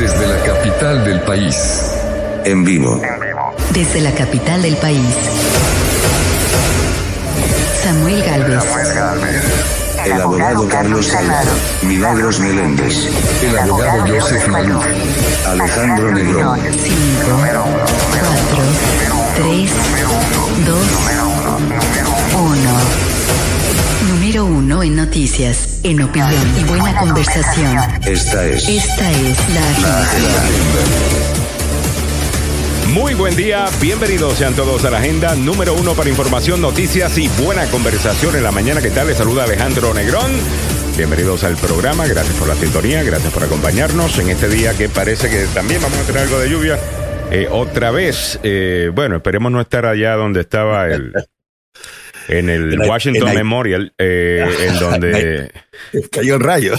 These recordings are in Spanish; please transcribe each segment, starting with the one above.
Desde la capital del país. En vivo. Desde la capital del país. Samuel Galvez. El abogado Carlos Salado. Milagros Meléndez. El abogado Joseph Maluf. Alejandro Negrón. 5, 4, 3, 2, Número 1 en noticias, en opinión y buena conversación. Esta es Esta es la agenda. Muy buen día, bienvenidos sean todos a la agenda número uno para información, noticias y buena conversación en la mañana. ¿Qué tal? Les saluda Alejandro Negrón. Bienvenidos al programa, gracias por la sintonía, gracias por acompañarnos en este día que parece que también vamos a tener algo de lluvia. Eh, otra vez, eh, bueno, esperemos no estar allá donde estaba el... En el Washington en Memorial, eh, en donde... Cayó el rayo.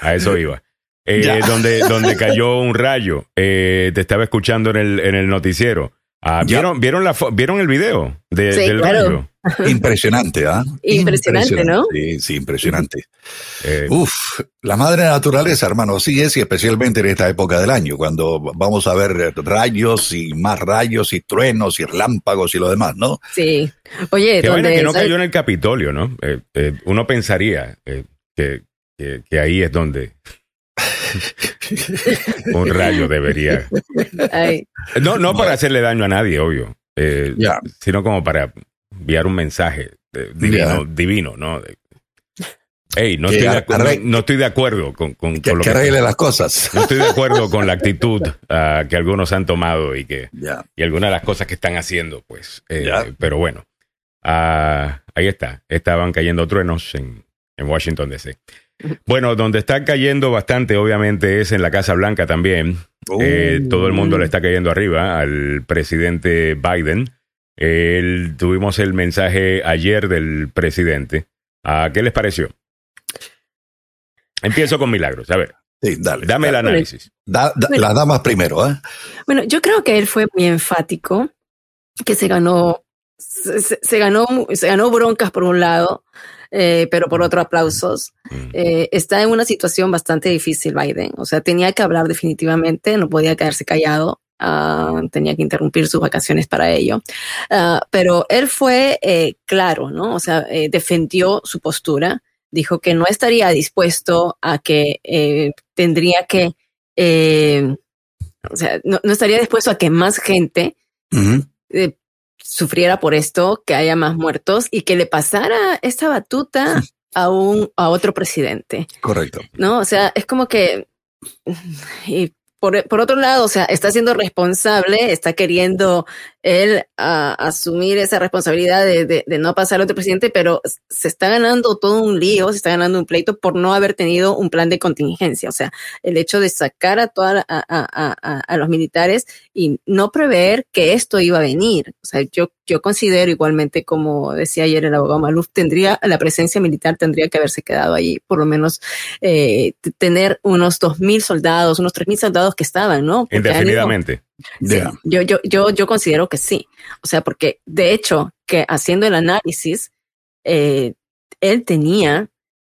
A eso iba. Eh, donde, donde cayó un rayo. Eh, te estaba escuchando en el, en el noticiero. Ah. ¿vieron, ¿Vieron la vieron el video de- Sí, del claro. rayo? Impresionante, ¿ah? Impresionante, ¿no? Sí, sí, impresionante. Eh, Uf, la madre naturaleza, hermano, sí es, y especialmente en esta época del año, cuando vamos a ver rayos y más rayos y truenos y relámpagos y lo demás, ¿no? Sí. Oye, qué donde que no cayó en el Capitolio, ¿no? Eh, eh, uno pensaría eh, que, que- que ahí es donde un rayo debería. Ay, No, no para hacerle daño a nadie, obvio. eh. Sino como para enviar un mensaje eh, divino, divino, ¿no? De- Ey, no, estoy de, acu- arre- no- no estoy de acuerdo con, con- Que, con lo que que arregle las cosas. No estoy de acuerdo con la actitud ah, que algunos han tomado y que y algunas de las cosas que están haciendo, pues. Eh, Ya. Pero bueno, ah, ahí está. Estaban cayendo truenos en, en Washington DC. Bueno, donde está cayendo bastante, obviamente, es en la Casa Blanca también. Eh, Uh. todo el mundo le está cayendo arriba al presidente Biden. El- tuvimos el mensaje ayer del presidente. Ah, ¿Qué les pareció? Empiezo con Milagros. A ver, Sí, dale. dame el análisis. Da- da- las damas primero, ¿eh? Bueno, yo creo que él fue muy enfático, que se ganó, se, se- se ganó, se ganó broncas por un lado, eh, pero por otro aplausos. Mm. Eh, está en una situación bastante difícil Biden, o sea, tenía que hablar definitivamente, no podía quedarse callado. ah, tenía que interrumpir sus vacaciones para ello. Ah, pero él fue eh, claro, ¿no? O sea, defendió su postura, dijo que no estaría dispuesto a que tendría que o sea, no, no estaría dispuesto a que más gente sufriera por esto, que haya más muertos y que le pasara esta batuta a un a otro presidente, Correcto. ¿no? O sea, es como que y por, por otro lado, o sea, está siendo responsable, está queriendo él ah, asumir esa responsabilidad de, de- no pasar al otro presidente, pero se está ganando todo un lío, se está ganando un pleito por no haber tenido un plan de contingencia. O sea, el hecho de sacar a, toda, a, a- a- a los militares y no prever que esto iba a venir. O sea, yo, yo considero igualmente, como decía ayer el abogado Maluf, tendría, la presencia militar tendría que haberse quedado allí, por lo menos eh, tener unos dos mil soldados, unos tres mil soldados que estaban, ¿no? Porque Indefinidamente. Sí, yo, yo, yo, yo considero que sí. O sea, porque de hecho, que haciendo el análisis, eh, él tenía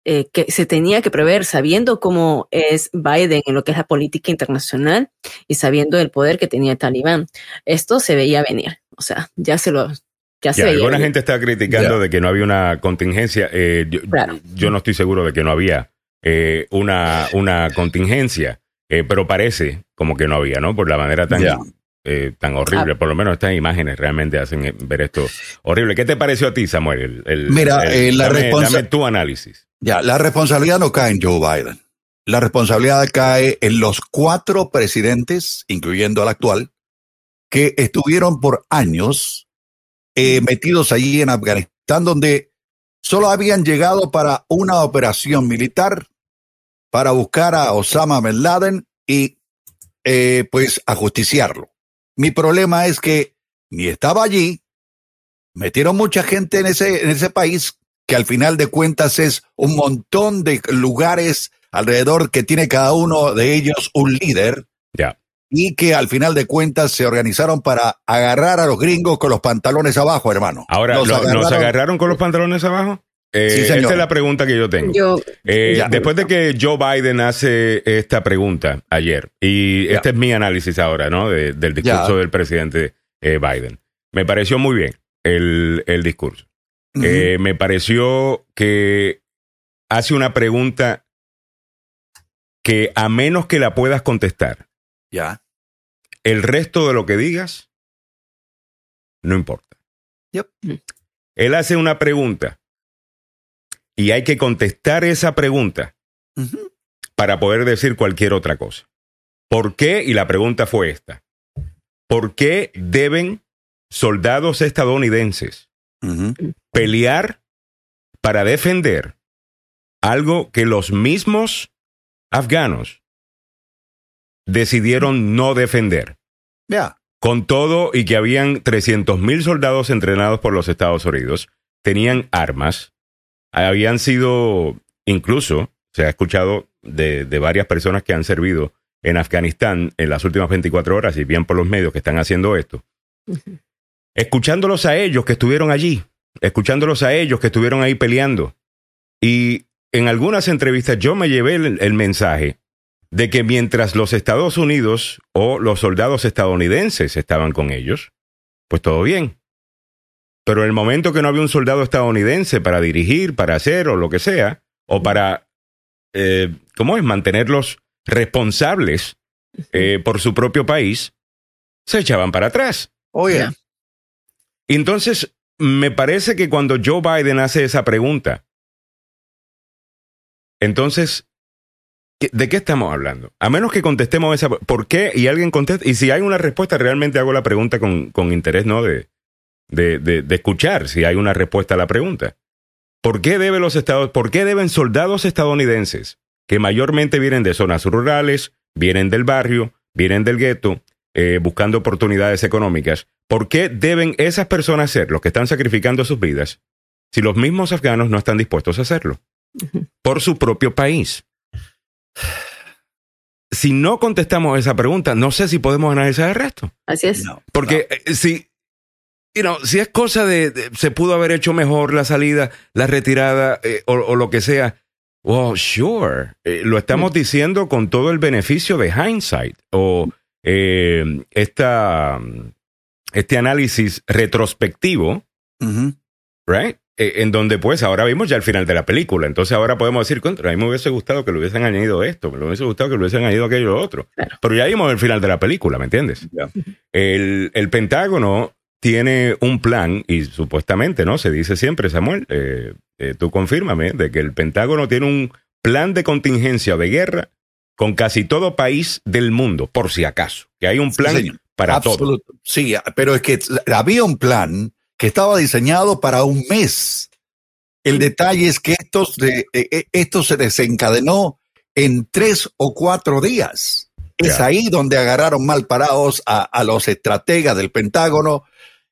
eh, que se tenía que prever, sabiendo cómo es Biden en lo que es la política internacional y sabiendo el poder que tenía el Talibán. Esto se veía venir. O sea, ya se lo, ya se Ya, veía. alguna venir. gente está criticando Ya. de que no había una contingencia. Eh, yo, Claro. yo no estoy seguro de que no había eh, una, una contingencia, eh, pero parece como que no había, ¿no? Por la manera tan, eh, tan horrible. Por lo menos estas imágenes realmente hacen eh, ver esto horrible. ¿Qué te pareció a ti, Samuel? El- el- Mira, el- eh, la dame, responsa- dame tu análisis. Ya, la responsabilidad no cae en Joe Biden. La responsabilidad cae en los cuatro presidentes, incluyendo al actual, que estuvieron por años eh, metidos allí en Afganistán, donde solo habían llegado para una operación militar para buscar a Osama Bin Laden y eh, pues ajusticiarlo. Mi problema es que ni estaba allí, metieron mucha gente en ese, en ese país que al final de cuentas es un montón de lugares alrededor que tiene cada uno de ellos un líder Ya. y que al final de cuentas se organizaron para agarrar a los gringos con los pantalones abajo, hermano. Ahora, Los ¿lo- ¿nos agarraron- con los pantalones abajo? eh, Sí, señor. esta es la pregunta que yo tengo. Yo, Eh, Ya. después de que Joe Biden hace esta pregunta ayer, y Ya. este es mi análisis ahora, ¿no? De- del discurso Ya. del presidente eh, Biden. Me pareció muy bien el, el discurso. Eh, me pareció que hace una pregunta que a menos que la puedas contestar, ya. el resto de lo que digas no importa. Yep. Él hace una pregunta y hay que contestar esa pregunta para poder decir cualquier otra cosa. ¿Por qué? Y la pregunta fue esta. ¿Por qué deben soldados estadounidenses Pelear para defender algo que los mismos afganos decidieron no defender? Ya. Con todo y que habían 300 mil soldados entrenados por los Estados Unidos, tenían armas, habían sido, incluso, se ha escuchado de, de varias personas que han servido en Afganistán en las últimas 24 horas y bien por los medios que están haciendo esto, escuchándolos a ellos que estuvieron allí, escuchándolos a ellos que estuvieron ahí peleando. Y en algunas entrevistas yo me llevé el, el mensaje de que mientras los Estados Unidos o los soldados estadounidenses estaban con ellos, pues todo bien. Pero en el momento que no había un soldado estadounidense para dirigir, para hacer o lo que sea, o para, eh, ¿cómo es?, mantenerlos responsables eh, por su propio país, se echaban para atrás. Oye. Ya. Entonces, me parece que cuando Joe Biden hace esa pregunta, entonces, ¿qué- ¿de qué estamos hablando? A menos que contestemos esa, ¿por qué? Y alguien contesta, y si hay una respuesta, realmente hago la pregunta con, con interés, ¿no? De, de, de- de escuchar si hay una respuesta a la pregunta. ¿Por qué deben los estados, por qué deben soldados estadounidenses, que mayormente vienen de zonas rurales, vienen del barrio, vienen del gueto, eh, buscando oportunidades económicas, ¿por qué deben esas personas ser los que están sacrificando sus vidas si los mismos afganos no están dispuestos a hacerlo? Por su propio país. Si no contestamos esa pregunta, no sé si podemos analizar el resto. así es. No. Porque eh, si, you know, si es cosa de, de- se pudo haber hecho mejor la salida, la retirada eh, o, o lo que sea, well, sure. Eh, lo estamos diciendo con todo el beneficio de hindsight o eh, esta, este análisis retrospectivo, right? Eh, en donde pues ahora vimos ya el final de la película. Entonces ahora podemos decir, contra, a mí me hubiese gustado que le hubiesen añadido esto, me hubiese gustado que le hubiesen añadido aquello otro. Claro. Pero ya vimos el final de la película, ¿me entiendes? El, el Pentágono tiene un plan y supuestamente, ¿no? Se dice siempre, Samuel, eh, eh, tú confírmame, de que el Pentágono tiene un plan de contingencia de guerra con casi todo país del mundo, por si acaso. Que hay un Sí, plan señor. Para todo. Sí, pero es que había un plan que estaba diseñado para un mes. El detalle es que estos de, eh, eh, esto se desencadenó en tres o cuatro días. Es ahí donde agarraron mal parados a, a los estrategas del Pentágono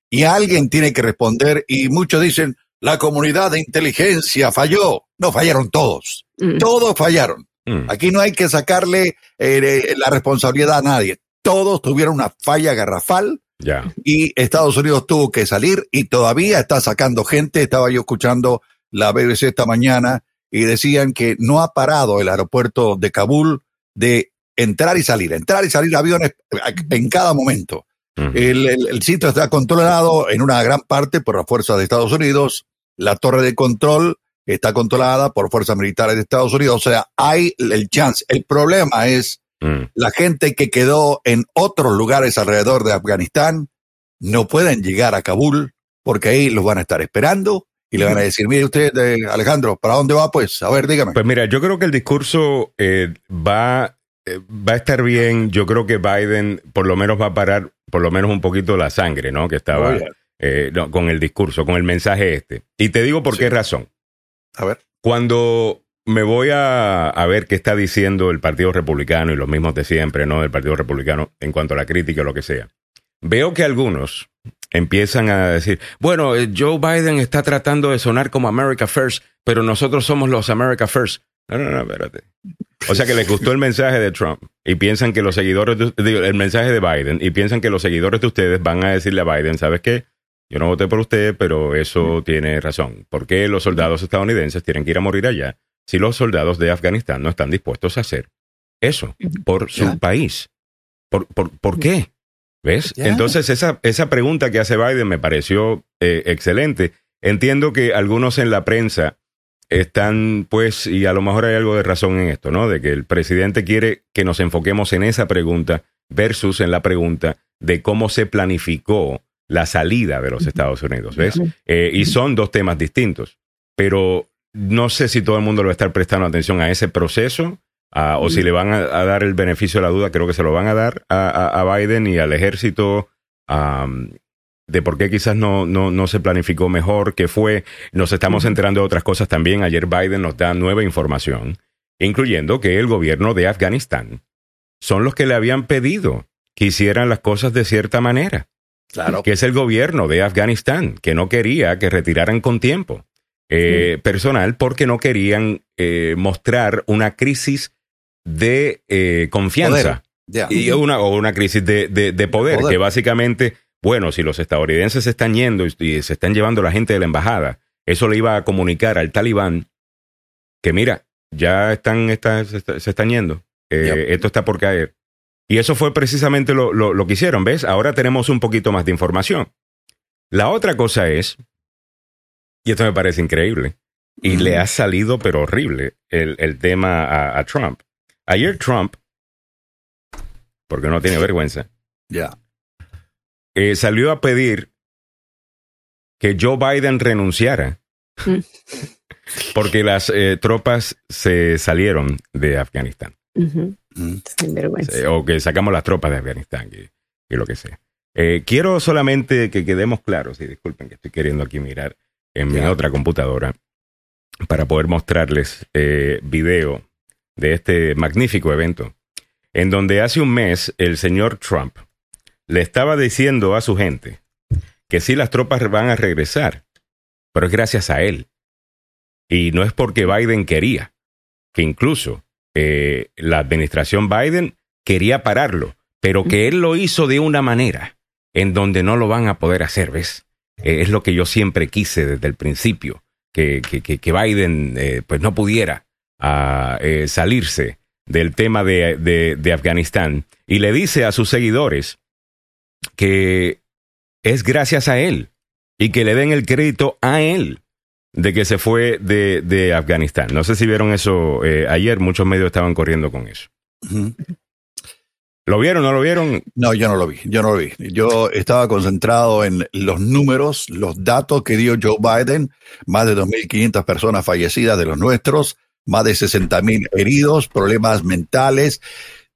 y alguien tiene que responder y muchos dicen, la comunidad de inteligencia falló. No, fallaron todos. Mm. Todos fallaron. Mm, Aquí no hay que sacarle eh, la responsabilidad a nadie. Todos tuvieron una falla garrafal ya. y Estados Unidos tuvo que salir y todavía está sacando gente. Estaba yo escuchando la BBC esta mañana y decían que no ha parado el aeropuerto de Kabul de entrar y salir, entrar y salir aviones en cada momento. El, el- el sitio está controlado en una gran parte por las fuerzas de Estados Unidos. La torre de control está controlada por fuerzas militares de Estados Unidos. O sea, hay el chance. El problema es Mm. la gente que quedó en otros lugares alrededor de Afganistán no pueden llegar a Kabul porque ahí los van a estar esperando y le van a decir, mire usted, eh, Alejandro, ¿para dónde va? Pues, a ver, dígame. Pues mira, yo creo que el discurso eh, va, eh, va a estar bien. Yo creo que Biden por lo menos va a parar por lo menos un poquito la sangre, ¿no? Que estaba Oh, no, con el discurso, con el mensaje este. Y te digo por Sí. qué razón. A ver. Cuando me voy a, a ver qué está diciendo el Partido Republicano y los mismos de siempre, ¿no? Del Partido Republicano en cuanto a la crítica o lo que sea, veo que algunos empiezan a decir, bueno, eh, Joe Biden está tratando de sonar como America First, pero nosotros somos los America First. No, no, no, espérate. O sea que les gustó el mensaje de Trump y piensan que los seguidores, de, el mensaje de Biden y piensan que los seguidores de ustedes van a decirle a Biden, ¿sabes qué? yo no voté por usted, pero eso tiene razón. ¿Por qué los soldados estadounidenses tienen que ir a morir allá si los soldados de Afganistán no están dispuestos a hacer eso por su país? ¿Por, por, por qué? ¿Ves? Entonces, esa, esa pregunta que hace Biden me pareció eh, excelente. Entiendo que algunos en la prensa están, pues, y a lo mejor hay algo de razón en esto, ¿no? De que el presidente quiere que nos enfoquemos en esa pregunta versus en la pregunta de cómo se planificó la salida de los Estados Unidos, ¿ves? Eh, y son dos temas distintos, pero no sé si todo el mundo le va a estar prestando atención a ese proceso ah, o si le van a, a dar el beneficio de la duda, creo que se lo van a dar a, a- a Biden y al ejército. am, de por qué quizás no, no, no se planificó mejor, qué fue. Nos estamos enterando de otras cosas también. Ayer Biden nos da nueva información, incluyendo que el gobierno de Afganistán son los que le habían pedido que hicieran las cosas de cierta manera, Claro. que es el gobierno de Afganistán, que no quería que retiraran con tiempo eh, personal porque no querían eh, mostrar una crisis de eh, confianza. Y una, o una crisis de, de- de poder, Poder. que básicamente, bueno, si los estadounidenses se están yendo y, y se están llevando la gente de la embajada, eso le iba a comunicar al talibán que mira, ya están, está- se, está- se están yendo, Eh, esto está por caer. Y eso fue precisamente lo, lo- lo que hicieron, ¿ves? Ahora tenemos un poquito más de información. La otra cosa es, y esto me parece increíble, y le ha salido pero horrible el, el tema a, a Trump. Ayer Trump, porque no tiene vergüenza, Ya. eh, salió a pedir que Joe Biden renunciara Mm. porque las eh, tropas se salieron de Afganistán. Mm. Sin vergüenza. eh, o que sacamos las tropas de Afganistán y, y lo que sea. Eh, quiero solamente que quedemos claros, y disculpen que estoy queriendo aquí mirar en mi otra computadora para poder mostrarles eh, video de este magnífico evento, en donde hace un mes el señor Trump le estaba diciendo a su gente que sí las tropas van a regresar, pero es gracias a él. Y no es porque Biden quería, que incluso eh, la administración Biden quería pararlo, pero que él lo hizo de una manera en donde no lo van a poder hacer, ¿ves? Eh, es lo que yo siempre quise desde el principio, que, que, que- Biden eh, pues no pudiera ah, eh, salirse del tema de, de- de Afganistán y le dice a sus seguidores que es gracias a él y que le den el crédito a él de que se fue de, de Afganistán. No sé si vieron eso eh, ayer, muchos medios estaban corriendo con eso. ¿Lo vieron? ¿No lo vieron? No, yo no lo vi, yo no lo vi. Yo estaba concentrado en los números, los datos que dio Joe Biden, más de 2.500 personas fallecidas de los nuestros, más de 60.000 heridos, problemas mentales,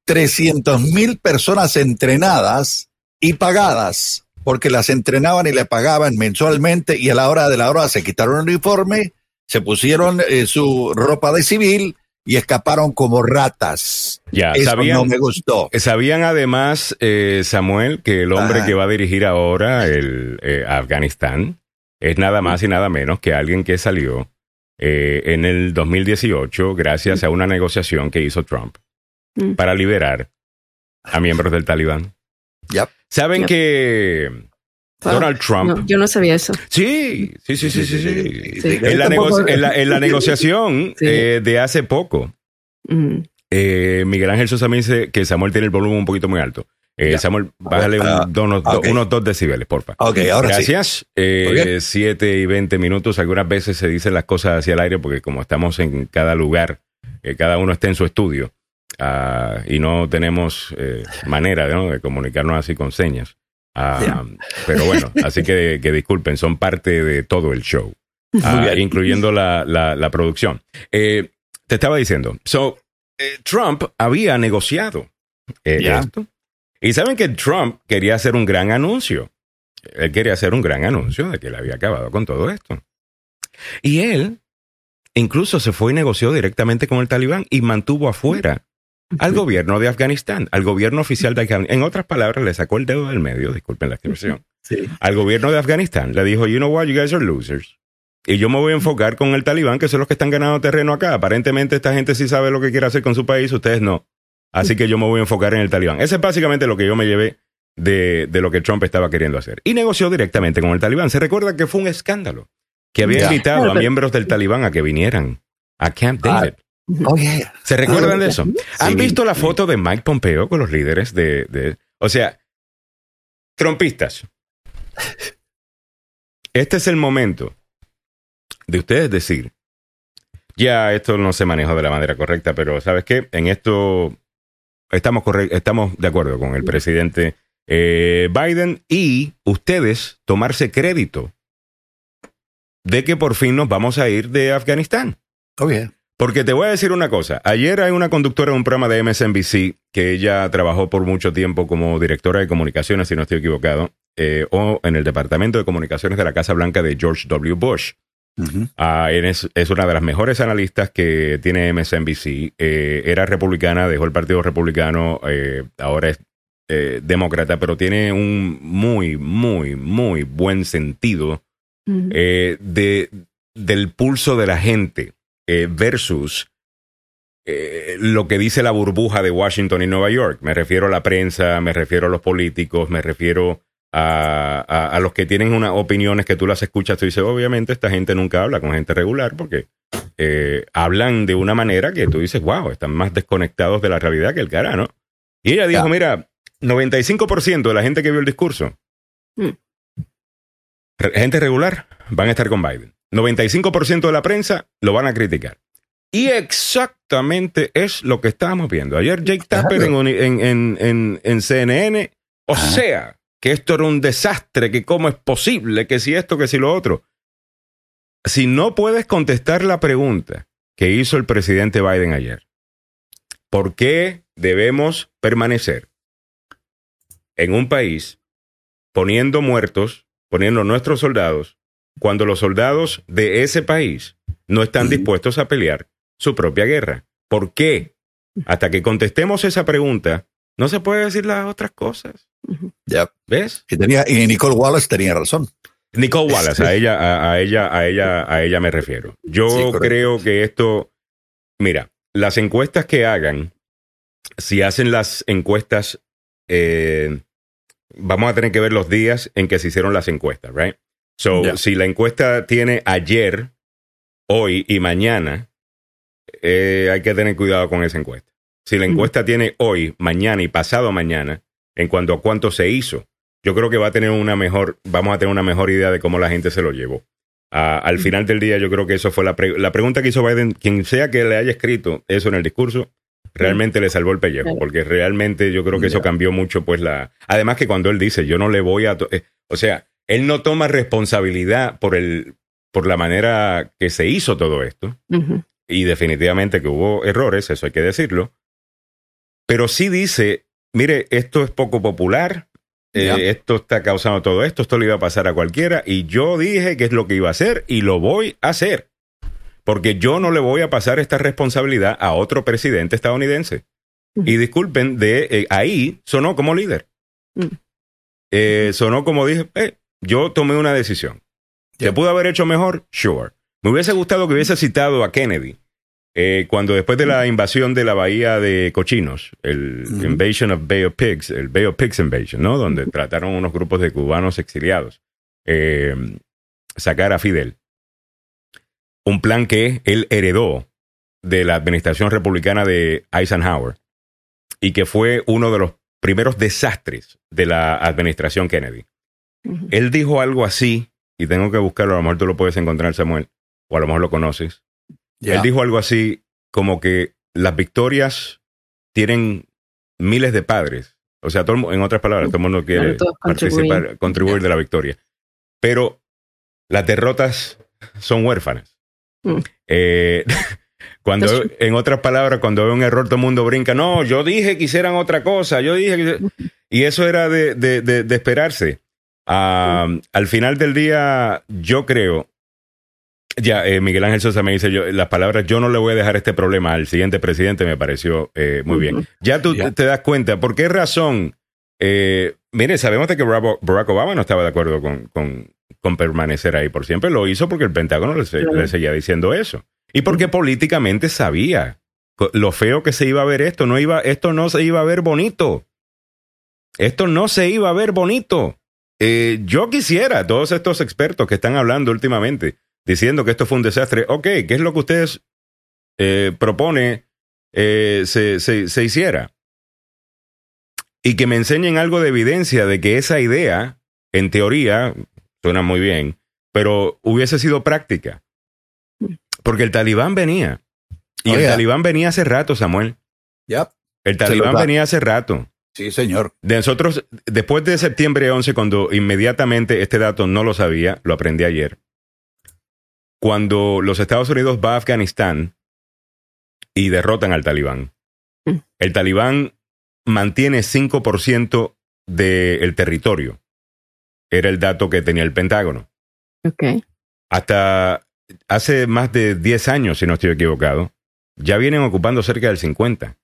300.000 personas entrenadas y pagadas, porque las entrenaban y le pagaban mensualmente y a la hora de la hora se quitaron el uniforme, se pusieron eh, su ropa de civil y escaparon como ratas. Ya, Eso sabían, no me gustó. sabían además, eh, Samuel, que el hombre Ajá. que va a dirigir ahora el eh, Afganistán es nada más y nada menos que alguien que salió eh, en el 2018 gracias a una negociación que hizo Trump Mm. para liberar a miembros del Talibán. Yep. Saben Yep. que. Donald Trump... No, yo no sabía eso. Sí, sí, sí, sí, sí. sí. Sí. En, la Tampoco- nego- en la- en la negociación Sí. eh, de hace poco, Mm. eh, Miguel Ángel Sosa me dice que Samuel tiene el volumen un poquito muy alto. Eh. Samuel, bájale un- Ah, do- unos, do- ok. unos dos decibeles, porfa. Ok, ahora sí. Gracias. Eh, bien. siete y veinte minutos. Algunas veces se dicen las cosas hacia el aire porque como estamos en cada lugar, eh, cada uno está en su estudio ah, y no tenemos eh, manera ¿no? de comunicarnos así con señas. Ah. Pero bueno, así que, que disculpen, son parte de todo el show, ah, incluyendo la, la- la producción. Eh, te estaba diciendo, so, eh, Trump había negociado eh, esto. Y saben que Trump quería hacer un gran anuncio. Él quería hacer un gran anuncio de que él había acabado con todo esto. Y él incluso se fue y negoció directamente con el talibán y mantuvo afuera al gobierno de Afganistán, al gobierno oficial de Afganistán. En otras palabras, le sacó el dedo del medio, disculpen la expresión, Sí. al gobierno de Afganistán. Le dijo, you know what, you guys are losers. Y yo me voy a enfocar con el talibán, que son los que están ganando terreno acá. Aparentemente esta gente sí sabe lo que quiere hacer con su país, ustedes no. Así que yo me voy a enfocar en el talibán. Ese es básicamente lo que yo me llevé de, de lo que Trump estaba queriendo hacer. Y negoció directamente con el talibán. Se recuerda que fue un escándalo, que había invitado a miembros del talibán a que vinieran a Camp David. Oh, yeah. ¿Se recuerdan de eso? ¿Han Sí. visto la foto de Mike Pompeo con los líderes de... de- o sea, trompistas. Este es el momento de ustedes decir, ya esto no se manejó de la manera correcta, pero ¿sabes qué? En esto estamos, estamos de acuerdo con el presidente eh, Biden y ustedes tomarse crédito de que por fin nos vamos a ir de Afganistán. Oh, yeah. Porque te voy a decir una cosa. Ayer hay una conductora de un programa de MSNBC que ella trabajó por mucho tiempo como directora de comunicaciones, si no estoy equivocado, eh, o en el departamento de comunicaciones de la Casa Blanca de George W. Bush. Ah, es, es una de las mejores analistas que tiene MSNBC. Eh, era republicana, dejó el Partido Republicano, eh, ahora es eh, demócrata, pero tiene un muy, muy, muy buen sentido eh, de, del pulso de la gente eh, versus eh, lo que dice la burbuja de Washington y Nueva York. Me refiero a la prensa, me refiero a los políticos, me refiero a, a- a los que tienen unas opiniones que tú las escuchas, tú dices, obviamente esta gente nunca habla con gente regular porque eh, hablan de una manera que tú dices, wow, están más desconectados de la realidad que el cara, ¿no? Y ella dijo, mira, 95% de la gente que vio el discurso, Mm. gente regular, van a estar con Biden. 95% de la prensa lo van a criticar. Y exactamente es lo que estábamos viendo. Ayer Jake Tapper en, uni- en, en, en, en CNN, o Ajá. sea, que esto era un desastre, que cómo es posible, que si esto, que si lo otro. Si no puedes contestar la pregunta que hizo el presidente Biden ayer, ¿por qué debemos permanecer en un país poniendo muertos, poniendo nuestros soldados, cuando los soldados de ese país no están dispuestos a pelear su propia guerra? ¿Por qué? Hasta que contestemos esa pregunta, no se puede decir las otras cosas. Ya. ¿Ves? Y, tenía, y Nicole Wallace tenía razón. Nicole Wallace, a ella, a, a ella, a ella, a ella me refiero. Yo Sí, creo que esto, mira, las encuestas que hagan, si hacen las encuestas, eh, vamos a tener que ver los días en que se hicieron las encuestas, right? So, si la encuesta tiene ayer, hoy y mañana, eh, hay que tener cuidado con esa encuesta. Si la encuesta tiene hoy, mañana y pasado mañana, en cuanto a cuánto se hizo, yo creo que va a tener una mejor, vamos a tener una mejor idea de cómo la gente se lo llevó. Ah, al final del día, yo creo que eso fue la, pre- la pregunta que hizo Biden. Quien sea que le haya escrito eso en el discurso, realmente le salvó el pellejo, porque realmente yo creo que eso cambió mucho, pues la. Además que cuando él dice, yo no le voy a, eh, o sea, él no toma responsabilidad por el, por la manera que se hizo todo esto y definitivamente que hubo errores, eso hay que decirlo, pero sí dice, mire, esto es poco popular, eh, esto está causando todo esto, esto le iba a pasar a cualquiera y yo dije que es lo que iba a hacer y lo voy a hacer, porque yo no le voy a pasar esta responsabilidad a otro presidente estadounidense. Y disculpen, de eh, ahí sonó como líder. Mm. Eh, sonó como dije, eh, yo tomé una decisión. ¿Se Ya. pudo haber hecho mejor? Sure. Me hubiese gustado que hubiese citado a Kennedy eh, cuando después de la invasión de la bahía de Cochinos, el. Invasion of Bay of Pigs, el Bay of Pigs Invasion, ¿no? Donde trataron unos grupos de cubanos exiliados eh, sacar a Fidel. Un plan que él heredó de la administración republicana de Eisenhower y que fue uno de los primeros desastres de la administración Kennedy. Él dijo algo así, y tengo que buscarlo, a lo mejor tú lo puedes encontrar, Samuel, o a lo mejor lo conoces. Él dijo algo así como que las victorias tienen miles de padres. O sea, todo en otras palabras, todo el mundo quiere Claro, participar, contribuir de la victoria. Pero las derrotas son huérfanas. Mm. Eh, cuando, en otras palabras, cuando hay un error, todo el mundo brinca. No, yo dije que hicieran otra cosa. Yo dije que... Y eso era de, de- de- de esperarse. Al final del día, yo creo. Ya, eh, Miguel Ángel Sosa me dice yo, las palabras, yo no le voy a dejar este problema al siguiente presidente, me pareció eh, muy bien. Ya tú te das cuenta, ¿por qué razón? Eh, mire, sabemos de que Barack Obama no estaba de acuerdo con, con- con permanecer ahí por siempre. Lo hizo porque el Pentágono le, seguía diciendo eso. Y porque políticamente sabía lo feo que se iba a ver esto. No iba, esto no se iba a ver bonito. esto no se iba a ver bonito. Eh, yo quisiera, todos estos expertos que están hablando últimamente, diciendo que esto fue un desastre, ok, ¿qué es lo que ustedes eh, propone eh, se, se, se hiciera? Y que me enseñen algo de evidencia de que esa idea, en teoría, suena muy bien, pero hubiese sido práctica. Porque el talibán venía. Y Oh, el yeah. talibán venía hace rato, Samuel. Yep. El talibán venía hace rato. Sí, señor. De nosotros, después de septiembre 11, cuando inmediatamente este dato no lo sabía, lo aprendí ayer, cuando los Estados Unidos va a Afganistán y derrotan al talibán, Mm. el talibán mantiene 5% del territorio. Era el dato que tenía el Pentágono. Ok. Hasta hace más de 10 años, si no estoy equivocado, ya vienen ocupando cerca del 50.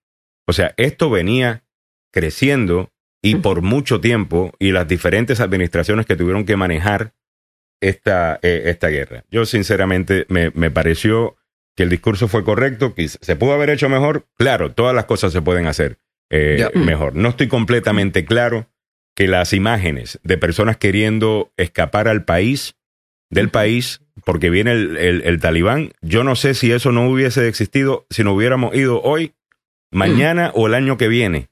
O sea, esto venía creciendo y por mucho tiempo y las diferentes administraciones que tuvieron que manejar esta, eh, esta guerra. Yo sinceramente me, me pareció que el discurso fue correcto, que se pudo haber hecho mejor. Claro, todas las cosas se pueden hacer eh, mejor. No estoy completamente claro que las imágenes de personas queriendo escapar al país, del país, porque viene el, el- el talibán, yo no sé si eso no hubiese existido si no hubiéramos ido hoy, mañana o el año que viene.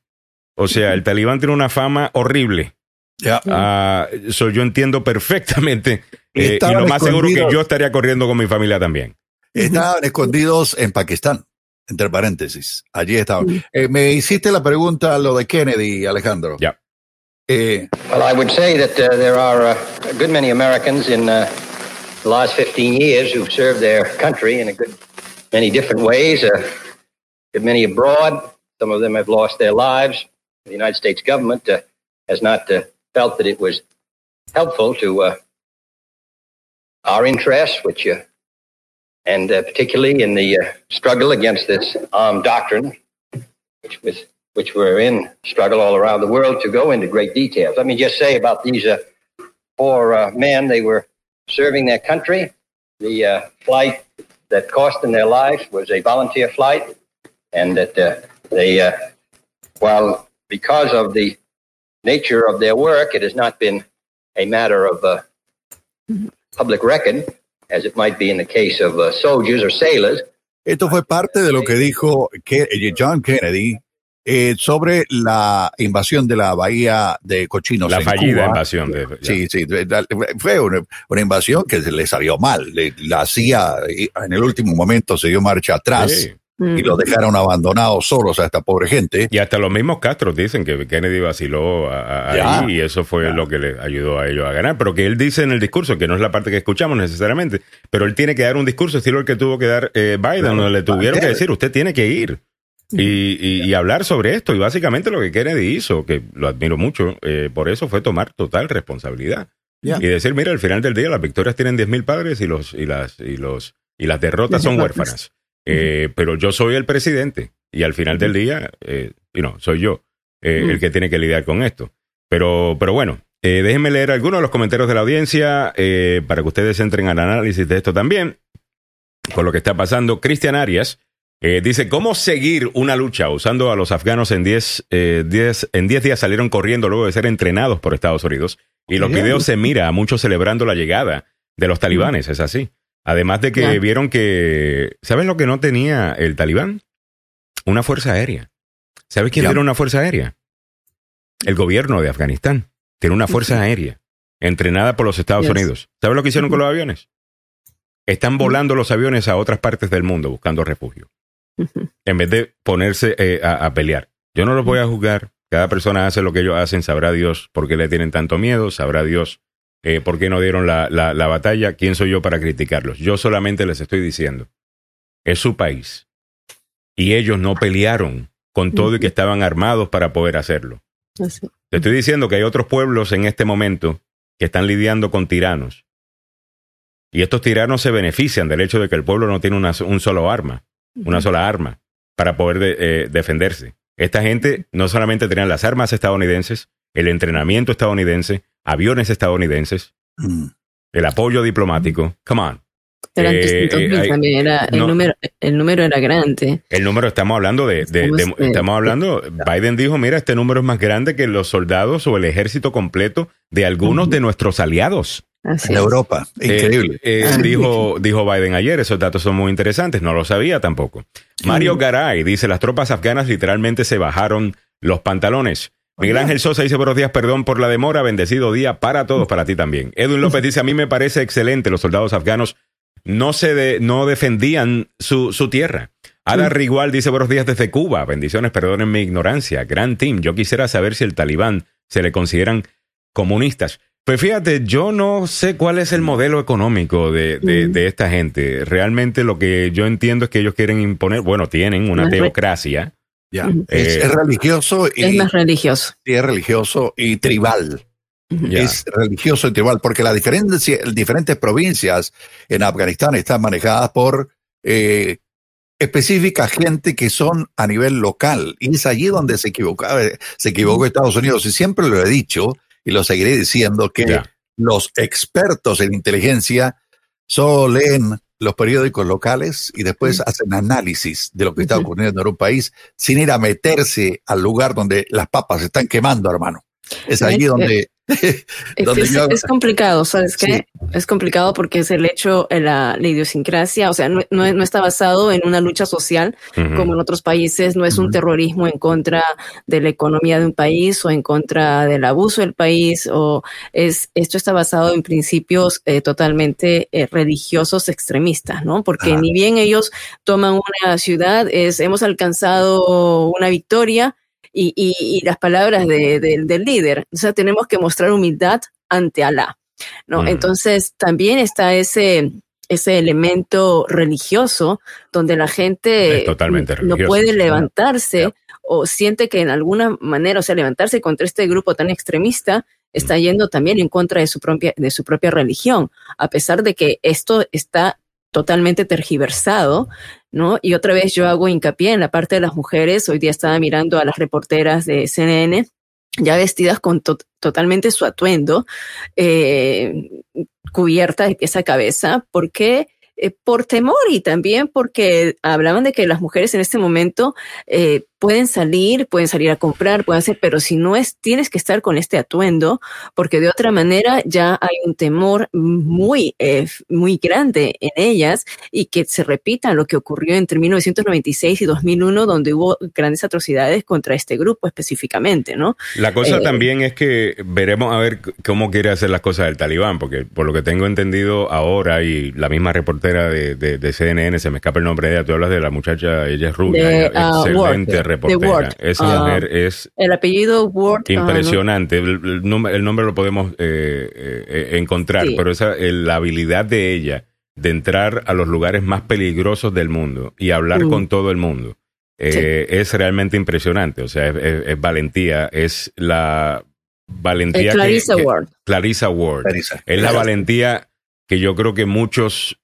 O sea, el talibán tiene una fama horrible. Ya. Ah, so yo entiendo perfectamente. eh, y lo más seguro que escondidos. yo estaría corriendo con mi familia también. Estaban escondidos en Pakistán, entre paréntesis. Allí estaban. Eh, me hiciste la pregunta lo de Kennedy, Alejandro. Ya. Eh, Well, I would say that uh, there are uh, a good many Americans in uh, the last 15 years who've served their country in a good many different ways. Uh, good many abroad. Some of them have lost their lives. The United States government uh, has not uh, felt that it was helpful to uh, our interests, which, uh, and uh, particularly in the struggle against this armed doctrine, which was which were in struggle all around the world to go into great details. Let me just say about these four men, they were serving their country. The flight that cost them their lives was a volunteer flight, and that uh, they, uh, while because of the nature of their work, it has not been a matter of uh, public record, as it might be in the case of uh, soldiers or sailors. esto fue parte de lo que dijo eh, John Kennedy eh, sobre la invasión de la bahía de Cochinos. La en fallida Cuba. invasión de. Sí, sí, fue una, una invasión que le salió mal. La CIA eh, en el último momento se dio marcha atrás Sí. Mm. y los dejaron abandonados solos a esta pobre gente. Y hasta los mismos Castro dicen que Kennedy vaciló a- a- Ya. ahí y eso fue lo que le ayudó a ellos a ganar. Pero que él dice en el discurso, que no es la parte que escuchamos necesariamente, pero él tiene que dar un discurso estilo el que tuvo que dar eh, Biden, donde le tuvieron que decir, usted tiene que ir. Y, y- y hablar sobre esto. Y básicamente lo que Kennedy hizo, que lo admiro mucho, eh, por eso fue tomar total responsabilidad. Y decir, mira, al final del día las victorias tienen 10.000 padres y, los, y, las, y, los, y las derrotas son huérfanas. Eh, pero yo soy el presidente y al final del día, eh, you know, soy yo eh, el que tiene que lidiar con esto. Pero, pero bueno, eh, déjenme leer algunos de los comentarios de la audiencia eh, para que ustedes entren al análisis de esto también, con lo que está pasando. Cristian Arias eh, dice, ¿cómo seguir una lucha usando a los afganos en 10 eh, 10 en 10 días salieron corriendo luego de ser entrenados por Estados Unidos? Y los videos se mira a muchos celebrando la llegada de los talibanes, es así. Además de que vieron que, ¿sabes lo que no tenía el talibán? Una fuerza aérea. ¿Sabes quién tiene una fuerza aérea? El gobierno de Afganistán tiene una fuerza aérea entrenada por los Estados Yes. Unidos. ¿Sabes lo que hicieron con los aviones? Están volando los aviones a otras partes del mundo buscando refugio en vez de ponerse eh, a, a pelear. Yo no los voy a juzgar. Cada persona hace lo que ellos hacen. Sabrá Dios por qué le tienen tanto miedo. Sabrá Dios eh, por qué no dieron la, la- la batalla. ¿Quién soy yo para criticarlos? Yo solamente les estoy diciendo. Es su país. Y ellos no pelearon con todo y que estaban armados para poder hacerlo. Así. Te estoy diciendo que hay otros pueblos en este momento que están lidiando con tiranos. Y estos tiranos se benefician del hecho de que el pueblo no tiene una, un solo arma, una sola arma para poder de- eh, defenderse. Esta gente no solamente tenían las armas estadounidenses, el entrenamiento estadounidense, aviones estadounidenses, Mm. el apoyo diplomático. Come on. Eran Eh, 300 mil eh, hay- también, era, el, no. número, el número era grande. El número, estamos hablando de, de- Estamos, de- estamos hablando, Biden dijo, mira, este número es más grande que los soldados o el ejército completo de algunos de nuestros aliados. Así En es. Europa. Increíble. Eh, eh, Ah. dijo, dijo Biden ayer, esos datos son muy interesantes, no lo sabía tampoco. Mario Garay dice, las tropas afganas literalmente se bajaron los pantalones. Miguel Ángel Sosa dice, buenos días, perdón por la demora, bendecido día para todos, para ti también. Edwin López dice, a mí me parece excelente, los soldados afganos no se de- no defendían su, su tierra. Ada Rigual dice, buenos días desde Cuba, bendiciones, perdonen mi ignorancia, gran team, yo quisiera saber si el talibán se le consideran comunistas. Pues fíjate, yo no sé cuál es el modelo económico de, de- de esta gente. Realmente lo que yo entiendo es que ellos quieren imponer, bueno, tienen una teocracia. Ya. Ujú. Es, Eh, es religioso y Es más religioso. y es religioso y tribal. Es religioso y tribal, porque las diferentes, diferentes provincias en Afganistán están manejadas por eh, específica gente que son a nivel local. Y es allí donde se equivocaba, se equivocó Estados Unidos. Y siempre lo he dicho y lo seguiré diciendo que Ya. los expertos en inteligencia solo leen los periódicos locales y después hacen análisis de lo que está ocurriendo en un país sin ir a meterse al lugar donde las papas se están quemando, hermano. Es allí Es- donde, donde es- yo- es complicado, ¿sabes qué? Es complicado porque es el hecho, eh, la, la idiosincrasia, o sea, no, no, no está basado en una lucha social como en otros países, no es un terrorismo en contra de la economía de un país o en contra del abuso del país, o es esto está basado en principios eh, totalmente eh, religiosos extremistas, ¿no? Porque ni bien ellos toman una ciudad, es hemos alcanzado una victoria y, y- y las palabras de- de- del líder, o sea, tenemos que mostrar humildad ante Alá, ¿no? Mm. Entonces también está ese ese elemento religioso donde la gente totalmente no puede levantarse o siente que en alguna manera, o sea, levantarse contra este grupo tan extremista está yendo también en contra de su propia, de su propia religión, a pesar de que esto está totalmente tergiversado, ¿no? Y otra vez yo hago hincapié en la parte de las mujeres. Hoy día estaba mirando a las reporteras de CNN ya vestidas con to- totalmente su atuendo, eh, cubierta de pies a cabeza, porque eh, por temor y también porque hablaban de que las mujeres en este momento eh, pueden salir, pueden salir a comprar, pueden hacer, pero si no es, tienes que estar con este atuendo, porque de otra manera ya hay un temor muy, eh, muy grande en ellas y que se repita lo que ocurrió entre 1996 y 2001, donde hubo grandes atrocidades contra este grupo específicamente, ¿no? La cosa Eh, también es que veremos a ver cómo quiere hacer las cosas el talibán, porque por lo que tengo entendido ahora y la misma reportera de, de- de CNN, se me escapa el nombre de ella, tú hablas de la muchacha, ella es rubia, De, ella- ah, excelente. Reportera. Ward. Esa Ah, mujer es El apellido Ward. ¿no? impresionante. el, el nombre, el nombre lo podemos eh, eh, eh, encontrar, Sí. pero esa, el- la habilidad de ella de entrar a los lugares más peligrosos del mundo y hablar Mm. con todo el mundo eh, es realmente impresionante. O sea, es, es- es valentía, es la valentía Eh, que- Clarissa que- Ward. Clarissa Ward. Clarissa. Es la valentía que yo creo que muchos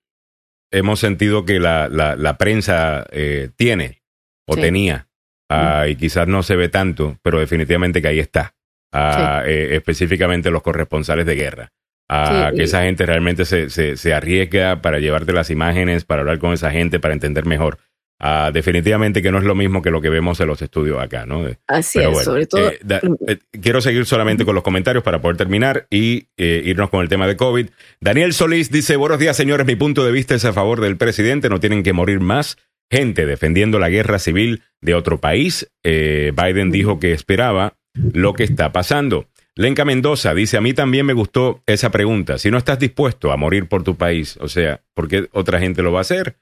hemos sentido que la, la, la prensa eh, tiene o Sí. tenía. Ah, y quizás no se ve tanto, pero definitivamente que ahí está. Ah, eh, específicamente los corresponsales de guerra. Ah, Sí, que y- esa gente realmente se, se, se arriesga para llevarte las imágenes, para hablar con esa gente, para entender mejor. Ah, definitivamente que no es lo mismo que lo que vemos en los estudios acá, ¿no? De- Así pero es, bueno, sobre todo. eh, da- eh, quiero seguir solamente con los comentarios para poder terminar y eh, irnos con el tema de COVID. Daniel Solís dice, buenos días señores, mi punto de vista es a favor del presidente, no tienen que morir más gente defendiendo la guerra civil de otro país. Eh, Biden dijo que esperaba lo que está pasando. Lenca Mendoza dice, a mí también me gustó esa pregunta. Si no estás dispuesto a morir por tu país, o sea, ¿por qué otra gente lo va a hacer?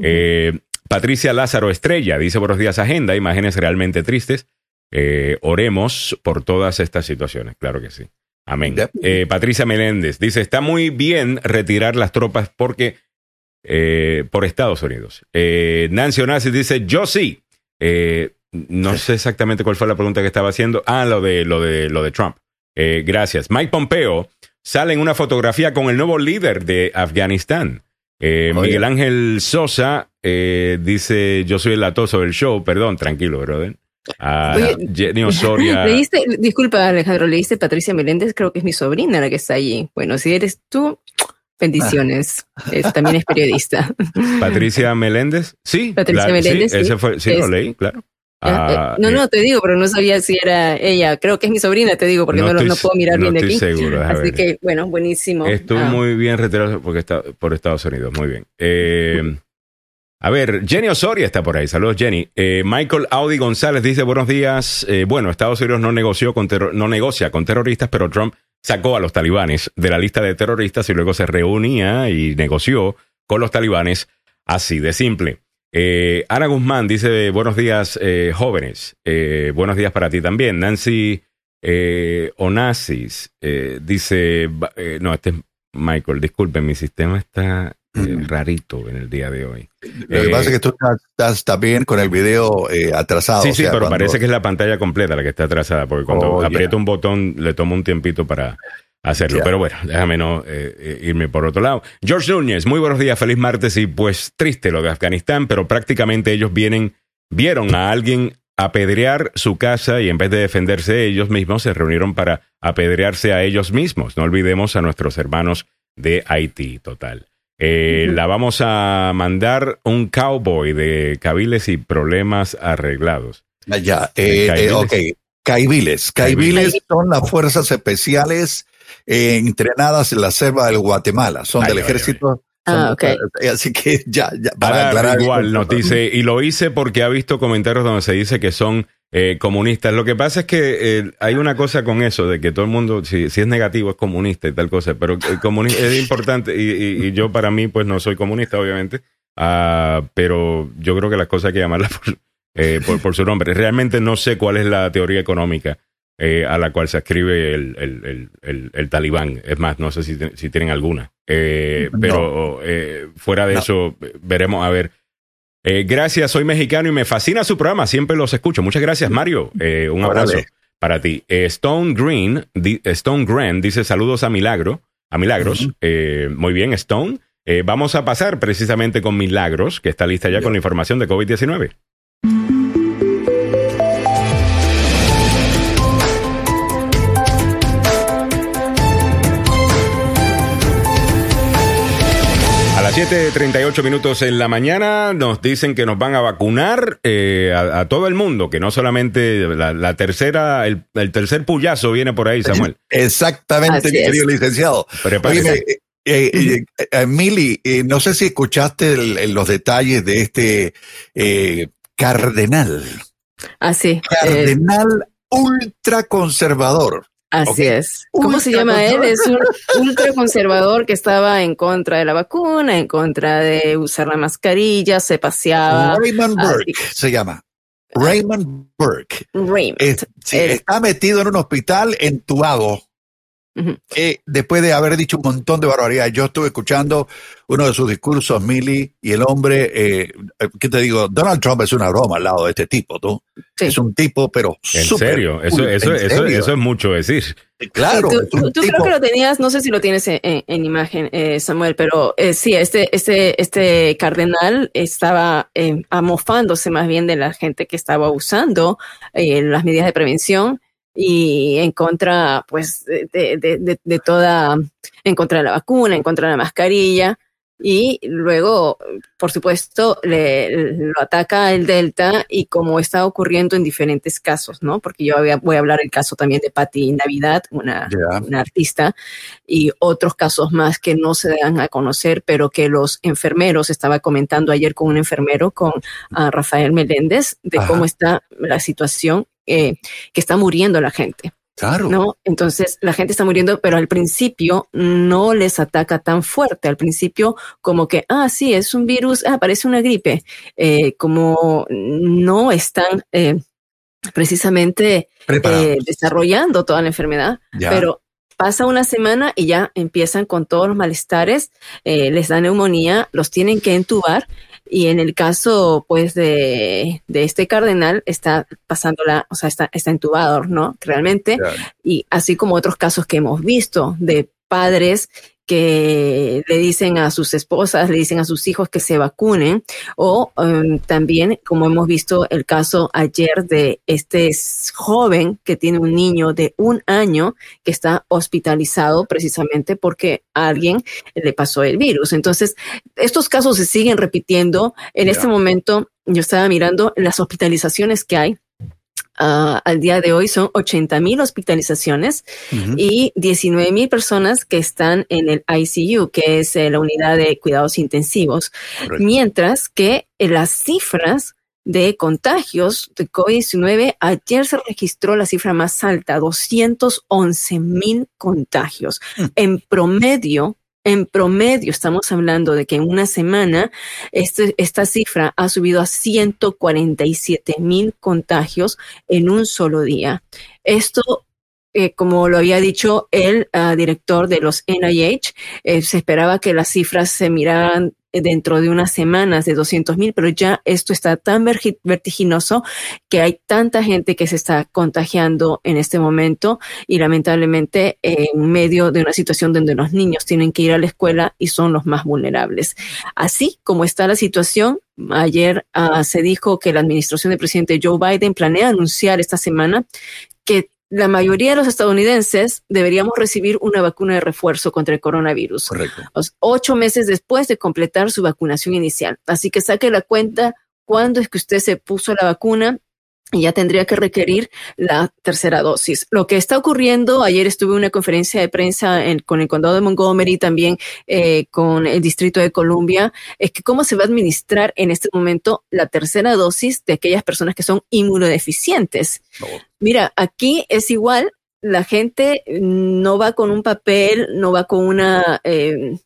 Eh, Patricia Lázaro Estrella dice, buenos días, agenda, imágenes realmente tristes. Eh, oremos por todas estas situaciones, claro que sí. Amén. Eh, Patricia Meléndez dice, está muy bien retirar las tropas porque eh, por Estados Unidos. Eh, Nancy Onassis dice, yo sí. Eh, no sé exactamente cuál fue la pregunta que estaba haciendo. Ah, lo de, lo de, lo de Trump. Gracias. Mike Pompeo sale en una fotografía con el nuevo líder de Afganistán. Miguel Ángel Sosa dice, yo soy el latoso del show. Perdón, tranquilo, brother. Ah, Oye, Jenny Osoria. Leíste, disculpa Alejandro, leíste Patricia Meléndez, creo que es mi sobrina la que está allí. Bueno, si eres tú, Bendiciones. Es- también es periodista. Patricia Meléndez, sí. Patricia la- Meléndez, Sí, sí. ese fue, sí, lo leí, claro. Ah, Ah, eh, no, eh, no, te digo, pero no sabía si era ella. Creo que es mi sobrina, te digo, porque No no, estoy no puedo mirar no bien de estoy aquí. seguro, Así ver. que, bueno, buenísimo. Estuvo Ah, muy bien retirado porque está por Estados Unidos. Muy bien. Eh, a ver, Jenny Osoria está por ahí. Saludos, Jenny. Eh, Michael Audi González dice: Buenos días. Eh, bueno, Estados Unidos no, negoció con no negocia con terroristas, pero Trump sacó a los talibanes de la lista de terroristas y luego se reunía y negoció con los talibanes. Así de simple. Eh, Ana Guzmán dice: Buenos días, eh, jóvenes. Eh, buenos días para ti también. Nancy eh, Onassis eh, dice: eh, No, este es Michael. Disculpen, mi sistema está. Rarito en el día de hoy. Lo que Eh, pasa es que tú estás, estás también con el video eh, atrasado. Sí, o sí, sea, pero cuando- parece que es la pantalla completa la que está atrasada, porque cuando Oh, aprieto un botón le toma un tiempito para hacerlo. Pero bueno, déjame no eh, eh, irme por otro lado. George Núñez, muy buenos días, feliz martes y pues triste lo de Afganistán, pero prácticamente ellos vienen, vieron a alguien apedrear su casa y en vez de defenderse ellos mismos se reunieron para apedrearse a ellos mismos. No olvidemos a nuestros hermanos de Haití, total. Eh, La vamos a mandar un cowboy de cabiles y problemas arreglados. Ah, Ya, eh, Caibiles. eh, ok. Caibiles. Caibiles son las fuerzas especiales eh, entrenadas en la selva del Guatemala. Son Ay, del ay, ejército. Ah, son- ok. eh, Así que ya, ya para Ahora, aclarar. igual nos dice, y lo hice porque ha visto comentarios donde se dice que son eh, comunistas. Lo que pasa es que eh, hay una cosa con eso, de que todo el mundo, si, si es negativo, es comunista y tal cosa, pero comunista es importante, y, y- y yo para mí, pues no soy comunista, obviamente, Ah, pero yo creo que las cosas hay que llamarlas por, eh, por, por su nombre. Realmente no sé cuál es la teoría económica eh, a la cual se escribe el, el, el, talibán. Es más, no sé si, si tienen alguna. Eh, No. pero eh, fuera de No. eso, veremos a ver. Eh, gracias, soy mexicano y me fascina su programa. Siempre los escucho. Muchas gracias, Mario. Eh, un Órale. abrazo para ti. Eh, Stone Green, di- Stone Grant dice saludos a Milagro, a Milagros. Eh, muy bien, Stone. Vamos a pasar precisamente con Milagros, que está lista ya Ya. con la información de COVID-19. Las 7.38 minutos en la mañana nos dicen que nos van a vacunar eh, a, a todo el mundo, que no solamente la, la tercera, el, el tercer puyazo viene por ahí, Samuel. Exactamente, mi querido licenciado. Eh, eh, eh, Mili, eh, no sé si escuchaste el- el- los detalles de este eh, cardenal. Así, eh, Cardenal ultraconservador. Así es. ¿Cómo se llama él? Es un ultraconservador que estaba en contra de la vacuna, en contra de usar la mascarilla, se paseaba. Raymond así. Burke se llama. Raymond Burke. Raymond. Es- sí, Él- está metido en un hospital entubado. Eh, después de haber dicho un montón de barbaridades, yo estuve escuchando uno de sus discursos, Millie, y el hombre, eh, eh, ¿qué te digo? Donald Trump es una broma al lado de este tipo, ¿tú? Sí. Es un tipo, pero En serio, eso, cool, eso, en eso, serio. eso es mucho decir. Claro, un tú- creo que lo tenías, no sé si lo tienes en, en- en imagen, eh, Samuel, pero eh, sí, este, este, este cardenal estaba eh, amofándose más bien de la gente que estaba usando eh, las medidas de prevención y en contra, pues, de, de- de- toda, en contra de la vacuna, en contra de la mascarilla. Y luego, por supuesto, le, lo ataca el Delta y como está ocurriendo en diferentes casos, ¿no? Porque yo había- voy a hablar el caso también de Patti Navidad, una, una artista, y otros casos más que no se dan a conocer, pero que los enfermeros, estaba comentando ayer con un enfermero, con ah, Rafael Meléndez, de Ajá. cómo está la situación, eh, que está muriendo la gente. Claro. ¿no? Entonces la gente está muriendo, pero al principio no les ataca tan fuerte. Al principio, como que, ah, sí, es un virus, ah, parece una gripe. Eh, como no están eh, precisamente eh, desarrollando toda la enfermedad, Ya. pero pasa una semana y ya empiezan con todos los malestares, eh, les da neumonía, los tienen que entubar. Y en el caso, pues, de, de este cardenal, está pasándola, o sea, está, está entubado, ¿no? Realmente y así como otros casos que hemos visto de padres que le dicen a sus esposas, le dicen a sus hijos que se vacunen, o um, también, como hemos visto el caso ayer de este joven que tiene un niño de un año que está hospitalizado precisamente porque a alguien le pasó el virus. Entonces, estos casos se siguen repitiendo. En este momento, yo estaba mirando las hospitalizaciones que hay Uh, al día de hoy son 80 mil hospitalizaciones y 19 mil personas que están en el ICU, que es eh, la unidad de cuidados intensivos, mientras que eh, las cifras de contagios de COVID-19, ayer se registró la cifra más alta, 211 mil contagios. Mm. En promedio, en promedio, estamos hablando de que en una semana este, esta cifra ha subido a 147 mil contagios en un solo día. Esto eh, como lo había dicho el uh, director de los NIH, eh, se esperaba que las cifras se miraran dentro de unas semanas de 200 mil, pero ya esto está tan vertiginoso que hay tanta gente que se está contagiando en este momento y lamentablemente en medio de una situación donde los niños tienen que ir a la escuela y son los más vulnerables. Así como está la situación, ayer uh, se dijo que la administración del presidente Joe Biden planea anunciar esta semana que la mayoría de los estadounidenses deberíamos recibir una vacuna de refuerzo contra el coronavirus. Correcto. Ocho meses después de completar su vacunación inicial. Así que saque la cuenta cuándo es que usted se puso la vacuna ya tendría que requerir la tercera dosis. Lo que está ocurriendo, ayer estuve en una conferencia de prensa con el condado de Montgomery, también eh, con el distrito de Columbia, es que cómo se va a administrar en este momento la tercera dosis de aquellas personas que son inmunodeficientes. Mira, aquí es igual, la gente no va con un papel, no va con una... Eh,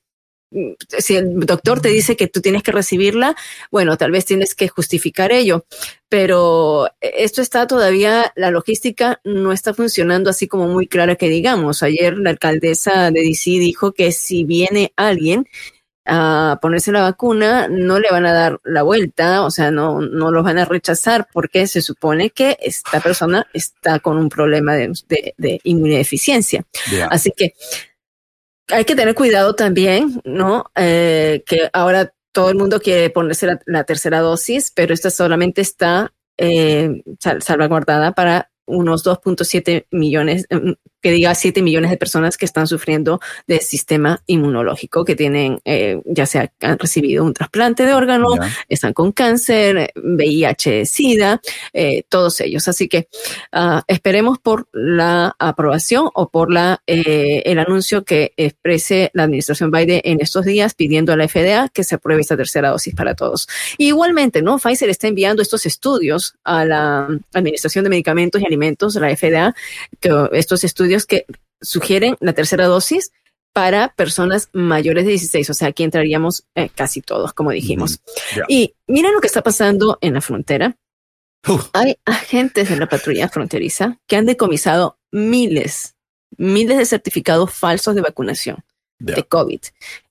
si el doctor te dice que tú tienes que recibirla, bueno, tal vez tienes que justificar ello, pero esto está todavía, la logística no está funcionando así como muy clara que digamos. Ayer la alcaldesa de DC dijo que si viene alguien a ponerse la vacuna, no le van a dar la vuelta, o sea, no, no los van a rechazar porque se supone que esta persona está con un problema de, de, inmunodeficiencia. Así que hay que tener cuidado también, ¿no? Eh, que ahora todo el mundo quiere ponerse la, tercera dosis, pero esta solamente está eh, salvaguardada para unos 2.7 millones, mm, que diga 7 millones de personas que están sufriendo del sistema inmunológico, que tienen, eh, ya sea han recibido un trasplante de órgano, están con cáncer, VIH, SIDA, eh, todos ellos. Así que uh, esperemos por la aprobación o por la eh, el anuncio que exprese la administración Biden en estos días pidiendo a la FDA que se apruebe esta tercera dosis para todos. igualmente, ¿no? Pfizer está enviando estos estudios a la Administración de Medicamentos y Alimentos, la FDA, que estos estudios que sugieren la tercera dosis para personas mayores de 16, o sea, aquí entraríamos eh, casi todos, como dijimos. Y miren lo que está pasando en la frontera. Hay agentes de la patrulla fronteriza que han decomisado miles, miles de certificados falsos de vacunación de COVID,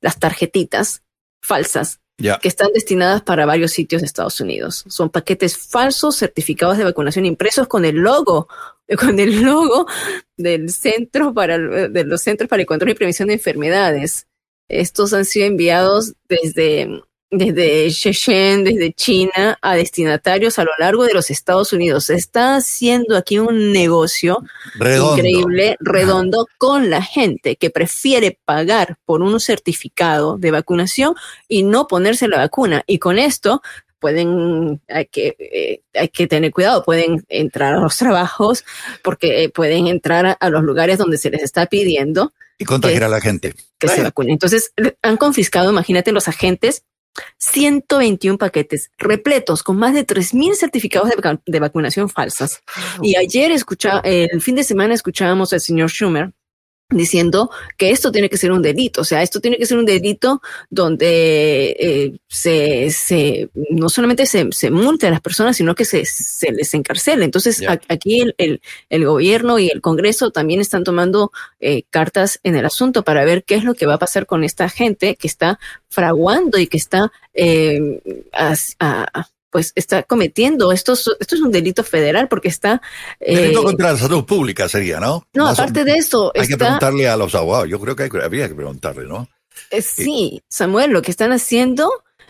las tarjetitas falsas que están destinadas para varios sitios de Estados Unidos. Son paquetes falsos certificados de vacunación impresos con el logo, con el logo del centro para de los centros para el control y prevención de enfermedades. Estos han sido enviados desde desde Shenzhen, desde China, a destinatarios a lo largo de los Estados Unidos. Se está haciendo aquí un negocio increíble, redondo, con la gente que prefiere pagar por un certificado de vacunación y no ponerse la vacuna. Y con esto pueden, hay que, eh, hay que tener cuidado, pueden entrar a los trabajos porque eh, pueden entrar a, los lugares donde se les está pidiendo. Y contagiar a la gente. Que se vacunen. Entonces, han confiscado, imagínate, los agentes 121 paquetes repletos con más de 3.000 certificados de, vacunación falsas. Y ayer escucha, el fin de semana escuchábamos al señor Schumer diciendo que esto tiene que ser un delito, o sea, esto tiene que ser un delito donde eh, se, se, no solamente se, se multe a las personas, sino que se, se les encarcele. Entonces, aquí el, el, el, gobierno y el Congreso también están tomando eh, cartas en el asunto para ver qué es lo que va a pasar con esta gente que está fraguando y que está eh, a, pues está cometiendo, esto, es- esto es un delito federal porque está... eh, Delito contra la salud pública sería, ¿no? no, Más o- aparte de eso, Hay que preguntarle a los abogados. Yo creo que hay- habría que preguntarle, ¿no? Eh, Sí, Samuel, lo que están haciendo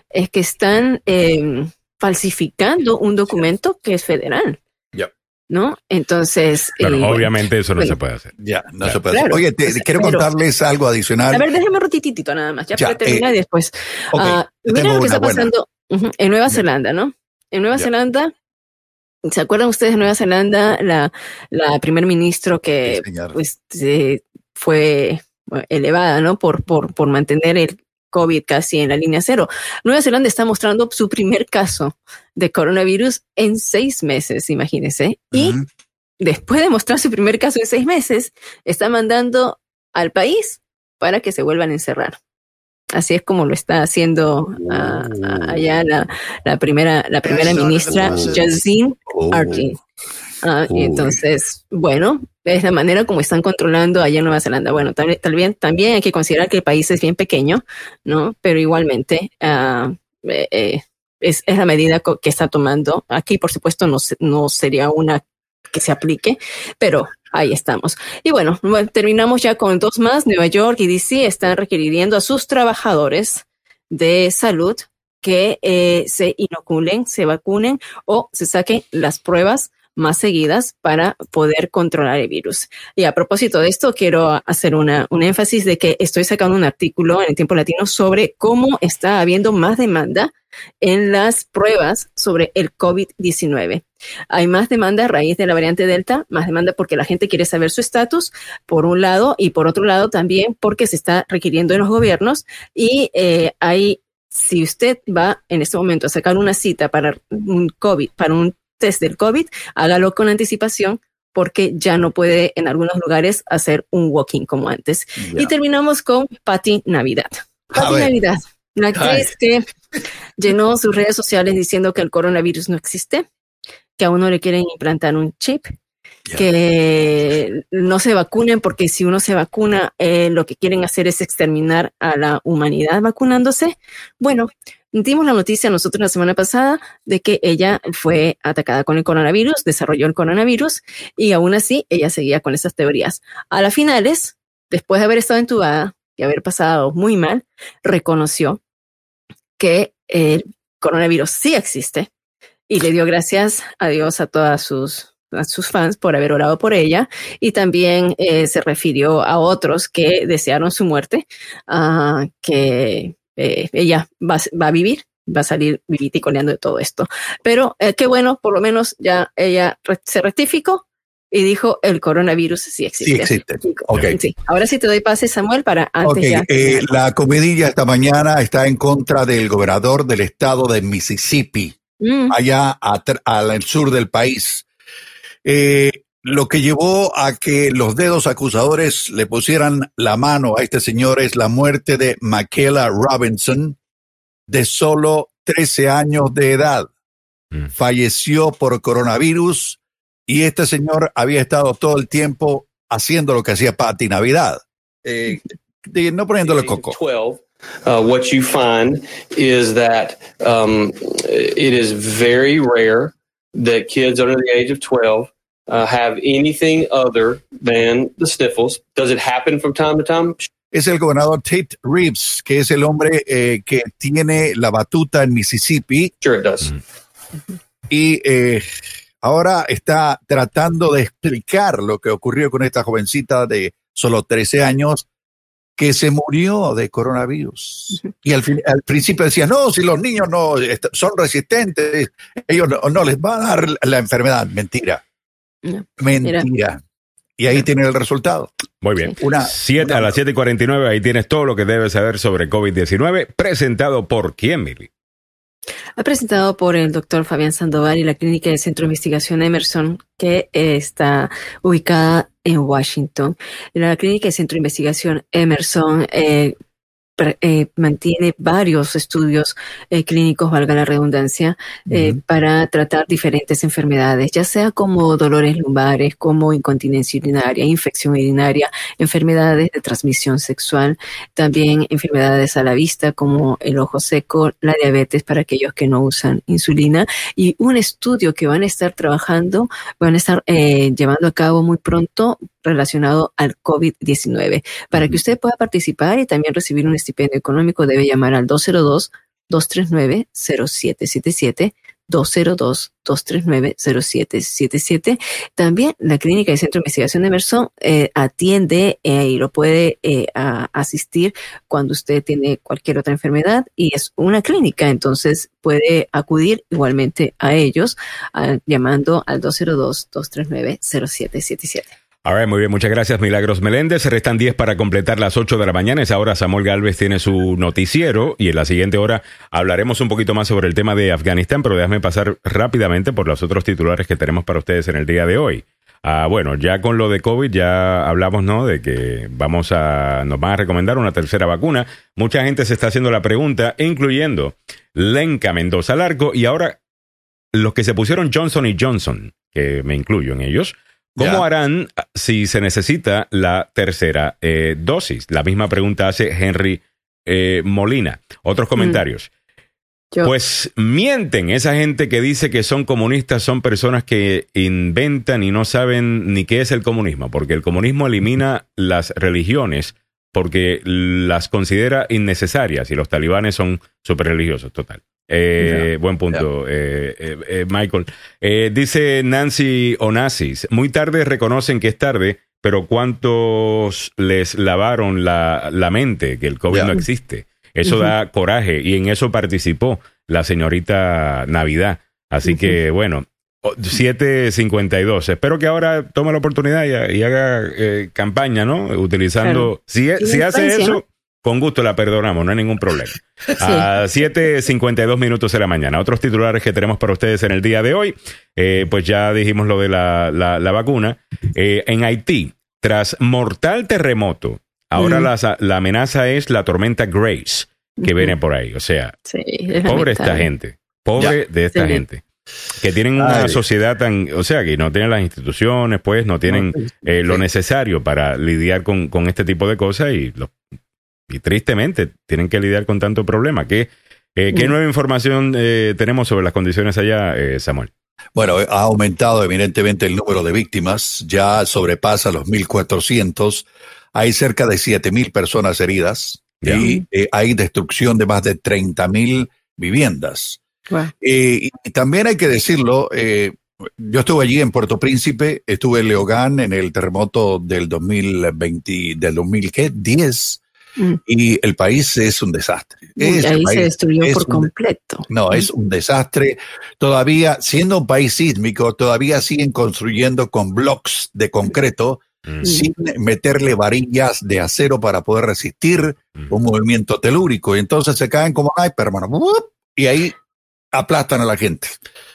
es que están eh, falsificando un documento que es federal. Ya. ¿No? Entonces. Bueno, eh, obviamente eso no bueno. se puede hacer. Ya, no Claro. se puede hacer. Claro. Oye, te, quiero pero- contarles algo adicional. A ver, déjame un ratitito nada más, ya, Ya, para terminar eh, y después. ok, Ah, yo mira lo que está buena. pasando en Nueva. Zelanda, ¿no? En Nueva. Zelanda, ¿se acuerdan ustedes de Nueva Zelanda? La, la primer ministro que Sí, pues eh, fue elevada, ¿no? Por, por, por mantener el COVID casi en la línea cero. Nueva Zelanda está mostrando su primer caso de coronavirus en seis meses, imagínense. Y Ujú. después de mostrar su primer caso en seis meses, está mandando al país para que se vuelvan a encerrar. Así es como lo está haciendo ah, allá la, la primera, la primera ministra. Jacinda Oh. Ardern. Y Uy. entonces, bueno, es la manera como están controlando allá en Nueva Zelanda. Bueno, también, también, también hay que considerar que el país es bien pequeño, ¿no? Pero igualmente eh, eh, es, es la medida que está tomando. Aquí, por supuesto, no, no sería una que se aplique, pero ahí estamos. Y bueno, terminamos ya con dos más. Nueva York y DC están requiriendo a sus trabajadores de salud que eh, se inoculen, se vacunen o se saquen las pruebas más seguidas para poder controlar el virus. Y a propósito de esto, quiero hacer una, un énfasis de que estoy sacando un artículo en el tiempo latino sobre cómo está habiendo más demanda en las pruebas sobre el COVID-19. Hay más demanda a raíz de la variante Delta, más demanda porque la gente quiere saber su estatus, por un lado, y por otro lado también porque se está requiriendo en los gobiernos y eh, hay, si usted va en este momento a sacar una cita para un COVID, para un test del COVID, hágalo con anticipación porque ya no puede en algunos lugares hacer un walking como antes. Y terminamos con Patti Navidad. Ver. Navidad, la actriz que llenó sus redes sociales diciendo que el coronavirus no existe, que a uno le quieren implantar un chip, que no se vacunen porque si uno se vacuna, eh, lo que quieren hacer es exterminar a la humanidad vacunándose. Bueno, dimos la noticia nosotros la semana pasada de que ella fue atacada con el coronavirus, desarrolló el coronavirus y aún así ella seguía con esas teorías. A las finales, después de haber estado entubada y haber pasado muy mal, reconoció que el coronavirus sí existe y le dio gracias a Dios a todas sus fans por haber orado por ella y también eh, se refirió a otros que desearon su muerte, ah, que eh, ella va, va a vivir, va a salir vivita y coleando de todo esto. Pero eh, qué bueno, por lo menos ya ella se rectificó y dijo el coronavirus sí existe. Sí existe. Ok. Sí. Ahora sí te doy pase, Samuel, para antes ya. eh, la comidilla esta mañana está en contra del gobernador del estado de Mississippi, Mm, allá al sur del país. Eh, lo que llevó a que los dedos acusadores le pusieran la mano a este señor es la muerte de Michaela Robinson, de solo 13 años de edad. Mm. Falleció por coronavirus y este señor había estado todo el tiempo haciendo lo que hacía Patti Navidad. Eh, de- no poniéndole coco. 12, uh, what you find is that um, it is very rare that kids under the age of 12 uh, have anything other than the sniffles. Does it happen from time to time? es el gobernador Tate Reeves, que es el hombre eh, que tiene la batuta en Mississippi Sure, it does. y eh, ahora está tratando de explicar lo que ocurrió con esta jovencita de solo 13 años que se murió de coronavirus. Y al, fin- al principio decía, no, si los niños no son resistentes, ellos no, no les va a dar la enfermedad. Mentira. No. Mentira. Y ahí tiene el resultado. Muy bien. Una, Siete, a las 7:49, ahí tienes todo lo que debes saber sobre COVID-19, presentado por quién, Mili. Ha presentado por el doctor Fabián Sandoval y la Clínica del Centro de Investigación Emerson, que eh, está ubicada en Washington. La Clínica del Centro de Investigación Emerson eh, eh, mantiene varios estudios eh, clínicos, valga la redundancia, eh, para tratar diferentes enfermedades, ya sea como dolores lumbares, como incontinencia urinaria, infección urinaria, enfermedades de transmisión sexual, también enfermedades a la vista como el ojo seco, la diabetes para aquellos que no usan insulina. Y un estudio que van a estar trabajando, van a estar eh, llevando a cabo muy pronto relacionado al COVID-19. Para que usted pueda participar y también recibir un estipendio económico, debe llamar al 202-239-0777. 202-239-0777. También la Clínica y Centro de Investigación de Emerson eh, atiende eh, y lo puede eh, a- asistir cuando usted tiene cualquier otra enfermedad y es una clínica, entonces puede acudir igualmente a ellos ah, llamando al 202-239-0777. Muy bien, muchas gracias Milagros Meléndez. Restan 10 para completar las 8 de la mañana. Es ahora Samuel Galvez tiene su noticiero y en la siguiente hora hablaremos un poquito más sobre el tema de Afganistán, pero déjame pasar rápidamente por los otros titulares que tenemos para ustedes en el día de hoy. Ah, bueno, ya con lo de COVID ya hablamos, ¿no? De que vamos a, nos van a recomendar una tercera vacuna. Mucha gente se está haciendo la pregunta, incluyendo Lenca Mendoza Largo y ahora los que se pusieron Johnson y Johnson, que me incluyo en ellos. ¿Cómo harán si se necesita la tercera eh, dosis? La misma pregunta hace Henry eh, Molina. Otros comentarios. Yo- Pues mienten. Esa gente que dice que son comunistas son personas que inventan y no saben ni qué es el comunismo, porque el comunismo elimina las religiones porque las considera innecesarias y los talibanes son súper religiosos, total. Eh, buen punto, eh, eh, eh, Michael. Eh, dice Nancy Onassis, muy tarde reconocen que es tarde, pero ¿cuántos les lavaron la, la mente que el COVID no existe? Eso da coraje y en eso participó la señorita Navidad. Así que bueno, o- 752. Espero que ahora tome la oportunidad y, y haga eh, campaña, ¿no? Utilizando... Claro. Si, si hace eso. Con gusto la perdonamos, no hay ningún problema. A 7.52 minutos de la mañana. Otros titulares que tenemos para ustedes en el día de hoy, eh, pues ya dijimos lo de la, la- la vacuna. Eh, en Haití, tras mortal terremoto, ahora Ujú. la, la amenaza es la tormenta Grace que viene por ahí. O sea, Sí, es pobre esta gente, pobre de esta Sí. gente. Que tienen una Ay. sociedad tan, o sea, que no tienen las instituciones, pues, no tienen eh, lo Sí. necesario para lidiar con, con este tipo de cosas y, lo- y tristemente tienen que lidiar con tanto problema. ¿Qué, eh, ¿qué nueva información eh, tenemos sobre las condiciones allá, eh, Samuel? Bueno, ha aumentado evidentemente el número de víctimas, ya sobrepasa los 1.400, hay cerca de 7.000 personas heridas y eh, hay destrucción de más de 30.000 viviendas. Wow. Eh, y también hay que decirlo, eh, yo estuve allí en Puerto Príncipe, estuve en Leogán en el terremoto del 2020, del 2010, Mm. y el país es un desastre. Uy, ahí se país destruyó es por un- completo. no, es un desastre. Todavía, siendo un país sísmico, todavía siguen construyendo con blocks de concreto Mm. sin meterle varillas de acero para poder resistir Mm. un movimiento telúrico. Y entonces se caen como hermano. ¡Wup! Y ahí aplastan a la gente.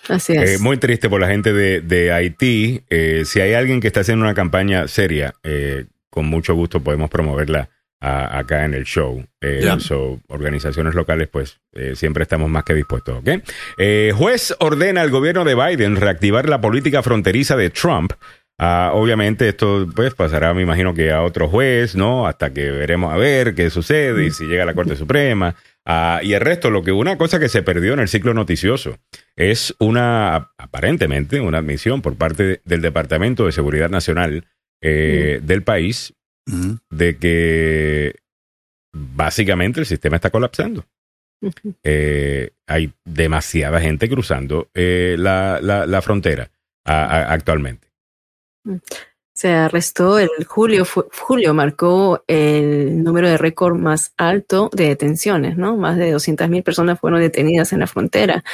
Así Eh, es. muy triste por la gente de, de Haití. Eh, si hay alguien que está haciendo una campaña seria, eh, con mucho gusto podemos promoverla a- acá en el show. Eh, so, organizaciones locales, pues eh, siempre estamos más que dispuestos. ¿ok? Eh, juez ordena al gobierno de Biden reactivar la política fronteriza de Trump. Ah, obviamente esto pues pasará, me imagino que a otro juez, ¿no? Hasta que veremos a ver qué sucede y si llega a la Corte Suprema. Ah, y el resto, lo que una cosa que se perdió en el ciclo noticioso es una, aparentemente, una admisión por parte del Departamento de Seguridad Nacional eh, del país De que básicamente el sistema está colapsando. Eh, hay demasiada gente cruzando eh, la, la- la frontera a- a- actualmente. Se arrestó el julio, julio marcó el número de récord más alto de detenciones, ¿no? Más de 200.000 personas fueron detenidas en la frontera.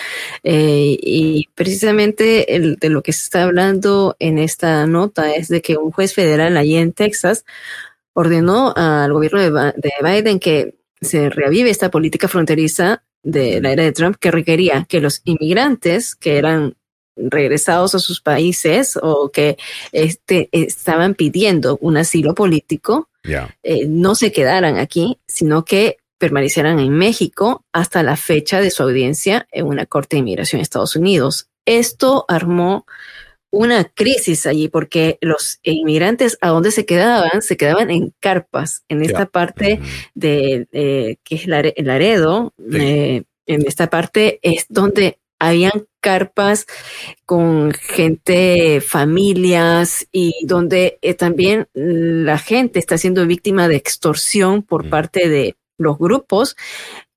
Eh, y precisamente el- de lo que se está hablando en esta nota es de que un juez federal allí en Texas ordenó al gobierno de, de Biden que se reavive esta política fronteriza de la era de Trump que requería que los inmigrantes que eran regresados a sus países o que este, estaban pidiendo un asilo político eh, no se quedaran aquí, sino que permanecieran en México hasta la fecha de su audiencia en una corte de inmigración en Estados Unidos. Esto armó una crisis allí porque los inmigrantes a dónde se quedaban, se quedaban en carpas, en esta parte de eh, que es Lare- Laredo, Sí. eh, en esta parte es donde habían carpas con gente, familias y donde eh, también la gente está siendo víctima de extorsión por Mm. parte de los grupos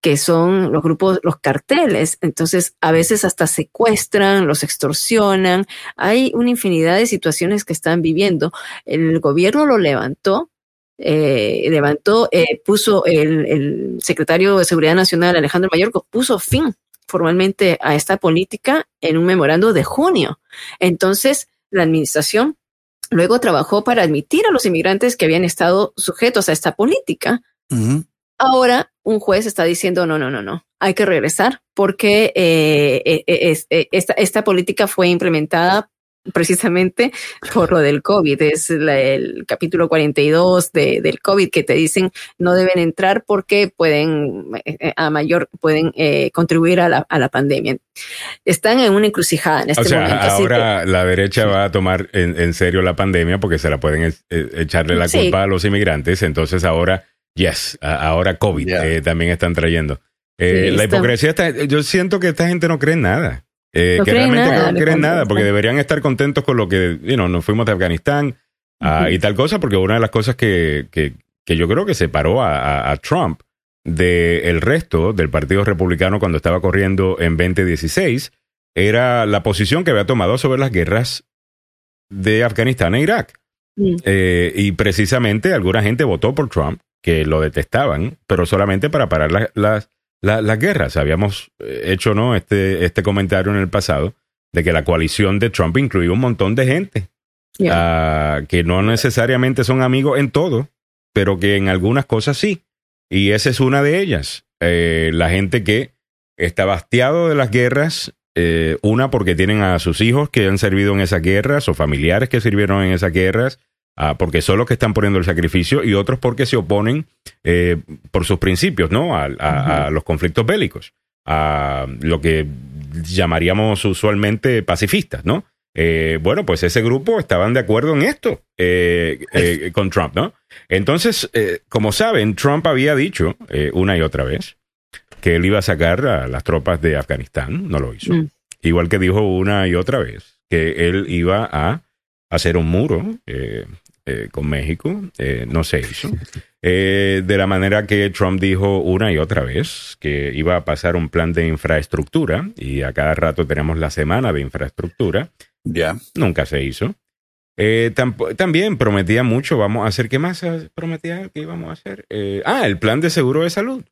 que son los grupos, los carteles. Entonces, a veces hasta secuestran, los extorsionan. Hay una infinidad de situaciones que están viviendo. El gobierno lo levantó, eh, levantó, eh, puso el, el secretario de Seguridad Nacional, Alejandro Mayorko, puso fin formalmente a esta política en un memorando de junio. Entonces, la administración luego trabajó para admitir a los inmigrantes que habían estado sujetos a esta política. Ahora un juez está diciendo, no, no, no, no, hay que regresar porque eh, eh, eh, es- eh, esta, esta política fue implementada precisamente por lo del COVID. Es la- el capítulo 42 de, del COVID que te dicen no deben entrar porque pueden eh, eh, a mayor pueden eh, contribuir a la, a la pandemia. Están en una encrucijada en este o sea, momento. así que- ahora la derecha va a tomar en, en serio la pandemia porque se la pueden e- echarle la Sí. culpa a los inmigrantes. Entonces ahora, yes, ahora COVID eh, también están trayendo. Eh, Sí, la está- hipocresía está, yo siento que esta gente no cree en nada. Eh, No que creen realmente nada, no creen nada, porque deberían estar contentos con lo que, you know, nos fuimos de Afganistán ah, y tal cosa, porque una de las cosas que, que, que yo creo que separó a, a- a Trump del resto del Partido Republicano cuando estaba corriendo en 2016 era la posición que había tomado sobre las guerras de Afganistán e Irak. Mm. Eh, y precisamente alguna gente votó por Trump, que lo detestaban, pero solamente para parar la- las- la- las guerras. Habíamos eh, hecho ¿no? este, este comentario en el pasado de que la coalición de Trump incluía un montón de gente ah, que no necesariamente son amigos en todo, pero que en algunas cosas sí. Y esa es una de ellas. Eh, la gente que está bastiado de las guerras, eh, una porque tienen a sus hijos que han servido en esas guerras o familiares que sirvieron en esas guerras, ah, porque son los que están poniendo el sacrificio, y otros porque se oponen eh, por sus principios, ¿no? A, a- a los conflictos bélicos, a lo que llamaríamos usualmente pacifistas, ¿no? Eh, bueno, pues ese grupo estaban de acuerdo en esto eh, eh, con Trump, ¿no? Entonces, eh, como saben, Trump había dicho eh, una y otra vez que él iba a sacar a las tropas de Afganistán, no lo hizo. Mm. Igual que dijo una y otra vez que él iba a hacer un muro eh, con México, eh, no se hizo. Eh, de la manera que Trump dijo una y otra vez que iba a pasar un plan de infraestructura y a cada rato tenemos la semana de infraestructura Ya. nunca se hizo. Eh, también prometía mucho, vamos a hacer, ¿qué más prometía que íbamos a hacer? Eh, ah, el plan de seguro de salud.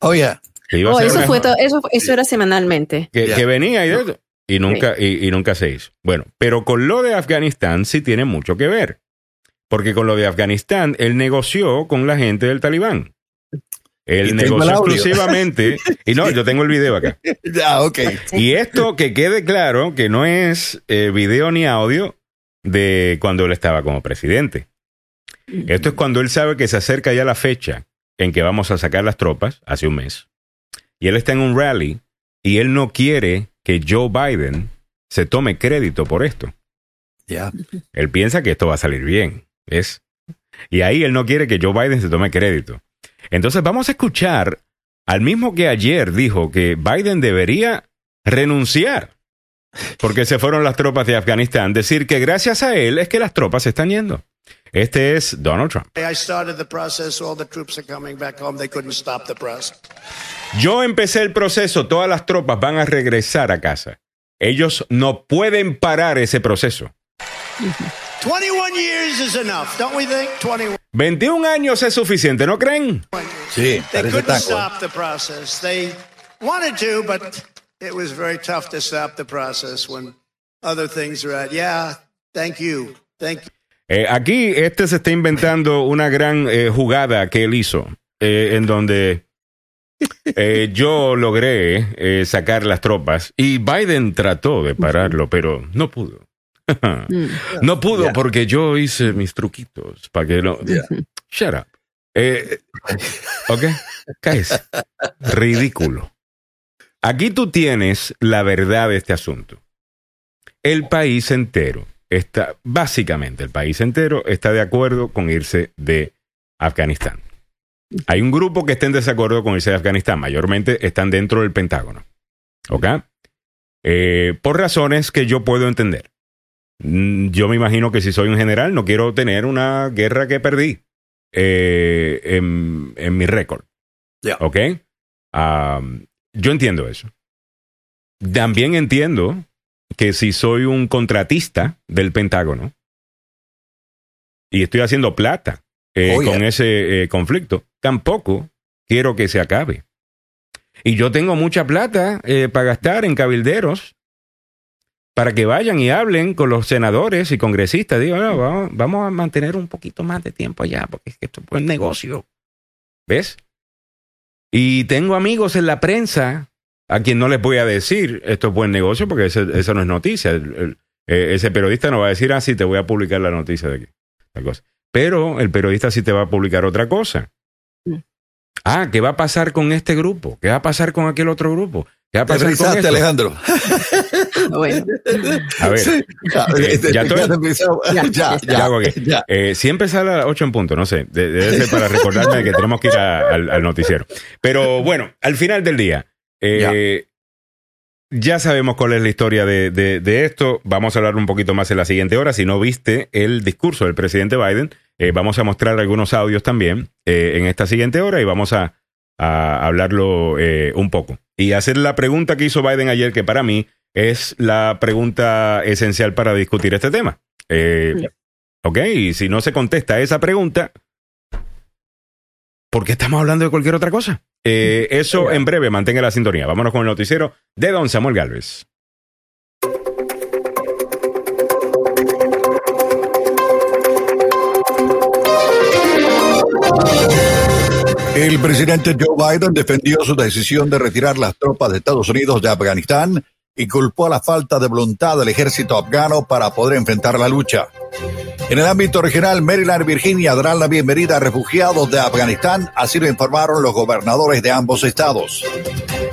Oye, Que, iba a Oh, eso fue eso, eso era semanalmente. que, Ya. que venía y, de y nunca, y, y nunca se hizo. Bueno, pero con lo de Afganistán sí tiene mucho que ver. Porque con lo de Afganistán, él negoció con la gente del Talibán. Él negoció exclusivamente. Y no, yo tengo el video acá. ya, ok. Y esto que quede claro que no es eh, video ni audio de cuando él estaba como presidente. Esto es cuando él sabe que se acerca ya la fecha en que vamos a sacar las tropas, hace un mes. Y él está en un rally y él no quiere que Joe Biden se tome crédito por esto. Ya. Él piensa que esto va a salir bien, ¿ves? Y ahí él no quiere que Joe Biden se tome crédito. Entonces vamos a escuchar al mismo que ayer dijo que Biden debería renunciar porque se fueron las tropas de Afganistán, decir que gracias a él es que las tropas se están yendo. Este es Donald Trump. I started the process. All the troops are coming back home. They couldn't stop the process. Yo empecé el proceso, todas las tropas van a regresar a casa. Ellos no pueden parar ese proceso. 21 years is enough, don't we think? 21 21 años es suficiente, ¿no creen? Sí, They parece couldn't taco. stop the process. They wanted to, but it was very tough to stop the process when other things are at. Yeah, thank you. Thank you. Eh, aquí este se está inventando una gran eh, jugada que él hizo, eh, en donde eh, yo logré eh, sacar las tropas y Biden trató de pararlo, pero no pudo. No pudo porque yo hice mis truquitos para que no. Shut up. Eh, ok. Cállese. Ridículo. Aquí tú tienes la verdad de este asunto. El país entero está, básicamente el país entero está de acuerdo con irse de Afganistán. Hay un grupo que está en desacuerdo con irse de Afganistán, mayormente están dentro del Pentágono. ¿Ok? Eh, por razones que yo puedo entender. Mm, Yo me imagino que si soy un general no quiero tener una guerra que perdí eh, en, en mi récord. ¿Ok? Yo entiendo eso. También entiendo que si soy un contratista del Pentágono y estoy haciendo plata eh, Oh, yeah. con ese eh, conflicto, tampoco quiero que se acabe. Y yo tengo mucha plata para gastar en cabilderos para que vayan y hablen con los senadores y congresistas. Digo, "No, vamos, vamos a mantener un poquito más de tiempo allá, porque es que esto es buen negocio. ¿Ves? Y tengo amigos en la prensa a quien no les voy a decir esto es buen negocio, porque eso no es noticia. El- el- eh, ese periodista no va a decir, ah, sí, te voy a publicar la noticia de aquí. tal cosa. Pero el periodista sí te va a publicar otra cosa. Mm. Ah, ¿qué va a pasar con este grupo? ¿Qué va a pasar con aquel otro grupo? ¿Qué va a Te pasar con frisaste, esto? Alejandro. Bueno, A ver, Sí. Ah, Eh, te- ya te estoy- quedaste frisado. Ya, Ya, ya ya, Ya hago que- ya. Eh, siempre sale a las 8 en punto, no sé. de- Debe ser para recordarme de que tenemos que ir a- al, al noticiero. Pero bueno, al final del día, eh, ya sabemos cuál es la historia de, de- de esto. Vamos a hablar un poquito más en la siguiente hora. Si no viste el discurso del presidente Biden, eh, vamos a mostrar algunos audios también eh, en esta siguiente hora y vamos a, a hablarlo eh, un poco. Y hacer la pregunta que hizo Biden ayer, que para mí es la pregunta esencial para discutir este tema. Eh, Ok, y si no se contesta esa pregunta, ¿por qué estamos hablando de cualquier otra cosa? Eh, eso en breve, mantenga la sintonía. Vámonos con el noticiero de Don Samuel Galvez. El presidente Joe Biden defendió su decisión de retirar las tropas de Estados Unidos de Afganistán y culpó a la falta de voluntad del ejército afgano para poder enfrentar la lucha. En el ámbito regional, Maryland y Virginia darán la bienvenida a refugiados de Afganistán, así lo informaron los gobernadores de ambos estados.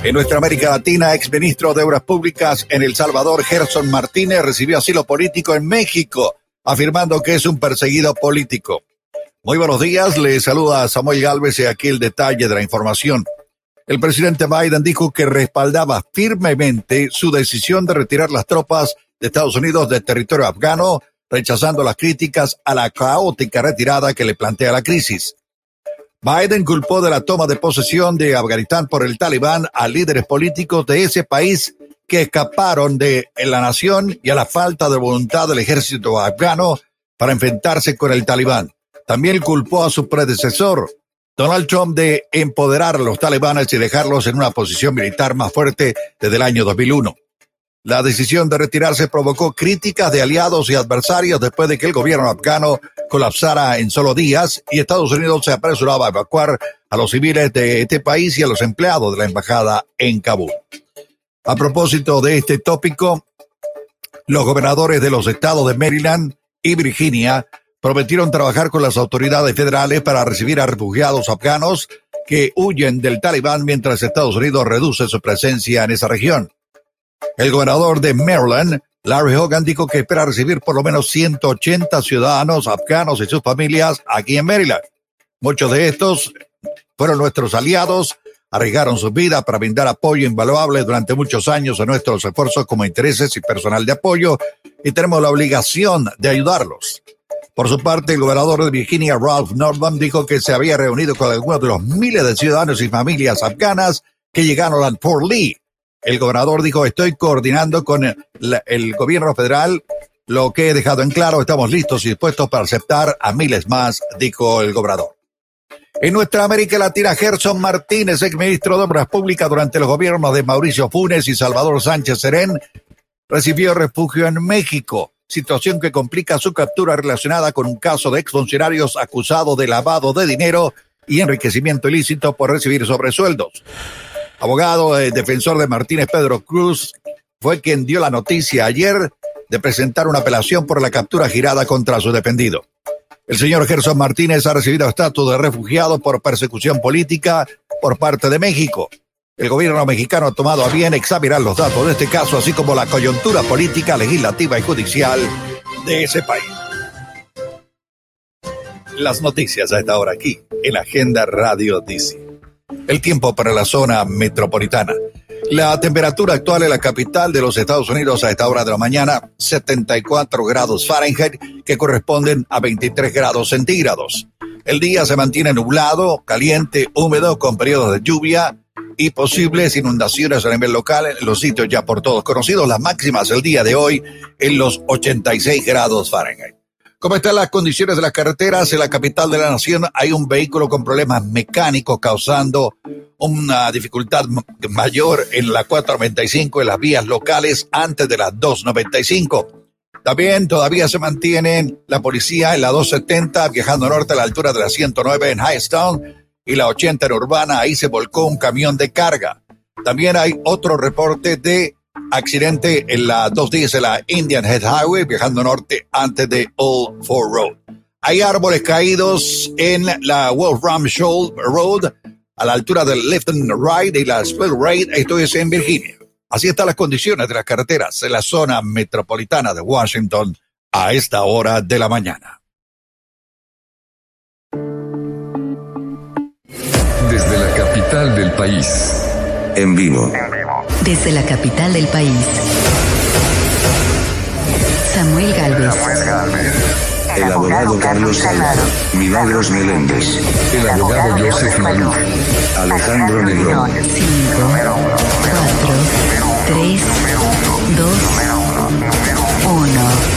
En nuestra América Latina, exministro de Obras Públicas en El Salvador, Gerson Martínez, recibió asilo político en México, afirmando que es un perseguido político. Muy buenos días, le saluda Samuel Galvez y aquí el detalle de la información. El presidente Biden dijo que respaldaba firmemente su decisión de retirar las tropas de Estados Unidos del territorio afgano, rechazando las críticas a la caótica retirada que le plantea la crisis. Biden culpó de la toma de posesión de Afganistán por el talibán a líderes políticos de ese país que escaparon de la nación y a la falta de voluntad del ejército afgano para enfrentarse con el talibán. También culpó a su predecesor, Donald Trump, de empoderar a los talibanes y dejarlos en una posición militar más fuerte desde el año 2001. La decisión de retirarse provocó críticas de aliados y adversarios después de que el gobierno afgano colapsara en solo días y Estados Unidos se apresuraba a evacuar a los civiles de este país y a los empleados de la embajada en Kabul. A propósito de este tópico, los gobernadores de los estados de Maryland y Virginia prometieron trabajar con las autoridades federales para recibir a refugiados afganos que huyen del talibán mientras Estados Unidos reduce su presencia en esa región. El gobernador de Maryland, Larry Hogan, dijo que espera recibir por lo menos 180 ciudadanos afganos y sus familias aquí en Maryland. Muchos de estos fueron nuestros aliados, arriesgaron sus vidas para brindar apoyo invaluable durante muchos años a nuestros esfuerzos como intereses y personal de apoyo y tenemos la obligación de ayudarlos. Por su parte, el gobernador de Virginia, Ralph Northam, dijo que se había reunido con algunos de los miles de ciudadanos y familias afganas que llegaron a Fort Lee. El gobernador dijo, estoy coordinando con el, gobierno federal, lo que he dejado en claro, estamos listos y dispuestos para aceptar a miles más, dijo el gobernador. En nuestra América Latina, Gerson Martínez, exministro de Obras Públicas durante los gobiernos de Mauricio Funes y Salvador Sánchez Serén, recibió refugio en México, situación que complica su captura relacionada con un caso de exfuncionarios acusados de lavado de dinero y enriquecimiento ilícito por recibir sobresueldos. Abogado eh, defensor de Martínez Pedro Cruz fue quien dio la noticia ayer de presentar una apelación por la captura girada contra su defendido. El señor Gerson Martínez ha recibido estatus de refugiado por persecución política por parte de México. El gobierno mexicano ha tomado a bien examinar los datos de este caso, así como la coyuntura política, legislativa y judicial de ese país. Las noticias a esta hora aquí, en Agenda Radio DC. El tiempo para la zona metropolitana. La temperatura actual en la capital de los Estados Unidos a esta hora de la mañana, 74 grados Fahrenheit, que corresponden a 23 grados centígrados. El día se mantiene nublado, caliente, húmedo, con periodos de lluvia y posibles inundaciones a nivel local en los sitios ya por todos conocidos. Las máximas el día de hoy en los 86 grados Fahrenheit. ¿Cómo están las condiciones de las carreteras? En la capital de la nación hay un vehículo con problemas mecánicos causando una dificultad mayor en la 495 en las vías locales antes de las 295. También todavía se mantiene la policía en la 270 viajando norte a la altura de la 109 en Hightown y la 80 en Urbana. Ahí se volcó un camión de carga. También hay otro reporte de accidente en la 210 de la Indian Head Highway, viajando norte antes de Old Ford Road. Hay árboles caídos en la Wolfram Shoal Road, a la altura del Left and Right y la Split Raid, esto es en Virginia. Así están las condiciones de las carreteras en la zona metropolitana de Washington a esta hora de la mañana. Desde la capital del país. En vivo. Desde la capital del país. Samuel Galvez. El abogado Carlos Salvador. Milagros Meléndez. El abogado Joseph Maluf. Alejandro Negrón. 5, 4, 3, 2, 1.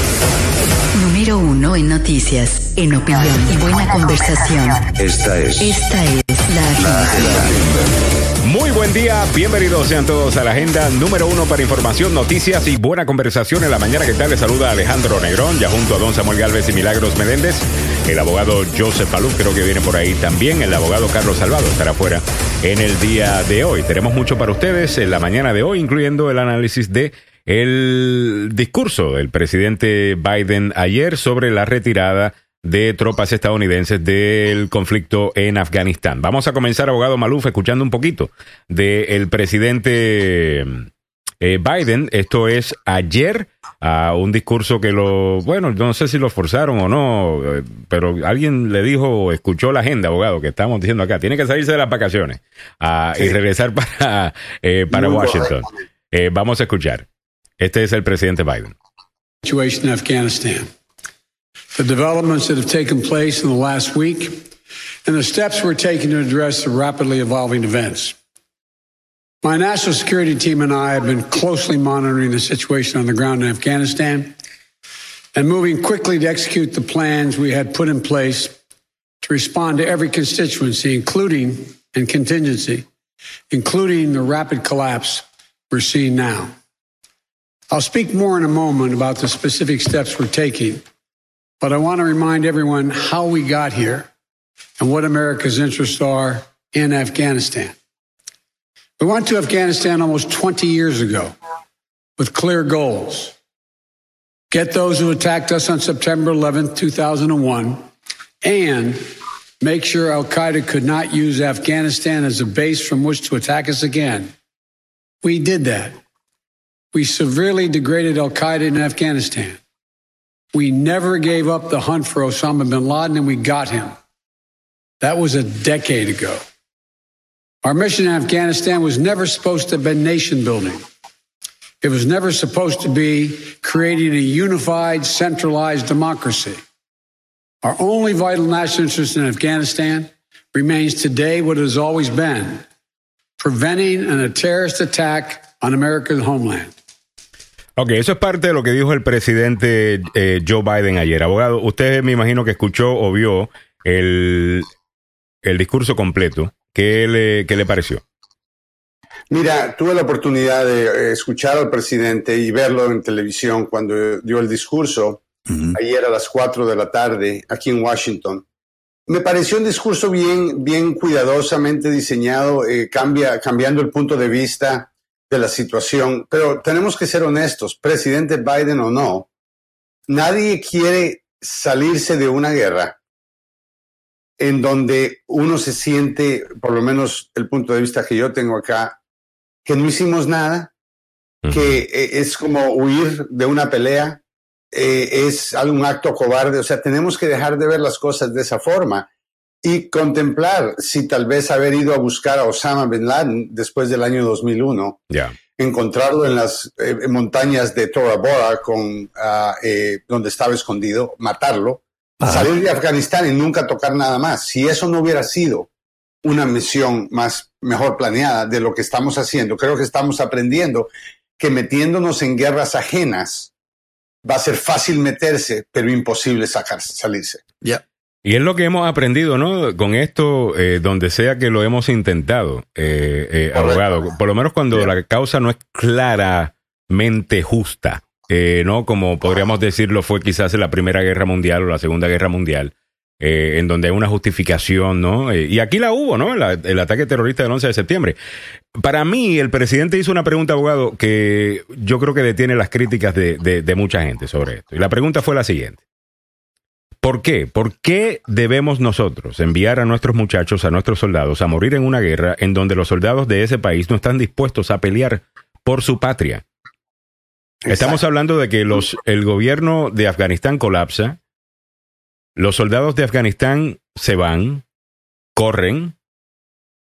Número 1 en noticias, en opinión y buena conversación. Esta es Esta es Muy buen día, bienvenidos sean todos a la agenda número uno para información, noticias y buena conversación en la mañana. ¿Qué tal? Les saluda Alejandro Negrón, ya junto a don Samuel Galvez y Milagros Meléndez. El abogado Joseph Paluf creo que viene por ahí también. El abogado Carlos Salvado estará fuera en el día de hoy. Tenemos mucho para ustedes en la mañana de hoy, incluyendo el análisis de el discurso del presidente Biden ayer sobre la retirada de tropas estadounidenses del conflicto en Afganistán. Vamos a comenzar, abogado Maluf, escuchando un poquito del presidente eh, Biden. Esto es ayer, a un discurso que lo, bueno, no sé si lo forzaron o no, eh, pero alguien le dijo o escuchó la agenda, abogado, que estamos diciendo acá. Tiene que salirse de las vacaciones ah, y regresar para, eh, para Washington. Eh, vamos a escuchar. Este es el presidente Biden. situation in Afghanistan, the developments that have taken place in the last week, and the steps we're taking to address the rapidly evolving events. My national security team and I have been closely monitoring the situation on the ground in Afghanistan and moving quickly to execute the plans we had put in place to respond to every constituency, including and contingency, including the rapid collapse we're seeing now. I'll speak more in a moment about the specific steps we're taking, but I want to remind everyone how we got here and what America's interests are in Afghanistan. We went to Afghanistan almost 20 years ago with clear goals. Get those who attacked us on September 11th, 2001, and make sure Al Qaeda could not use Afghanistan as a base from which to attack us again. We did that. We severely degraded Al Qaeda in Afghanistan. We never gave up the hunt for Osama bin Laden, and we got him. That was a decade ago. Our mission in Afghanistan was never supposed to have been nation building. It was never supposed to be creating a unified, centralized democracy. Our only vital national interest in Afghanistan remains today what it has always been preventing a terrorist attack on America's homeland. Ok, eso es parte de lo que dijo el presidente eh, Joe Biden ayer. Abogado, usted me imagino que escuchó o vio el, el discurso completo. ¿Qué le, qué le pareció? Mira, tuve la oportunidad de eh, escuchar al presidente y verlo en televisión cuando dio el discurso ayer a las 4 de la tarde aquí en Washington. Me pareció un discurso bien, bien cuidadosamente diseñado, eh, cambia, cambiando el punto de vista de la situación. Pero tenemos que ser honestos, presidente Biden o no, nadie quiere salirse de una guerra en donde uno se siente, por lo menos el punto de vista que yo tengo acá, que no hicimos nada, que eh, es como huir de una pelea, eh, es algún acto cobarde, o sea, tenemos que dejar de ver las cosas de esa forma y contemplar si tal vez haber ido a buscar a Osama Bin Laden después del año 2001, encontrarlo en las eh, montañas de Tora Bora, con, ah, donde estaba escondido, matarlo, salir de Afganistán y nunca tocar nada más. Si eso no hubiera sido una misión más mejor planeada de lo que estamos haciendo, creo que estamos aprendiendo que metiéndonos en guerras ajenas va a ser fácil meterse, pero imposible sacarse, salirse. Ya. Y es lo que hemos aprendido, ¿no? Con esto, eh, donde sea que lo hemos intentado, eh, eh, abogado. Por lo menos cuando la causa no es claramente justa. Eh, ¿no? Como podríamos decirlo, fue quizás en la Primera Guerra Mundial o la Segunda Guerra Mundial, eh, en donde hay una justificación, ¿no? Y aquí la hubo, ¿no? el ataque terrorista del 11 de septiembre. Para mí, el presidente hizo una pregunta, abogado, que yo creo que detiene las críticas de, de mucha gente sobre esto. Y la pregunta fue la siguiente. ¿Por qué? ¿Por qué debemos nosotros enviar a nuestros muchachos, a nuestros soldados, a morir en una guerra en donde los soldados de ese país no están dispuestos a pelear por su patria? Estamos hablando de que los, el gobierno de Afganistán colapsa, los soldados de Afganistán se van, corren,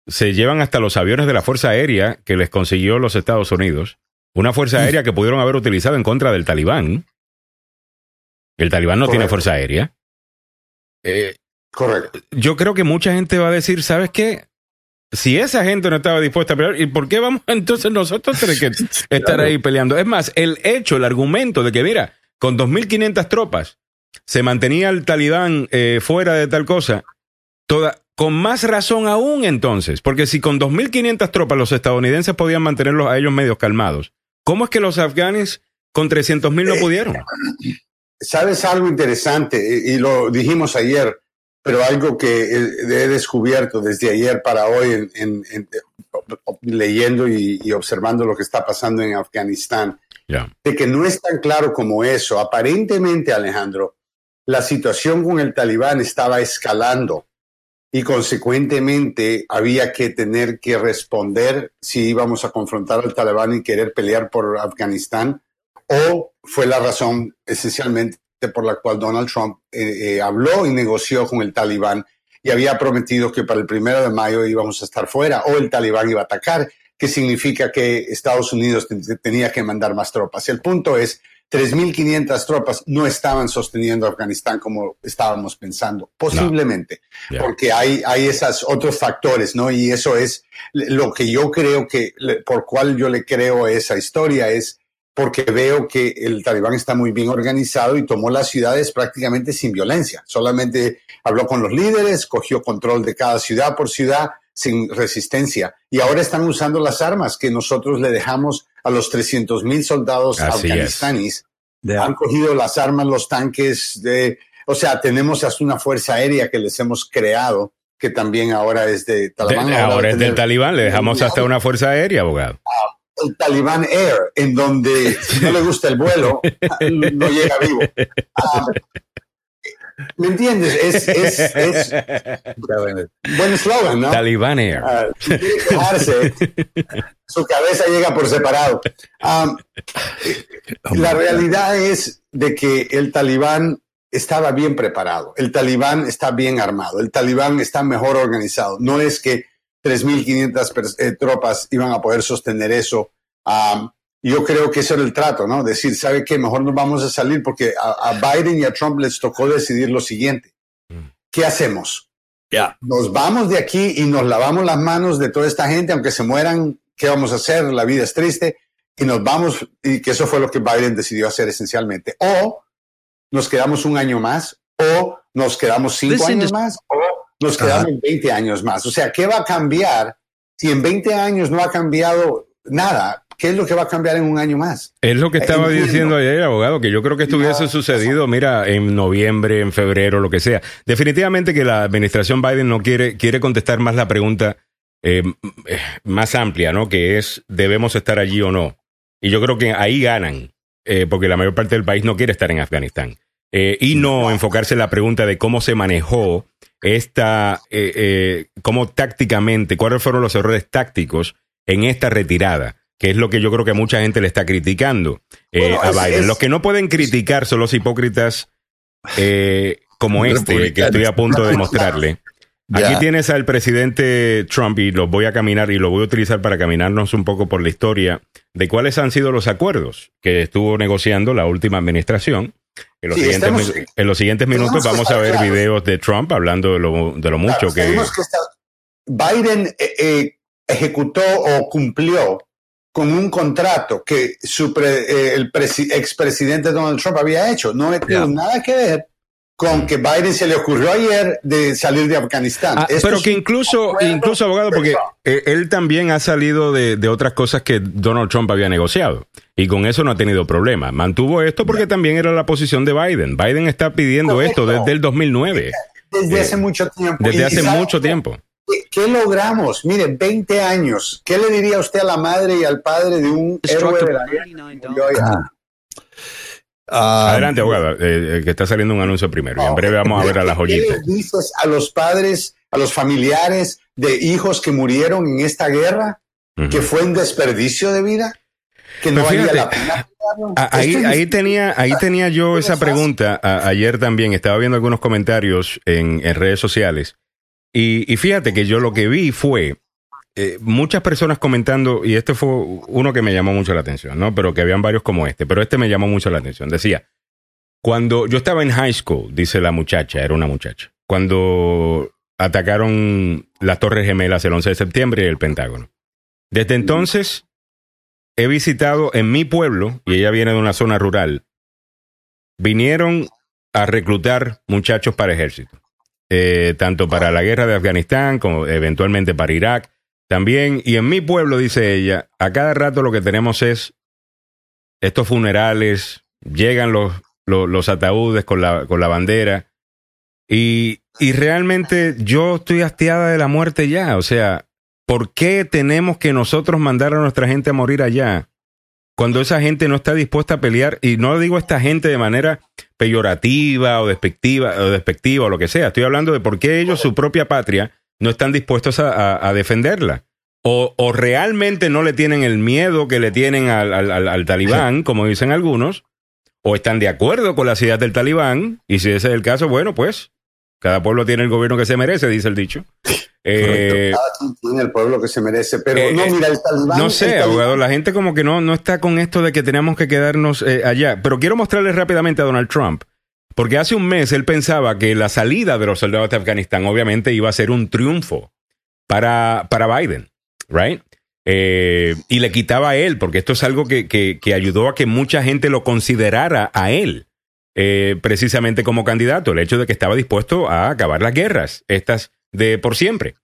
se llevan hasta los aviones de la Fuerza Aérea que les consiguió los Estados Unidos, una Fuerza. Aérea que pudieron haber utilizado en contra del talibán. El talibán no tiene Fuerza Aérea. Eh, Correcto. Yo creo que mucha gente va a decir, ¿sabes qué? si esa gente no estaba dispuesta a pelear, ¿y por qué vamos entonces nosotros tener que estar ahí peleando? Es más, el hecho, el argumento de que, mira, con 2.500 tropas se mantenía el talibán eh, fuera de tal cosa, toda, con más razón aún entonces, porque si con 2.500 tropas los estadounidenses podían mantenerlos a ellos medios calmados, ¿cómo es que los afganes con 300.000 no eh, pudieron? ¿Sabes algo interesante? Y lo dijimos ayer pero algo que he descubierto desde ayer para hoy en, leyendo y, observando lo que está pasando en Afganistán, de que no es tan claro como eso. Aparentemente, Alejandro, la situación con el talibán estaba escalando y consecuentemente había que tener que responder si íbamos a confrontar al talibán y querer pelear por Afganistán o fue la razón esencialmente por la cual Donald Trump eh, eh, habló y negoció con el talibán y había prometido que para el primero de mayo íbamos a estar fuera o el talibán iba a atacar, que significa que Estados Unidos tenía que mandar más tropas. El punto es, 3.500 tropas no estaban sosteniendo Afganistán como estábamos pensando, posiblemente, porque hay, hay esos otros factores, ¿no? Y eso es lo que yo creo que, por cual yo le creo a esa historia, es porque veo que el talibán está muy bien organizado y tomó las ciudades prácticamente sin violencia. Solamente habló con los líderes, cogió control de cada ciudad por ciudad sin resistencia. Y ahora están usando las armas que nosotros le dejamos a los 300 mil soldados afganistaníes. Han cogido las armas, los tanques, de, o sea, tenemos hasta una fuerza aérea que les hemos creado que también ahora es de Talibán. ahora, es del Talibán, le dejamos hasta una fuerza aérea, abogado. Ah, el Taliban Air, en donde si no le gusta el vuelo, no llega vivo. Ah, ¿Me entiendes? Es, es, es buen eslogan, ¿no? Taliban Air. Ah, si quiere quejarse, su cabeza llega por separado. Ah, la realidad es de que el talibán estaba bien preparado, el talibán está bien armado, el talibán está mejor organizado. No es que 3.500 eh, tropas iban a poder sostener eso. yo creo que eso era el trato, ¿no? Decir, ¿sabe qué? Mejor nos vamos a salir porque a, Biden y a Trump les tocó decidir lo siguiente. Mm. ¿Qué hacemos? Ya. Nos vamos de aquí y nos lavamos las manos de toda esta gente, aunque se mueran, ¿qué vamos a hacer? La vida es triste. Y nos vamos, y que eso fue lo que Biden decidió hacer esencialmente. O nos quedamos un año más, o nos quedamos cinco años más, o nos quedamos 20 años más. O sea, ¿qué va a cambiar si en 20 años no ha cambiado nada? ¿Qué es lo que va a cambiar en un año más? Es lo que estaba diciendo ayer, abogado, que yo creo que esto hubiese sucedido, mira, en noviembre, en febrero, lo que sea. Definitivamente que la administración Biden no quiere, quiere contestar más la pregunta eh, más amplia, ¿no? Que es, ¿debemos estar allí o no? Y yo creo que ahí ganan, eh, porque la mayor parte del país no quiere estar en Afganistán. Eh, y no enfocarse en la pregunta de cómo se manejó esta, eh, eh, cómo tácticamente, cuáles fueron los errores tácticos en esta retirada, que es lo que yo creo que mucha gente le está criticando eh, Bueno, a Biden. es- los que no pueden criticar son los hipócritas eh, como este, que estoy a punto de mostrarle. Aquí tienes al presidente Trump y los voy a caminar y lo voy a utilizar para caminarnos un poco por la historia de cuáles han sido los acuerdos que estuvo negociando la última administración. En los, Sí, siguientes, estamos- mi- en los siguientes tenemos minutos vamos a ver claros. videos de Trump hablando de lo, de lo mucho Claro, que... que estar- Biden eh, eh, ejecutó o cumplió con un contrato que su pre- eh, el presi- expresidente Donald Trump había hecho. No tiene Ya. nada que ver con que Biden se le ocurrió ayer de salir de Afganistán. Ah, Esto pero que incluso, incluso abogado, porque eh, él también ha salido de, de otras cosas que Donald Trump había negociado y con eso no ha tenido problema. Mantuvo esto porque también era la posición de Biden. Biden está pidiendo Correcto. esto desde el 2009, desde eh, hace mucho tiempo. desde hace y ¿sabe mucho tiempo. ¿Qué, qué logramos? Mire, 20 años. ¿Qué le diría usted a la madre y al padre de un héroe de la guerra? Ah. Adelante, abogado, eh, eh, que está saliendo un anuncio primero y en breve vamos a ver a la ¿Qué joyita. le dices a los padres, a los familiares de hijos que murieron en esta guerra? Ujú. ¿Que fue un desperdicio de vida? ¿Que no Pues valía fíjate, la pena? Ah, Ahí, ahí tenía, ahí tenía yo esa pregunta a- ayer también. Estaba viendo algunos comentarios en, en redes sociales. Y, y fíjate que yo lo que vi fue eh, muchas personas comentando, y este fue uno que me llamó mucho la atención, ¿no? Pero que habían varios como este, pero este me llamó mucho la atención. Decía, cuando yo estaba en high school, dice la muchacha, era una muchacha, cuando atacaron las Torres Gemelas el 11 de septiembre y el Pentágono. Desde entonces he visitado en mi pueblo, y ella viene de una zona rural, vinieron a reclutar muchachos para ejército, Eh, tanto para la guerra de Afganistán como eventualmente para Irak también. Y en mi pueblo, dice ella, a cada rato lo que tenemos es estos funerales, llegan los, los, ataúdes con la, con la bandera. Y, y realmente yo estoy hastiada de la muerte ya. O sea, ¿por qué tenemos que nosotros mandar a nuestra gente a morir allá? Cuando esa gente no está dispuesta a pelear, y no digo esta gente de manera peyorativa o despectiva o despectiva o lo que sea, estoy hablando de por qué ellos, su propia patria, no están dispuestos a, a- a defenderla. O, o realmente no le tienen el miedo que le tienen al, al- al- al talibán, como dicen algunos, o están de acuerdo con las ideas del talibán, y si ese es el caso, bueno, pues cada pueblo tiene el gobierno que se merece, dice el dicho. Eh, Cada quien tiene el pueblo que se merece. Pero eh, no, eh, mira, el talibán. no sé, talibán- abogado, la gente como que no, no está con esto de que tenemos que quedarnos eh, allá. Pero quiero mostrarles rápidamente a Donald Trump, porque hace un mes él pensaba que la salida de los soldados de Afganistán obviamente iba a ser un triunfo para, para Biden, ¿right? Eh, y le quitaba a él, porque esto es algo que, que- ayudó a que mucha gente lo considerara a él, eh, precisamente como candidato, el hecho de que estaba dispuesto a acabar las guerras, estas de por siempre.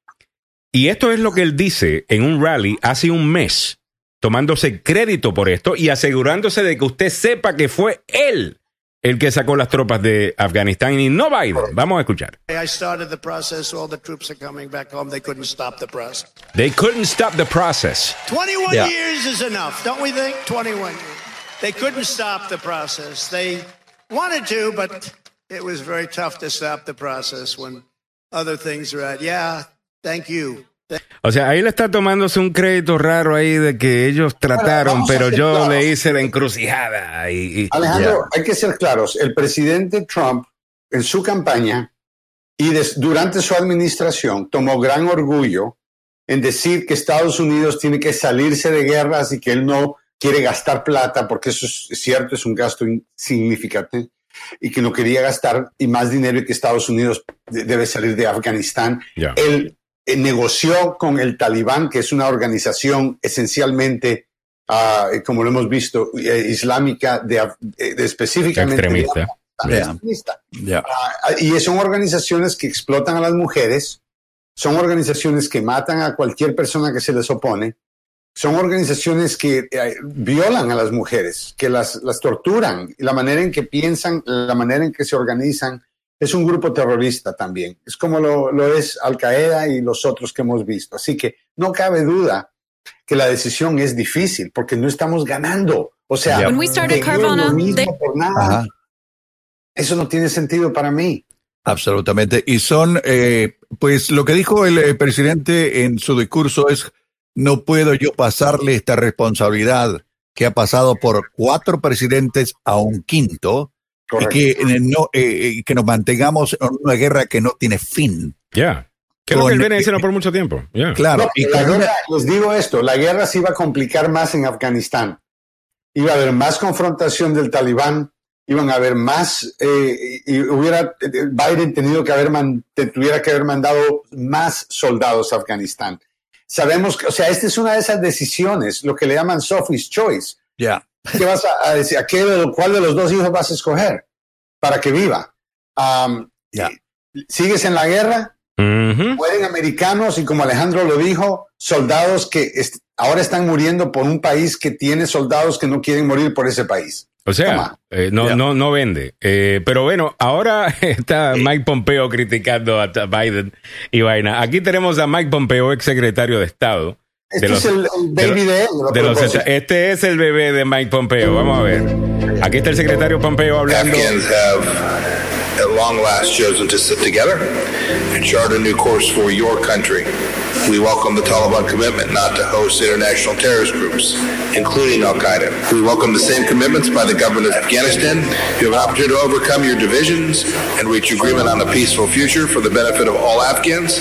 Y esto es lo que él dice en un rally hace un mes, tomándose crédito por esto y asegurándose de que usted sepa que fue él el que sacó las tropas de Afganistán y no Biden. Vamos a escuchar. I started the process. All the troops are coming back home. They couldn't stop the process. They couldn't stop the process. 21 Yeah. years is enough, don't we think? 21 years. They couldn't stop the process. They wanted to, but it was very tough to stop the process when other things are at. Yeah, thank you. O sea, ahí le está tomándose un crédito raro ahí de que ellos trataron, pero yo claros. le hice la encrucijada. Y, y- Alejandro, hay que ser claros. El presidente Trump, en su campaña y des- durante su administración, tomó gran orgullo en decir que Estados Unidos tiene que salirse de guerras y que él no quiere gastar plata, porque eso es cierto, es un gasto insignificante, y que no quería gastar y más dinero y que Estados Unidos de- debe salir de Afganistán. Ya. Él eh, negoció con el Talibán, que es una organización esencialmente, ah, como lo hemos visto, eh, islámica, de, eh, de específicamente de extremista. Ya. extremista. Ah, y son organizaciones que explotan a las mujeres, son organizaciones que matan a cualquier persona que se les opone, son organizaciones que eh, violan a las mujeres, que las, las torturan, la manera en que piensan, la manera en que se organizan, es un grupo terrorista también. Es como lo, lo es Al Qaeda y los otros que hemos visto. Así que no cabe duda que la decisión es difícil porque no estamos ganando. O sea, Yeah. Es lo Carvana, mismo they- por nada. Ajá. Eso no tiene sentido para mí. Absolutamente. Y son, eh, pues lo que dijo el, eh, presidente en su discurso es, no puedo yo pasarle esta responsabilidad que ha pasado por cuatro presidentes a un quinto y que, eh, no, eh, que nos mantengamos en una guerra que no tiene fin. Ya. Que es lo que viene diciendo por mucho tiempo. Claro. No, y la con una- les digo esto, la guerra se iba a complicar más en Afganistán. Iba a haber más confrontación del talibán, iban a haber más, eh, y hubiera eh, Biden tenido que haber man- te- tuviera que haber mandado más soldados a Afganistán. Sabemos que, o sea, esta es una de esas decisiones, lo que le llaman Sophie's Choice. ya. ¿Qué vas a, a decir? ¿A qué cuál de los dos hijos vas a escoger para que viva? Ya. ¿Sigues en la guerra? Mueren americanos y como Alejandro lo dijo, soldados que est- ahora están muriendo por un país que tiene soldados que no quieren morir por ese país. O sea, eh, no, no, no vende. Eh, pero bueno, ahora está Mike Pompeo criticando a Biden y vaina. Aquí tenemos a Mike Pompeo, ex secretario de Estado. Este de es el, el baby de, él. a de los- este es el bebé de Mike Pompeo. Vamos a ver. Aquí está el secretario Pompeo hablando. At long last chosen to sit together and chart a new course for your country. We welcome the Taliban commitment not to host international terrorist groups, including Al Qaeda. We welcome the same commitments by the government of Afghanistan. You have an opportunity to overcome your divisions and reach agreement on a peaceful future for the benefit of all Afghans.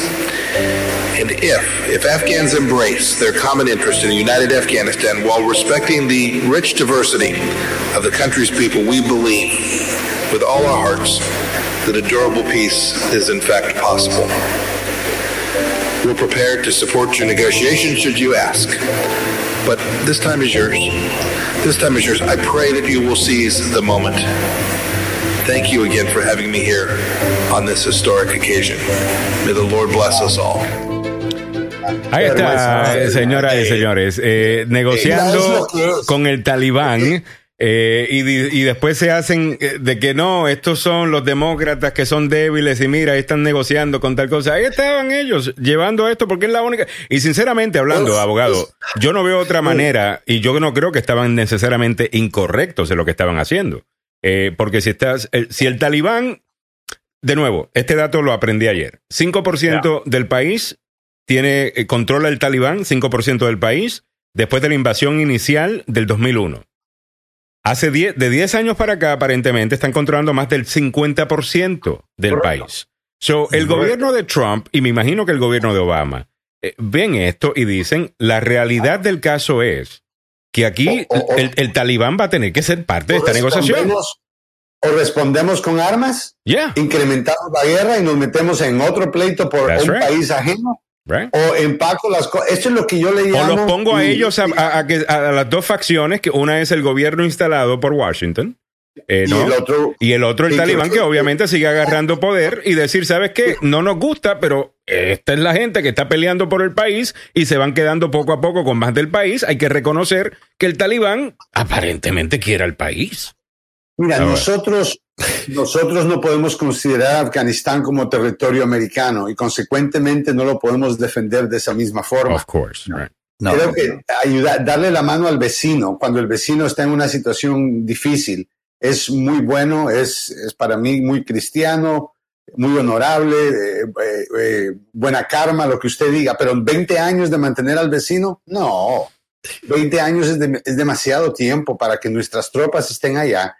And if, if Afghans embrace their common interest in a united Afghanistan while respecting the rich diversity of the country's people, we believe with all our hearts that a durable peace is in fact possible. We're prepared to support your negotiations should you ask. But this time is yours. This time is yours. I pray that you will seize the moment. Thank you again for having me here on this historic occasion. May the Lord bless us all. Ahí está, señoras y señores, eh, negociando Es lo que es. con el talibán. Eh, y, después se hacen eh, de que no, estos son los demócratas que son débiles y mira, ahí están negociando con tal cosa. Ahí estaban ellos llevando esto porque es la única. Y sinceramente hablando, Uf, abogado, yo no veo otra manera y yo no creo que estaban necesariamente incorrectos en lo que estaban haciendo. Eh, porque si estás, el- si el talibán, de nuevo, este dato lo aprendí ayer, 5% del país tiene, eh, controla el talibán, 5% del país, después de la invasión inicial del 2001. Hace 10, de 10 años para acá, aparentemente, están controlando más del 50% del país. So, el gobierno de Trump, y me imagino que el gobierno de Obama, eh, ven esto y dicen, la realidad del caso es que aquí O- o- o- el, el talibán va a tener que ser parte de esta negociación. O respondemos con armas, Yeah, incrementamos la guerra y nos metemos en otro pleito por That's un right. país ajeno. Right. O empaco las cosas. Esto es lo que yo le O llamo. los pongo a ellos, a, a- a que- a las dos facciones, que una es el gobierno instalado por Washington, eh, y el otro. Y el otro, el talibán, que- que obviamente sigue agarrando poder y decir, ¿sabes qué? No nos gusta, pero esta es la gente que está peleando por el país y se van quedando poco a poco con más del país. Hay que reconocer que el talibán aparentemente quiere al país. Mira, nosotros, nosotros no podemos considerar Afganistán como territorio americano y consecuentemente no lo podemos defender de esa misma forma. Of course. right. No, Creo que ayudar, darle la mano al vecino cuando el vecino está en una situación difícil es muy bueno, es, es para mí muy cristiano, muy honorable, eh, eh, eh, buena karma, lo que usted diga, pero 20 años de mantener al vecino, no. 20 años es, de- es demasiado tiempo para que nuestras tropas estén allá.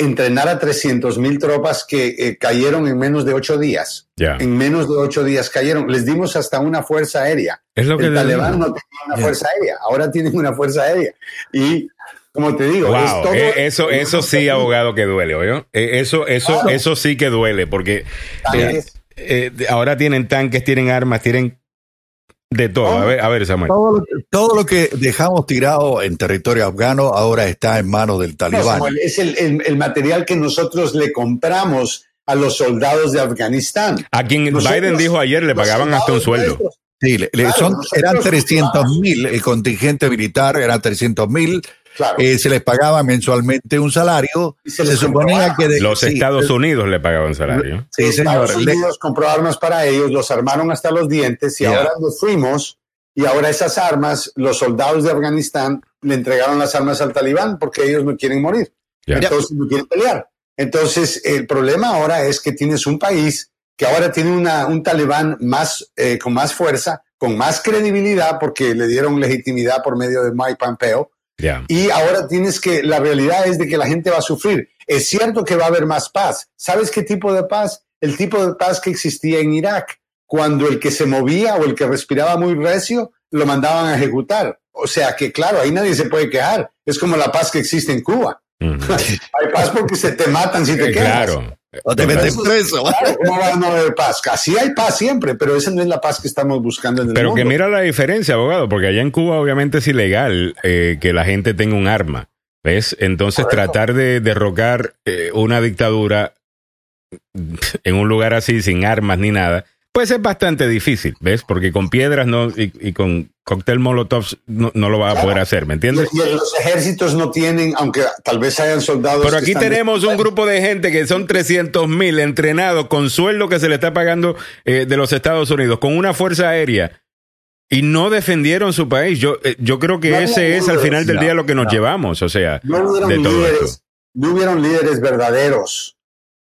Entrenar a 300 mil tropas que eh, cayeron en menos de ocho días. Ya. En menos de ocho días cayeron. Les dimos hasta una fuerza aérea Es lo que el talibán no tenía una Ya. fuerza aérea, ahora tienen una fuerza aérea. Y como te digo, es Wow, todo- eh, eso, eso sí, abogado, que duele, ¿oyó? Eh, Eso, eso, Claro. eso sí que duele, porque eh, eh, ahora tienen tanques, tienen armas, tienen de todo. A ver, a ver, Samuel. todo, lo, todo lo que dejamos tirado en territorio afgano ahora está en manos del No, talibán. Samuel, es el, el- el material que nosotros le compramos a los soldados de Afganistán. A quien Nosotros- Biden dijo ayer le pagaban hasta un sueldo. nuestros, Sí, le- Claro, son, eran 300 compramos. mil, el contingente militar era 300 mil, Claro. eh, se les pagaba mensualmente un salario, Y se se, les suponía que... de- Los sí, Estados Unidos le pagaban salario. Sí, Estados señor. Le- Unidos compró armas para ellos, los armaron hasta los dientes y ahora nos fuimos y ahora esas armas, los soldados de Afganistán le entregaron las armas al talibán porque ellos no quieren morir. Ya. Entonces no quieren pelear. Entonces, el problema ahora es que tienes un país que ahora tiene una, un talibán más, eh, con más fuerza, con más credibilidad, porque le dieron legitimidad por medio de Mike Pompeo. Ya. Y ahora tienes que, la realidad es de que la gente va a sufrir. Es cierto que va a haber más paz. ¿Sabes qué tipo de paz? El tipo de paz que existía en Irak, cuando el que se movía o el que respiraba muy recio lo mandaban a ejecutar. O sea que, claro, ahí nadie se puede quejar. Es como la paz que existe en Cuba. Hay paz porque se te matan si te Eh, quedas. claro. O te meten preso. Claro, ¿Cómo va a no haber paz? Así hay paz siempre, pero esa no es la paz que estamos buscando en el Pero mundo. que mira la diferencia, abogado, porque allá en Cuba obviamente es ilegal eh, que la gente tenga un arma. ¿Ves? Entonces tratar de derrocar eh, una dictadura en un lugar así, sin armas ni nada, pues es bastante difícil, ¿ves? Porque con piedras no, y, y con cóctel molotov no, no lo va a poder hacer, ¿me entiendes? Los ejércitos no tienen, aunque tal vez hayan soldados. Pero aquí tenemos un grupo de gente que son 300 mil entrenados con sueldo que se le está pagando eh, de los Estados Unidos, con una fuerza aérea. Y no defendieron su país. Yo, eh, yo creo que No, ese es al final del no, día lo que nos no. llevamos, o sea, No hubieron de todo líderes, esto. no hubieron líderes verdaderos.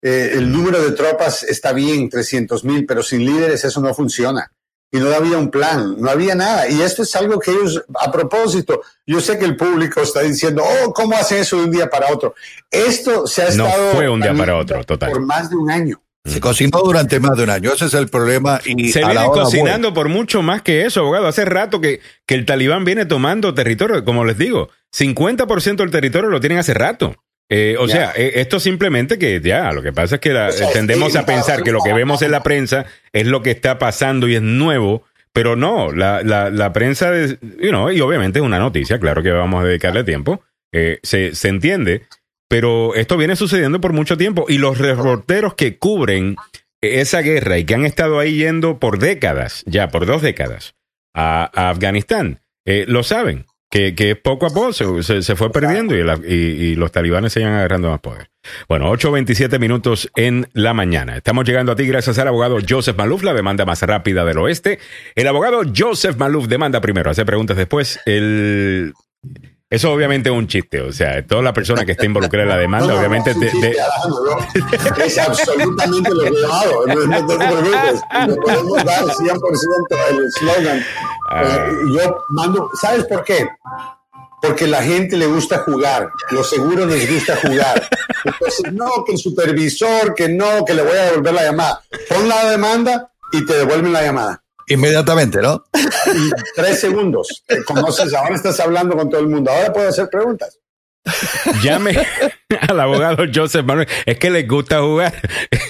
Eh, el número de tropas está bien, 300 mil, pero sin líderes eso no funciona. Y no había un plan, no había nada. Y esto es algo que ellos, a propósito, yo sé que el público está diciendo, oh, ¿cómo hacen eso de un día para otro? Esto se ha No estado fue un día para otro, total. por más de un año. Se cocinó durante más de un año. Ese es el problema. Y Se a viene la hora cocinando por mucho más que eso, abogado. Hace rato que, que el talibán viene tomando territorio, como les digo, 50% del territorio lo tienen hace rato. Eh, o Ya. sea, eh, esto simplemente que ya, lo que pasa es que la- O sea, tendemos sí, a pensar que lo que vemos en la prensa es lo que está pasando y es nuevo, pero no, la, la, la prensa, de, you know, y obviamente es una noticia, claro que vamos a dedicarle tiempo, eh, se, se entiende, pero esto viene sucediendo por mucho tiempo y los reporteros que cubren esa guerra y que han estado ahí yendo por décadas, ya por dos décadas, a, a Afganistán, eh, lo saben, que, que poco a poco se, fue perdiendo y, la- y- y los talibanes se iban agarrando más poder. Bueno, 8.27 minutos en la mañana. Estamos llegando a ti gracias al abogado Joseph Maluf, la demanda más rápida del oeste. El abogado Joseph Maluf demanda primero, hace preguntas después. El... Eso obviamente es un chiste, o sea, toda la persona que esté involucrada en la demanda, No, no, obviamente... no, de- Es absolutamente lo que yo hago. No, no te preocupes. Le podemos dar 100% el eslogan. Ah. Eh, yo mando, ¿sabes por qué? Porque la gente le gusta jugar, los seguros les gusta jugar. Entonces, no, que el supervisor, que no, que le voy a devolver la llamada. Pon la demanda y te devuelven la llamada. Inmediatamente, ¿no? Y tres segundos. Te conoces, ahora estás hablando con todo el mundo. Ahora puedo hacer preguntas. Llame al abogado Joseph Manuel. Es que les gusta jugar.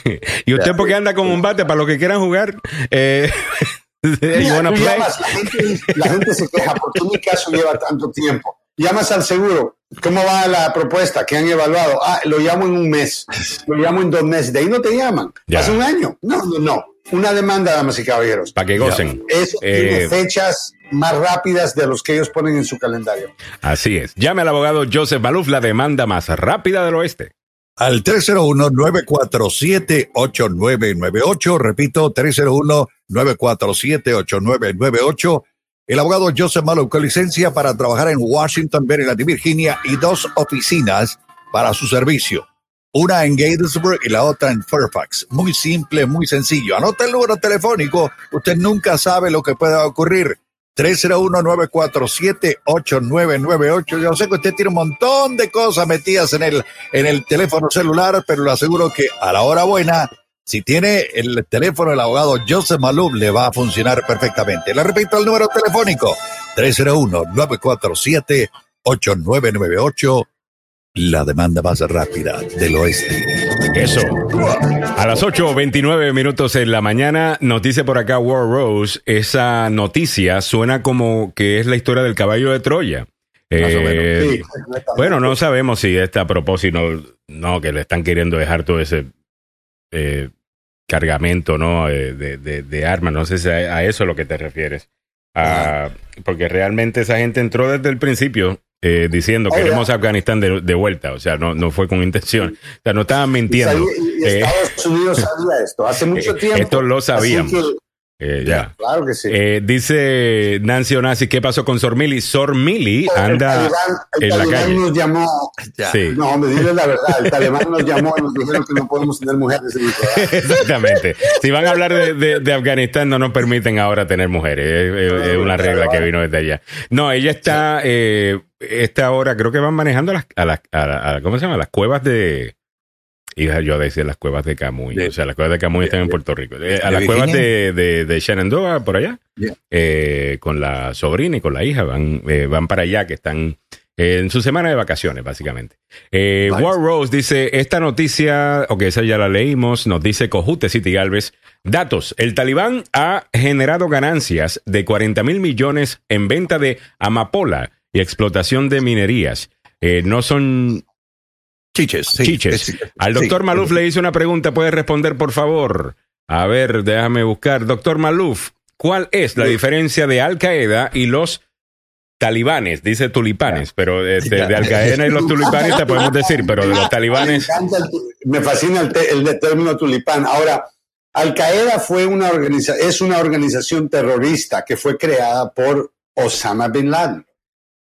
y usted porque anda con un bate para los que quieran jugar. Eh, Mira, tú llamas, la, gente, la gente se queja porque mi caso lleva tanto tiempo. Llamas al seguro. ¿Cómo va la propuesta que han evaluado? Ah, lo llamo en un mes. Lo llamo en dos meses. De ahí no te llaman. Ya. Hace un año. No, no, no. Una demanda, damas y caballeros. Para que gocen. Eso Eh, tiene fechas más rápidas de los que ellos ponen en su calendario. Así es. Llame al abogado Joseph Maluf, la demanda más rápida del oeste. Al 301-947-8998. Repito, 301-947-8998. El abogado Joseph Malou con licencia para trabajar en Washington, Maryland y Virginia y dos oficinas para su servicio. Una en Gatesburg y la otra en Fairfax. Muy simple, muy sencillo. Anota el número telefónico. Usted nunca sabe lo que pueda ocurrir. 301-947-8998. Yo sé que usted tiene un montón de cosas metidas en el, en el teléfono celular, pero le aseguro que a la hora buena, si tiene el teléfono del abogado Joseph Malub, le va a funcionar perfectamente. Le repito el número telefónico, 301-947-8998. La demanda más rápida del oeste. Eso. A las 8.29 minutos en la mañana, noticia por acá, War Rose. Esa noticia suena como que es la historia del caballo de Troya. Eh, Sí, bueno, no sabemos si está a propósito, no, que le están queriendo dejar todo ese eh, cargamento, ¿no? Eh, de, de, de armas. No sé si a, a eso es lo que te refieres. Ah, porque realmente esa gente entró desde el principio eh, diciendo Oh, queremos yeah. Afganistán de, de vuelta. O sea, no, no fue con intención. O sea, no estaban mintiendo. Y, y Eh, Estados Unidos sabía esto hace mucho eh, tiempo. esto lo que Eh, ya. Claro que sí. Eh, dice Nancy Onasi, ¿qué pasó con Sormili? Sormili anda el talibán, el en la talibán calle. nos llamó. Sí. No, hombre, dile la verdad. El talibán nos llamó y nos dijeron que no podemos tener mujeres en el. Exactamente. Si van a hablar de, de- de Afganistán, no nos permiten ahora tener mujeres. Es, una regla que vino desde allá. No, ella está, eh, esta hora, creo que van manejando a las, a las, a la- a- ¿cómo se llama? Las cuevas de, iba yo a decir las cuevas de Camuy. o sea, las cuevas de Camuy están en Puerto Rico. A las cuevas de, Shenandoah, por allá. Yeah. Eh, con la sobrina y con la hija van, eh, van para allá, que están eh, en su semana de vacaciones, básicamente. Eh, Nice. War Rose dice, esta noticia, ok, esa ya la leímos, nos dice Cojute City Galvez. Datos, el talibán ha generado ganancias de 40 mil millones en venta de amapola y explotación de minerías. Eh, no son Chiches. sí, chiches. sí, Al sí. doctor Maluf le hice una pregunta, ¿puede responder, por favor? A ver, déjame buscar. Doctor Maluf, ¿cuál es la diferencia de Al Qaeda y los talibanes? Dice tulipanes, pero este, de Al Qaeda y los tulipanes te podemos decir, pero de los talibanes. Me, el fascina el, te- el de- término tulipán. Ahora, Al Qaeda fue una organiza es una organización terrorista que fue creada por Osama bin Laden.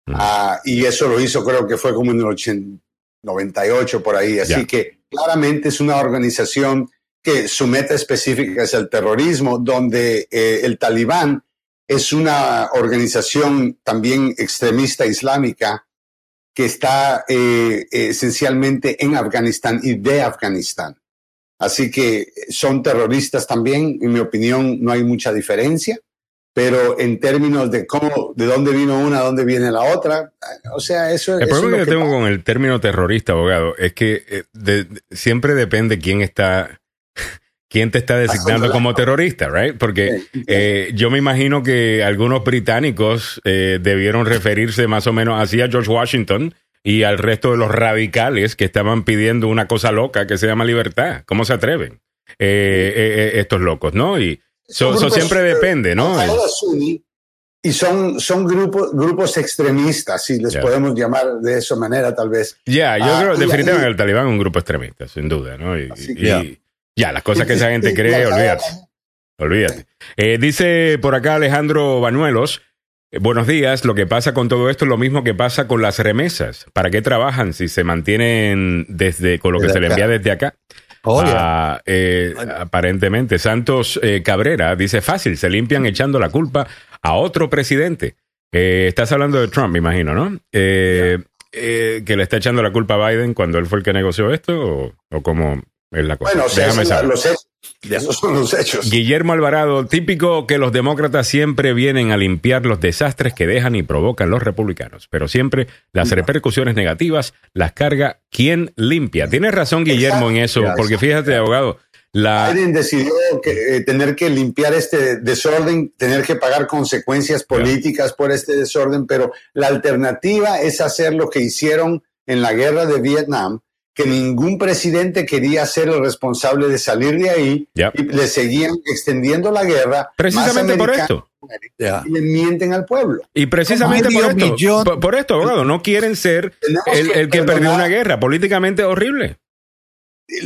Mm. Ah, y eso lo hizo, creo que fue como en el 80 98 por ahí. Así que claramente es una organización que su meta específica es el terrorismo, donde eh, el talibán es una organización también extremista islámica que está eh, esencialmente en Afganistán y de Afganistán. Así que son terroristas también, en mi opinión no hay mucha diferencia, pero en términos de cómo, de dónde vino una, dónde viene la otra, o sea, eso, El eso es problema lo que que yo tengo pasa. con el término terrorista, abogado, es que eh, de- de- siempre depende quién está, quién te está designando como terrorista, right? Porque eh, yo me imagino que algunos británicos eh, debieron referirse más o menos así a George Washington y al resto de los radicales que estaban pidiendo una cosa loca que se llama libertad. ¿Cómo se atreven eh, eh, eh, estos locos, no? Y so- siempre eh, depende, ¿no? Y son, son grupos, grupos extremistas, si les podemos llamar de esa manera, tal vez. Ya, yo Ah, creo definitivamente y- el talibán es un grupo extremista, sin duda, ¿no? Y, y- ya, las cosas que esa gente cree, olvídate. Olvídate. Eh, dice por acá Alejandro Banuelos. eh, Buenos días. Lo que pasa con todo esto es lo mismo que pasa con las remesas. ¿Para qué trabajan si se mantienen desde con lo que se le envía desde acá? Oh. Ah, eh, aparentemente. Santos eh, Cabrera dice fácil, se limpian echando la culpa a otro presidente. Eh, estás hablando de Trump, me imagino, ¿no? Eh, eh, que le está echando la culpa a Biden cuando él fue el que negoció esto o, o cómo es la cosa. Bueno, Déjame saber. los hechos. Esos son los hechos. Guillermo Alvarado, típico que los demócratas siempre vienen a limpiar los desastres que dejan y provocan los republicanos, pero siempre las repercusiones negativas las carga quien limpia. Tienes razón, Guillermo, en eso, porque fíjate, abogado, la, Biden decidió que, eh, tener que limpiar este desorden, tener que pagar consecuencias políticas por este desorden, pero la alternativa es hacer lo que hicieron en la guerra de Vietnam, que ningún presidente quería ser el responsable de salir de ahí y le seguían extendiendo la guerra. Precisamente por esto. Y le mienten al pueblo. Y precisamente Medio por esto, millón. por, por esto, abogado, no quieren ser el, que el que perdió una guerra políticamente horrible.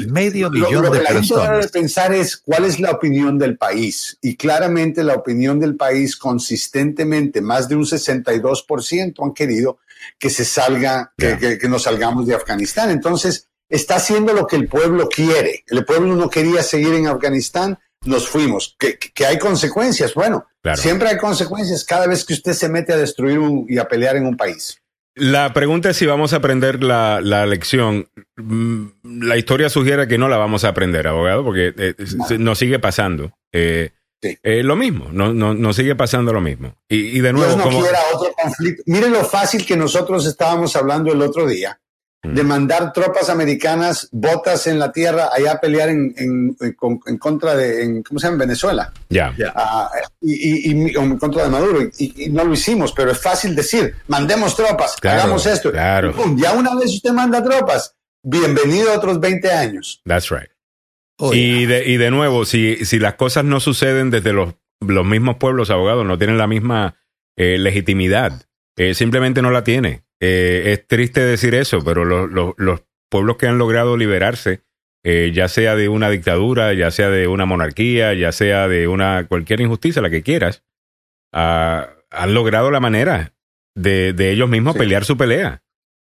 Medio Lo, millón lo de que la gente debe personas. pensar es cuál es la opinión del país. Y claramente la opinión del país consistentemente, más de un 62% han querido que se salga, que, Ya. que- que nos salgamos de Afganistán. Entonces, está haciendo lo que el pueblo quiere. El pueblo no quería seguir en Afganistán, nos fuimos. Que, que- hay consecuencias. Bueno, Claro. siempre hay consecuencias cada vez que usted se mete a destruir un- y a pelear en un país. La pregunta es si vamos a aprender la, la lección. Mm, La historia sugiere que no la vamos a aprender, abogado, porque eh, nos sigue pasando. Eh, Sí. eh, lo mismo, no, no, nos sigue pasando lo mismo. Y, y de nuevo, Dios no como, quiera otro conflicto. Mire lo fácil que nosotros estábamos hablando el otro día Mm. de mandar tropas americanas, botas en la tierra, allá a pelear en, en- en- en contra de, en, ¿cómo se llama? En Venezuela. ya, Ya. Ah, y, y- y- en contra de Maduro. Y, y no lo hicimos, pero es fácil decir, mandemos tropas, Claro, hagamos esto. claro. Y pum, ya una vez usted manda tropas, bienvenido a otros 20 años. that's right. Oh, y, de, y de nuevo, si, si las cosas no suceden desde los, los mismos pueblos, abogados, no tienen la misma eh, legitimidad, eh, simplemente no la tiene. Eh, es triste decir eso, pero los, los, los pueblos que han logrado liberarse ya sea de una dictadura, ya sea de una monarquía, ya sea de una cualquier injusticia, la que quieras, ah, han logrado la manera de, de ellos mismos pelear su pelea.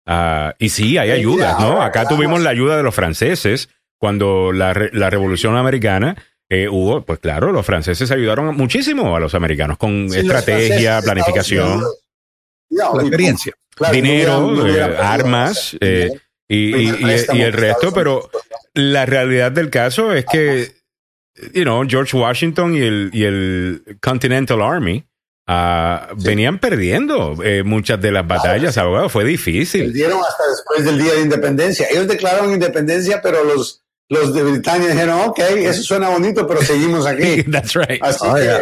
Ah, y sí, hay ayudas, ¿no? Acá tuvimos la ayuda de los franceses cuando la, re- la Revolución Americana eh, hubo, pues claro, los franceses ayudaron muchísimo a los americanos con Sí, estrategia, planificación, La experiencia. claro, dinero, no hubiera- no hubiera podido armas eh, y, y- el resto, pero Unidos. la realidad del caso es que, you know, George Washington y el, y el Continental Army ah, venían perdiendo eh, muchas de las batallas, abogado. Fue difícil. Perdieron hasta después del Día de Independencia. Ellos declararon independencia, pero los, los de Britania dijeron, ok, eso suena bonito, pero seguimos aquí. That's right. Así Ah,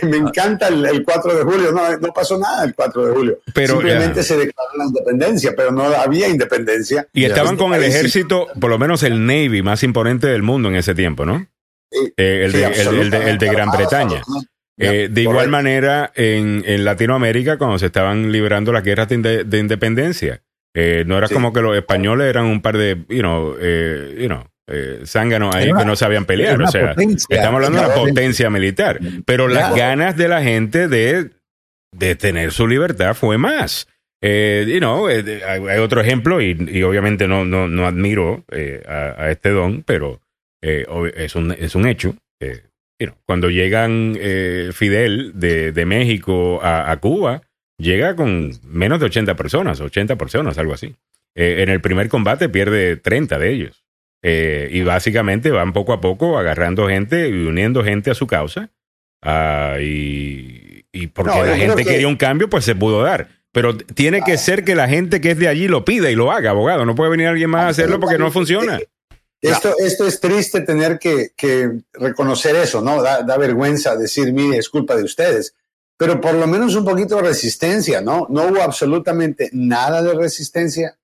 que me encanta el, el 4 de julio. No, no pasó nada el 4 de julio. Pero, Simplemente se declaró la independencia, pero no había independencia. Y estaban con el ejército, por lo menos el Navy más imponente del mundo en ese tiempo, ¿no? Sí, Eh, el, sí, de, el, el de, el de Gran absolutamente. Bretaña. Eh, de igual manera, en, en Latinoamérica, cuando se estaban librando las guerras de, inde- de independencia, eh, no era Sí. como que los españoles eran un par de, you know, eh, you know, eh, zánganos ahí Era una- que no sabían pelear. O sea, estamos hablando de una potencia militar. Pero las ganas de la gente de, de tener su libertad fue más. Eh, you know, eh, hay, otro ejemplo, y, y obviamente no, no, no admiro eh, a, a este don, pero eh, es, un, es un hecho. eh, you know, cuando llegan eh, Fidel de, de México a, a Cuba, llega con menos de 80 personas, 80 personas, algo así. Eh, en el primer combate pierde 30 de ellos. Eh, y básicamente van poco a poco agarrando gente y uniendo gente a su causa. Ah, y, y porque No, la gente que- quería un cambio, pues se pudo dar. Pero tiene que ser que la gente que es de allí lo pida y lo haga, abogado. No puede venir alguien más a hacerlo porque no funciona. Esto, esto es triste tener que, que reconocer eso, ¿no? Da, da vergüenza decir, mire, es culpa de ustedes. Pero por lo menos un poquito de resistencia, ¿no? No hubo absolutamente nada de resistencia.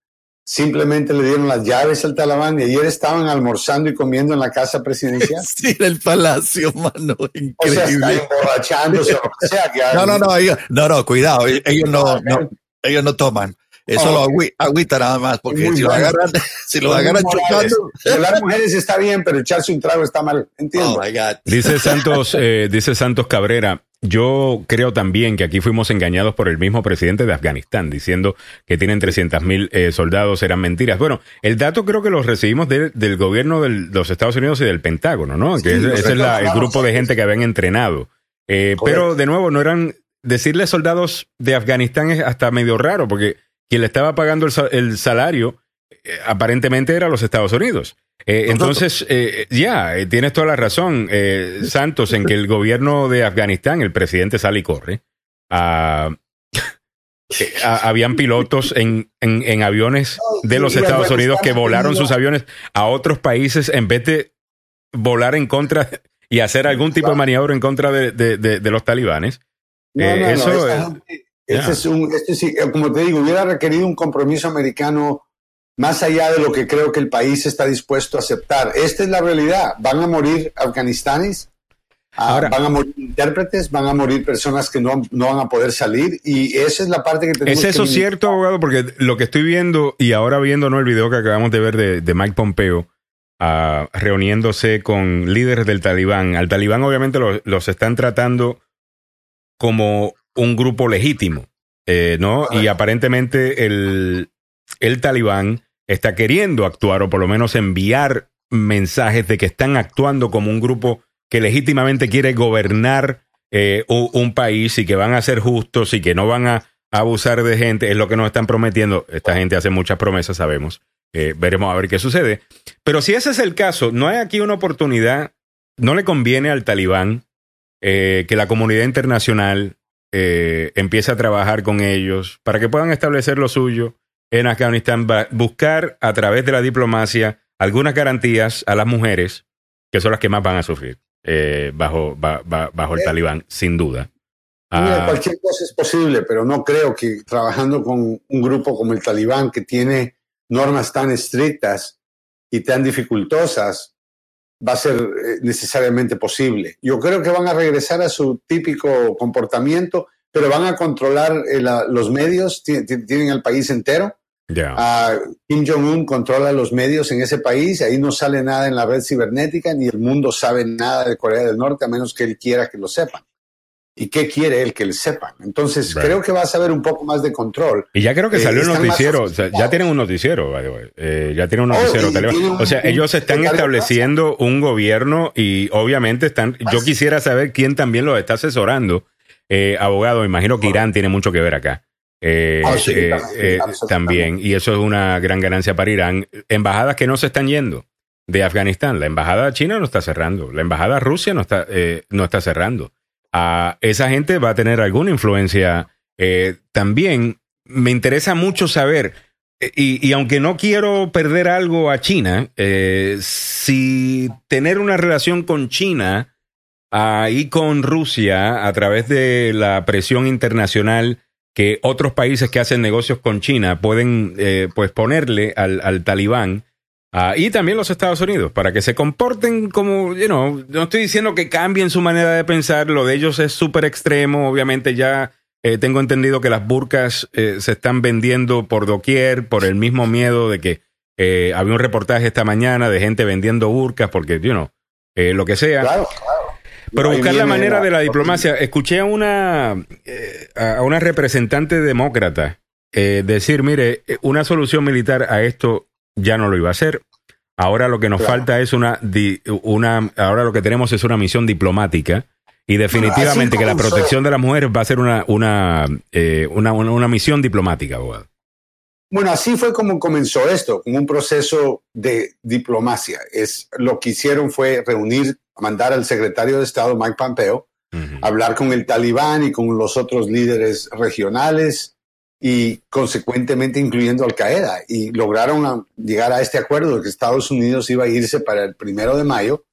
Simplemente le dieron las llaves al talabán y ayer estaban almorzando y comiendo en la casa presidencial. Sí, en el palacio, mano. O sea, está Increíble. emborrachándose o lo que sea. que No, no, no, ellos, no, no, cuidado, ellos no, no, ellos no toman. Eso Oh. lo agüi- agüita nada más, porque si lo agarran, si lo agarran chocando. Violar mujeres está bien, pero echarse un trago está mal. Entiendo. Oh my God. Dice Santos, eh, dice Santos Cabrera, yo creo también que aquí fuimos engañados por el mismo presidente de Afganistán, diciendo que tienen 300 mil eh, soldados, eran mentiras. Bueno, el dato creo que lo recibimos de- del gobierno de los Estados Unidos y del Pentágono, ¿no? Que es- los ese es la- el grupo de gente que habían entrenado. Eh, pero de nuevo, no eran, decirle soldados de Afganistán es hasta medio raro, porque quien le estaba pagando el, el salario aparentemente era los Estados Unidos. Eh, entonces, eh, ya, eh, tienes toda la razón, eh, Santos, en que el gobierno de Afganistán, el presidente sale y corre. Ah, eh, habían pilotos en, en, en aviones de los Estados Unidos que volaron sus aviones a otros países en vez de volar en contra y hacer algún tipo de maniobra en contra de, de- de- de los talibanes. No, Eh, no, no, eso esta es- este ya. es un- este sí, eh, como te digo, hubiera requerido un compromiso americano más allá de lo que creo que el país está dispuesto a aceptar. Esta es la realidad. Van a morir afganistanes, ah, Ahora- van a morir intérpretes, van a morir personas que no, no van a poder salir y esa es la parte que tenemos ¿Es eso que cierto, abogado? Porque lo que estoy viendo y ahora viendo ¿no? el video que acabamos de ver de, de Mike Pompeo ah, reuniéndose con líderes del talibán. Al talibán obviamente lo- los están tratando como un grupo legítimo, eh, ¿no? Y aparentemente el, el talibán está queriendo actuar o por lo menos enviar mensajes de que están actuando como un grupo que legítimamente quiere gobernar eh, un, país y que van a ser justos y que no van a abusar de gente, es lo que nos están prometiendo. Esta gente hace muchas promesas, sabemos. Eh, veremos a ver qué sucede. Pero si ese es el caso, no hay aquí una oportunidad, no le conviene al talibán eh, que la comunidad internacional empiece a trabajar con ellos para que puedan establecer lo suyo en Afganistán, buscar a través de la diplomacia algunas garantías a las mujeres, que son las que más van a sufrir eh, bajo, ba- ba- bajo el Eh, talibán, sin duda. Mira, Ah, cualquier cosa es posible, pero no creo que trabajando con un grupo como el Talibán, que tiene normas tan estrictas y tan dificultosas, va a ser eh, necesariamente posible. Yo creo que van a regresar a su típico comportamiento, pero van a controlar la- los medios, ti- ti- tienen el país entero, Ya. Ah, Kim Jong-un controla los medios en ese país, ahí no sale nada en la red cibernética, ni el mundo sabe nada de Corea del Norte, a menos que él quiera que lo sepan. ¿Y qué quiere él que le sepan? Entonces, Right. creo que va a saber un poco más de control. Y ya creo que Eh, salió un noticiero, o sea, ya tienen un noticiero, by the way. Eh, ya tienen un Oh, noticiero. tienen un- o sea, un- ellos están estableciendo un gobierno y obviamente están, yo quisiera saber quién también los está asesorando. Eh, abogado, imagino que Irán tiene mucho que ver acá. Eh, Ah, sí, eh, también, eh, y eso es una gran ganancia para Irán. Embajadas que no se están yendo de Afganistán. La embajada china no está cerrando. La embajada Rusia no está, eh, no está cerrando. Ah, esa gente va a tener alguna influencia eh, también. Me interesa mucho saber, eh, y, y aunque no quiero perder algo a China, si tener una relación con China ah, y con Rusia a través de la presión internacional que otros países que hacen negocios con China pueden eh, pues ponerle al, al talibán ah, y también los Estados Unidos para que se comporten como, you know, no estoy diciendo que cambien su manera de pensar, lo de ellos es súper extremo, obviamente ya eh, tengo entendido que las burcas eh, se están vendiendo por doquier por el mismo miedo de que eh, había un reportaje esta mañana de gente vendiendo burcas porque, you know, eh, lo que sea. Claro, claro. Pero buscar la manera la- de la diplomacia. Escuché a una, eh, a una representante demócrata eh, decir, mire, eh, una solución militar a esto ya no lo iba a hacer. Ahora lo que nos Claro. falta es una, di- una, ahora lo que tenemos es una misión diplomática y definitivamente que la protección de las mujeres va a ser una, una, eh, una, una, una misión diplomática, abogado. Bueno, así fue como comenzó esto, un proceso de diplomacia. Es lo que hicieron fue reunir, mandar al secretario de Estado Mike Pompeo, hablar con el talibán y con los otros líderes regionales y consecuentemente incluyendo Al Qaeda. Y lograron a- llegar a este acuerdo de que Estados Unidos iba a irse para el primero de mayo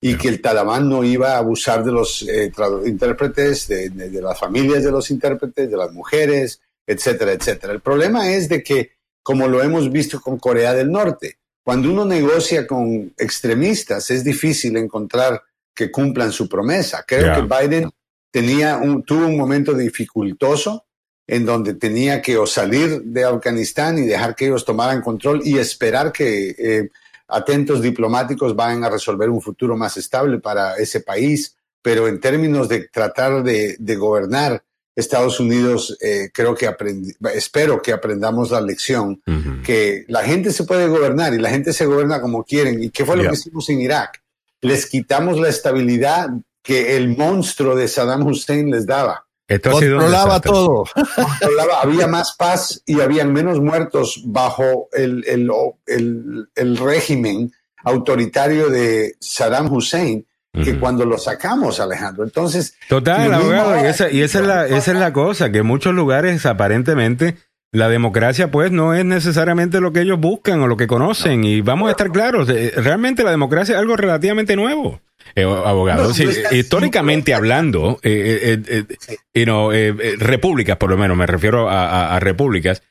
y que el talibán no iba a abusar de los eh, intérpretes, de, de- de las familias de los intérpretes, de las mujeres, etcétera, etcétera. El problema es de que, como lo hemos visto con Corea del Norte, cuando uno negocia con extremistas es difícil encontrar que cumplan su promesa. Creo que Biden tenía un, tuvo un momento dificultoso en donde tenía que o salir de Afganistán y dejar que ellos tomaran control y esperar que eh, atentos diplomáticos vayan a resolver un futuro más estable para ese país. Pero en términos de tratar de, de gobernar Estados Unidos, eh, creo que aprendi- espero que aprendamos la lección que la gente se puede gobernar y la gente se gobierna como quieren. ¿Y qué fue lo que hicimos en Irak? Les quitamos la estabilidad que el monstruo de Saddam Hussein les daba. Esto ha sido un Controlaba todo. Controlaba, había más paz y habían menos muertos bajo el, el, el- el régimen autoritario de Saddam Hussein que cuando lo sacamos, Alejandro. Entonces, Total, abogado, y esa, y esa es la, esa es la cosa, que en muchos lugares aparentemente la democracia pues no es necesariamente lo que ellos buscan o lo que conocen y vamos a estar claros, eh, realmente la democracia es algo relativamente nuevo. Eh, abogado, No, históricamente hablando, eh, eh, eh, you know, repúblicas por lo menos, me refiero a, a- a repúblicas,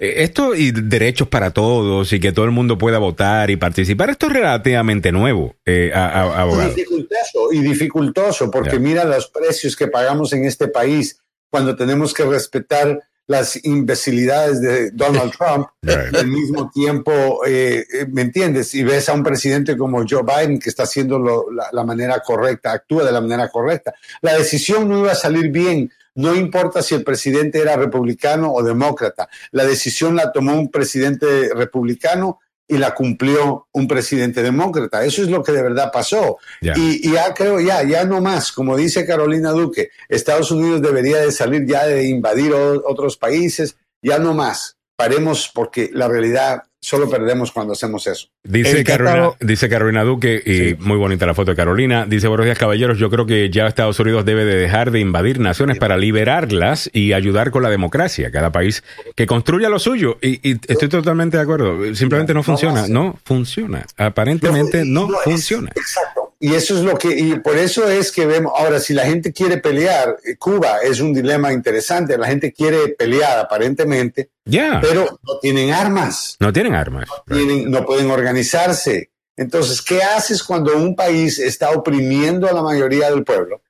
esto y derechos para todos y que todo el mundo pueda votar y participar, esto es relativamente nuevo, eh, a- a- Y dificultoso, y dificultoso, porque Ya. mira los precios que pagamos en este país cuando tenemos que respetar las imbecilidades de Donald Trump Right. y al mismo tiempo, eh, eh, ¿me entiendes? Y ves a un presidente como Joe Biden que está haciendo lo- la, la manera correcta, actúa de la manera correcta. La decisión no iba a salir bien. No importa si el presidente era republicano o demócrata. La decisión la tomó un presidente republicano y la cumplió un presidente demócrata. Eso es lo que de verdad pasó. Y, y ya creo, ya, ya no más, como dice Carolina Duque, Estados Unidos debería de salir ya de invadir otros países, ya no más. Paremos porque la realidad solo perdemos cuando hacemos eso. Dice Carolina, dice Carolina Duque, y muy bonita la foto de Carolina. Dice, buenos días, caballeros. Yo creo que ya Estados Unidos debe de dejar de invadir naciones para liberarlas y ayudar con la democracia. Cada país que construya lo suyo. Y, y estoy totalmente de acuerdo. Simplemente no funciona. No funciona. Aparentemente no funciona. Exacto. Y eso es lo que, y por eso es que vemos, ahora, si la gente quiere pelear, eh, Cuba es un dilema interesante, la gente quiere pelear aparentemente, Ya. pero no tienen armas. No tienen armas. tienen- no pueden organizarse. Entonces, ¿qué haces cuando un país está oprimiendo a la mayoría del pueblo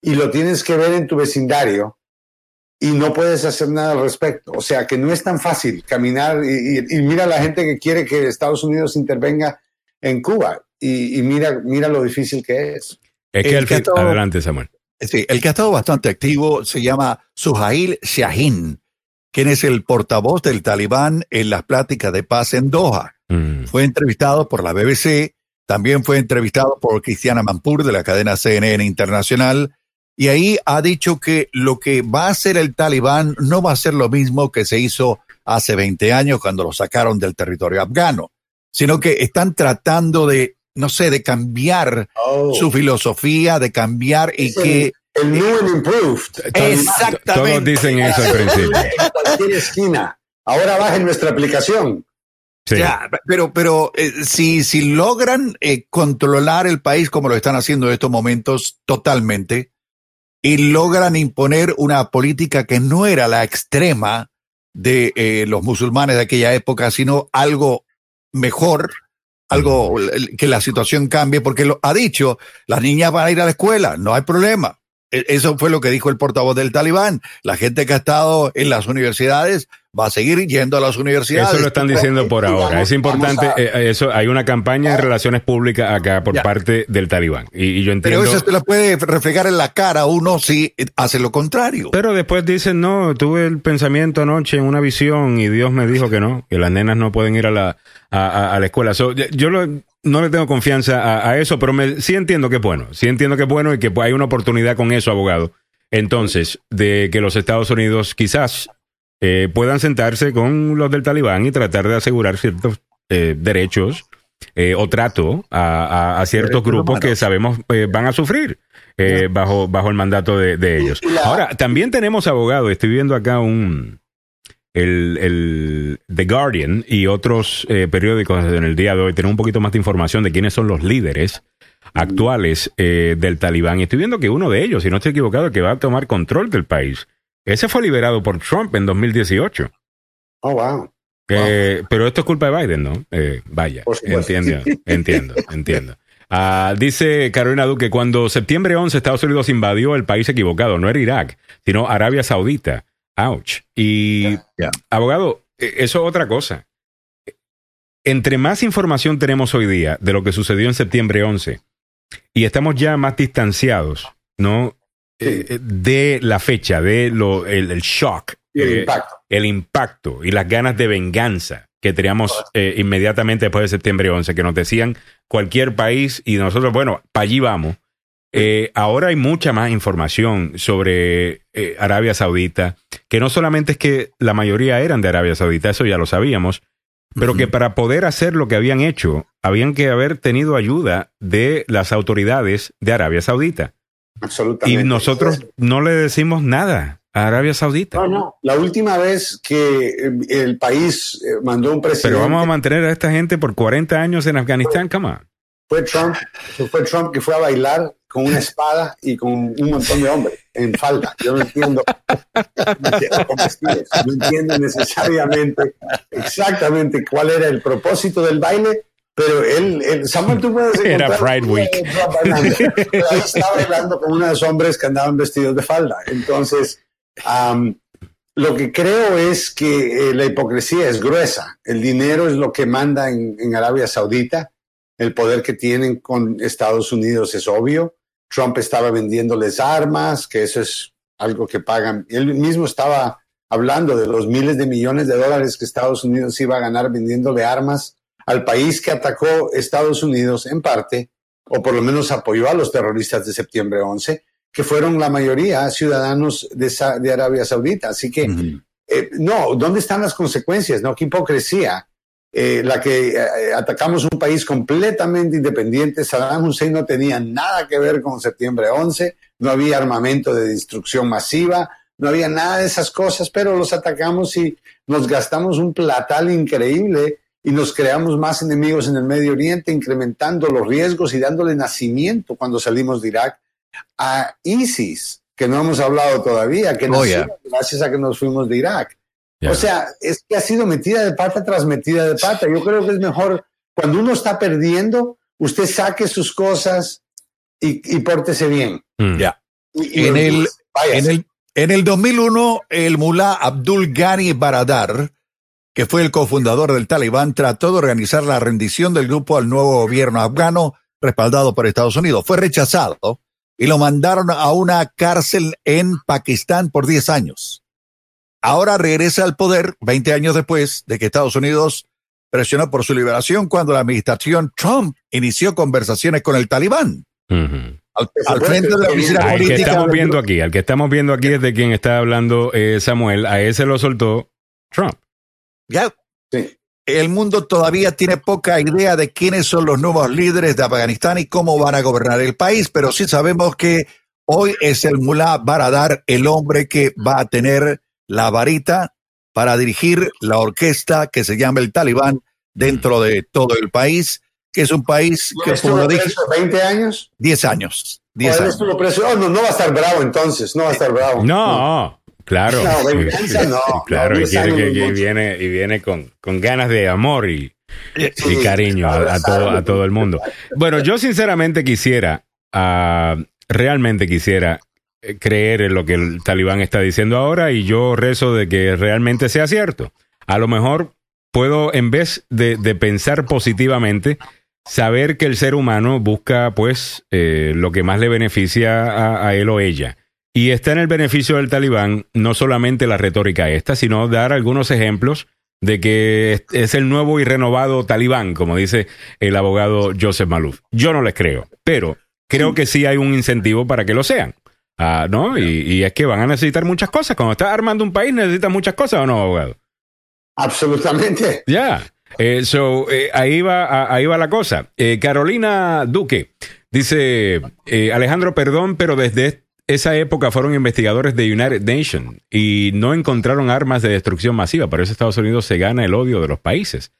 y lo tienes que ver en tu vecindario y no puedes hacer nada al respecto. O sea que no es tan fácil caminar y, y- y mira la gente que quiere que Estados Unidos intervenga en Cuba y, y mira, mira lo difícil que es. Es que El que adelante, Samuel. Sí, el que ha estado bastante activo se llama Suhail Shahin, quien es el portavoz del talibán en las pláticas de paz en Doha. Mm. Fue entrevistado por la BBC, también fue entrevistado por Cristiana Mampur de la cadena CNN Internacional, y ahí ha dicho que lo que va a hacer el talibán no va a ser lo mismo que se hizo hace 20 años cuando lo sacaron del territorio afgano, sino que están tratando de, no sé, de cambiar Oh. su filosofía, de cambiar y que... El new and improved. Exactamente. Todos dicen eso al principio. En cualquier esquina. Ahora bajen nuestra aplicación. Sí. Ya, pero, pero eh, si, si logran eh, controlar el país como lo están haciendo en estos momentos totalmente y logran imponer una política que no era la extrema de eh, los musulmanes de aquella época, sino algo mejor, algo que la situación cambie, porque lo ha dicho, las niñas van a ir a la escuela, no hay problema. E- Eso fue lo que dijo el portavoz del talibán. La gente que ha estado en las universidades va a seguir yendo a las universidades. Eso lo están diciendo por ahora. Es importante, a- eh, eso hay una campaña de relaciones públicas acá por Ya. parte del talibán. Y, y yo entiendo. Pero eso se lo puede reflejar en la cara uno si hace lo contrario. Pero después dicen, no, tuve el pensamiento anoche en una visión y Dios me dijo que no, que las nenas no pueden ir a la, a, a- a la escuela. So, yo- lo- no le tengo confianza a, a eso, pero me, sí entiendo que es bueno. Sí entiendo que es bueno y que hay una oportunidad con eso, abogado. Entonces, de que los Estados Unidos quizás eh, puedan sentarse con los del talibán y tratar de asegurar ciertos eh, derechos eh, o trato a, a- a ciertos grupos humanos. que sabemos eh, van a sufrir eh, bajo, bajo el mandato de, de ellos. Ahora, también tenemos abogado. Estoy viendo acá un el, el The Guardian y otros eh, periódicos en el día de hoy tienen un poquito más de información de quiénes son los líderes actuales eh, del talibán. Y estoy viendo que uno de ellos, si no estoy equivocado, que va a tomar control del país, ese fue liberado por Trump en 2018. Oh, wow. Eh, Pero esto es culpa de Biden, ¿no? Eh, vaya, entiendo, entiendo, entiendo. Ah, dice Carolina Duque, cuando septiembre 11 Estados Unidos invadió el país equivocado, no era Irak, sino Arabia Saudita. Ouch. Y, abogado, eh, eso es otra cosa. Entre más información tenemos hoy día de lo que sucedió en septiembre 11 y estamos ya más distanciados, ¿no? Eh, eh, de la fecha, de lo, el, el shock. El eh, impacto. el impacto y las ganas de venganza que teníamos eh, inmediatamente después de septiembre 11, que nos decían cualquier país y nosotros, bueno, para allí vamos. Eh, ahora hay mucha más información sobre eh, Arabia Saudita, que no solamente es que la mayoría eran de Arabia Saudita, eso ya lo sabíamos, pero que para poder hacer lo que habían hecho, habían que haber tenido ayuda de las autoridades de Arabia Saudita. Y Absolutamente. nosotros no le decimos nada a Arabia Saudita. No, no. La última vez que eh, el país eh, mandó un presidente Pero vamos a mantener a esta gente por 40 años en Afganistán, on. fue Trump, fue Trump que fue a bailar con una espada y con un montón de hombres en falda. Yo no entiendo. No entiendo necesariamente exactamente cuál era el propósito del baile, pero él, él Samuel, tú puedes Era Pride Week. Pero ahí estaba bailando con unos hombres que andaban vestidos de falda. Entonces, am, lo que creo es que eh, la hipocresía es gruesa. El dinero es lo que manda en, en Arabia Saudita. El poder que tienen con Estados Unidos es obvio. Trump estaba vendiéndoles armas, que eso es algo que pagan. Él mismo estaba hablando de los miles de millones de dólares que Estados Unidos iba a ganar vendiéndole armas al país que atacó Estados Unidos en parte, o por lo menos apoyó a los terroristas de septiembre 11, que fueron la mayoría ciudadanos de, Sa- de Arabia Saudita. Así que, eh, no, ¿dónde están las consecuencias? No, qué hipocresía. Eh, la que eh, atacamos un país completamente independiente. Saddam Hussein no tenía nada que ver con septiembre 11, no había armamento de destrucción masiva, no había nada de esas cosas, pero los atacamos y nos gastamos un platal increíble y nos creamos más enemigos en el Medio Oriente, incrementando los riesgos y dándole nacimiento cuando salimos de Irak a ISIS, que no hemos hablado todavía, que Oh, nació yeah. gracias a que nos fuimos de Irak. O sea, es que ha sido metida de pata tras metida de pata. Yo creo que es mejor, cuando uno está perdiendo, usted saque sus cosas y, y pórtese bien. Mm. Ya. En el-. En el, En el 2001, el mulá Abdul Ghani Baradar, que fue el cofundador del Talibán, trató de organizar la rendición del grupo al nuevo gobierno afgano respaldado por Estados Unidos. Fue rechazado y lo mandaron a una cárcel en Pakistán por 10 años. Ahora regresa al poder 20 años después de que Estados Unidos presionó por su liberación cuando la administración Trump inició conversaciones con el Talibán. Al, al frente de la oficina Al que política. estamos viendo aquí, al que estamos viendo aquí es de quien está hablando eh, Samuel, a ese lo soltó Trump. Ya, Sí. el mundo todavía tiene poca idea de quiénes son los nuevos líderes de Afganistán y cómo van a gobernar el país, pero sí sabemos que hoy es el mulá Baradar el hombre que va a tener la varita para dirigir la orquesta que se llama el Talibán dentro de todo el país, que es un país que, como lo ¿Estuvo dije, preso 20 años? 10 años. ¿O 10 él años. estuvo preso? Oh, no, no va a estar bravo entonces, no va a estar bravo. No, claro. No, venganza no, claro, no, y quiere que, que viene y viene con, con ganas de amor y, y cariño a, a todo, a todo el mundo. Bueno, yo sinceramente quisiera, ah, realmente quisiera creer en lo que el talibán está diciendo ahora y yo rezo de que realmente sea cierto. A lo mejor puedo, en vez de, de pensar positivamente, saber que el ser humano busca pues eh, lo que más le beneficia a, a él o ella. Y está en el beneficio del talibán no solamente la retórica esta, sino dar algunos ejemplos de que es- es el nuevo y renovado talibán, como dice el abogado Joseph Malouf. Yo no les creo, pero creo que sí hay un incentivo para que lo sean. Ah, ¿No? Y, y es que van a necesitar muchas cosas. Cuando estás armando un país necesitas muchas cosas o no, abogado. Absolutamente. Ya. Eh, so, eh, ahí, va, ahí va la cosa. Eh, Carolina Duque dice, eh, Alejandro, perdón, pero desde esa época fueron investigadores de United Nations y no encontraron armas de destrucción masiva. Por eso Estados Unidos se gana el odio de los países.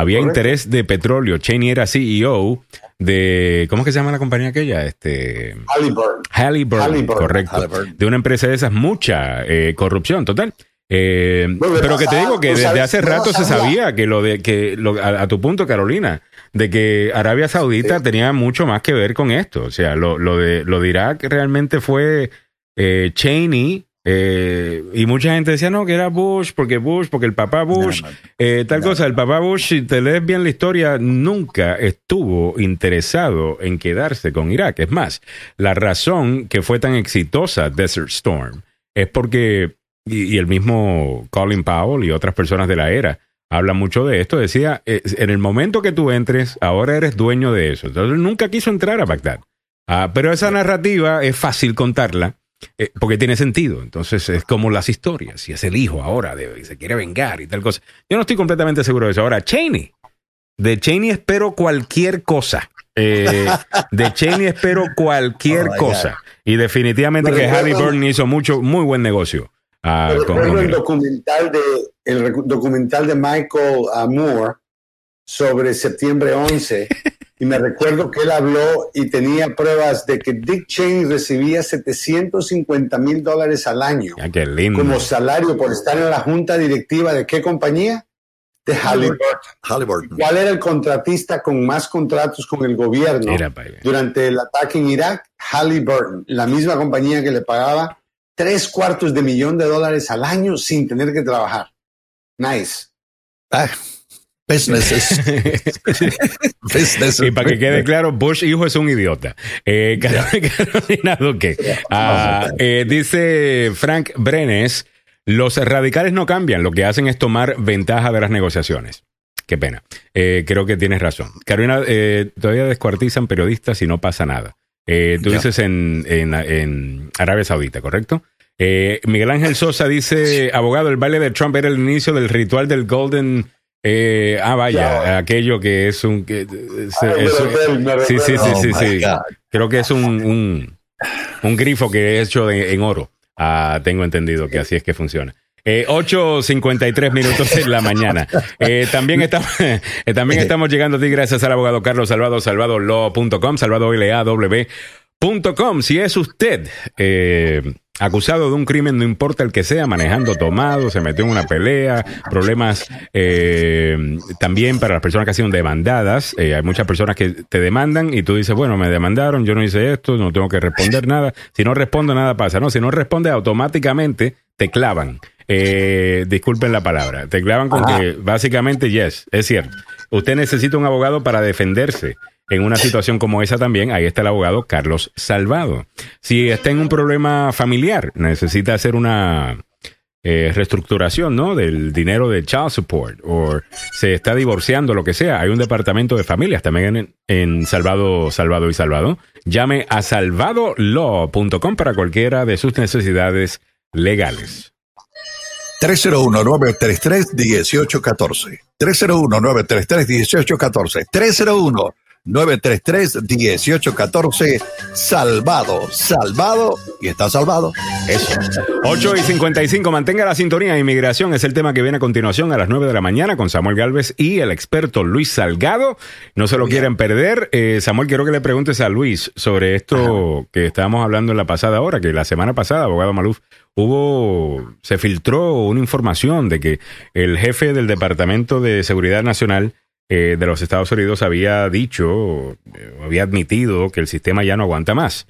Había Correcto. interés de petróleo. Cheney era CEO de, ¿cómo es que se llama la compañía aquella? Este, Halliburton. Halliburton, Halliburton. correcto. Halliburton. De una empresa de esas, mucha eh, corrupción, total. Eh, Bueno, pero que te digo que desde sabes, hace rato se sabía. que lo de que lo- a, a tu punto, Carolina, de que Arabia Saudita tenía mucho más que ver con esto. O sea, lo, lo de lo de Irak realmente fue eh, Cheney. Eh, y mucha gente decía no que era Bush porque Bush porque el papá Bush No, no. eh, tal cosa el papá Bush si te lees bien la historia nunca estuvo interesado en quedarse con Irak es más la razón que fue tan exitosa Desert Storm es porque, y, y el mismo Colin Powell y otras personas de la era hablan mucho de esto, decía, eh, en el momento que tú entres, ahora eres dueño de eso. Entonces nunca quiso entrar a Bagdad. Ah, pero esa narrativa es fácil contarla eh, porque tiene sentido. Entonces es como las historias. Si es el hijo ahora de, y se quiere vengar y tal cosa. Yo no estoy completamente seguro de eso. Ahora, Cheney. De Cheney espero cualquier cosa. Eh, de Cheney espero cualquier Oh, cosa. Y definitivamente Me que recuerdo- Halliburton hizo mucho, muy buen negocio. ah, Recuerdo el documental de el documental de Michael Moore sobre septiembre 11 y me recuerdo que él habló y tenía pruebas de que Dick Cheney recibía 750 mil dólares al año Ah, qué lindo. como salario por estar en la junta directiva de qué compañía? De Halliburton. Halliburton. ¿Cuál era el contratista con más contratos con el gobierno Mira durante el ataque en Irak? Halliburton, la misma compañía que le pagaba tres cuartos de millón de dólares al año sin tener que trabajar. Nice. Ah, businesses. businesses. Y para que quede claro, Bush hijo es un idiota. Eh, Car- Carolina Duque. Ah, eh, dice Frank Brenes, los radicales no cambian, lo que hacen es tomar ventaja de las negociaciones. Qué pena. Eh, creo que tienes razón. Carolina, eh, todavía descuartizan periodistas y no pasa nada. Tú dices en, en- en Arabia Saudita, ¿correcto? Eh, Miguel Ángel Sosa dice, abogado, el baile de Trump era el inicio del ritual del Golden... eh, ah, vaya, Ya. aquello que es un... que- es- Ay, me es- recuerdo, me sí, sí, sí, sí, Oh, sí. Creo que es un, un, un grifo que es hecho de- en oro. Ah, tengo entendido que así es que funciona. Eh, 8.53 minutos en la mañana. Eh, también, estamos, eh, también estamos llegando a ti gracias al abogado Carlos Salvado, salvadolaw.com, salvadolaw.com. Si es usted eh, acusado de un crimen, no importa el que sea, manejando tomado, se metió en una pelea, problemas eh, también para las personas que han sido demandadas. Eh, hay muchas personas que te demandan y tú dices, bueno, me demandaron, yo no hice esto, no tengo que responder nada. Si no respondo, nada pasa. No, si no responde, automáticamente te clavan. Eh, disculpen la palabra, te clavan con que básicamente, yes, es cierto. Usted necesita un abogado para defenderse en una situación como esa también, ahí está el abogado Carlos Salvado. Si está en un problema familiar, necesita hacer una eh, reestructuración, ¿no? Del dinero de child support, o se está divorciando, lo que sea. Hay un departamento de familias también en, en Salvado, Salvado y Salvado. Llame a salvadolaw.com para cualquiera de sus necesidades legales. 301-933-1814. 301-933-1814. 301 933-1814. Salvado, salvado y está salvado. Eso. 8 y 55. Mantenga la sintonía. Inmigración es el tema que viene a continuación a las 9 de la mañana con Samuel Galvez y el experto Luis Salgado. No se lo quieren perder. Eh, Samuel, quiero que le preguntes a Luis sobre esto que estábamos hablando en la pasada hora, que la semana pasada, abogado Maluf, hubo, se filtró una información de que el jefe del Departamento de Seguridad Nacional eh, de los Estados Unidos había dicho, eh, había admitido que el sistema ya no aguanta más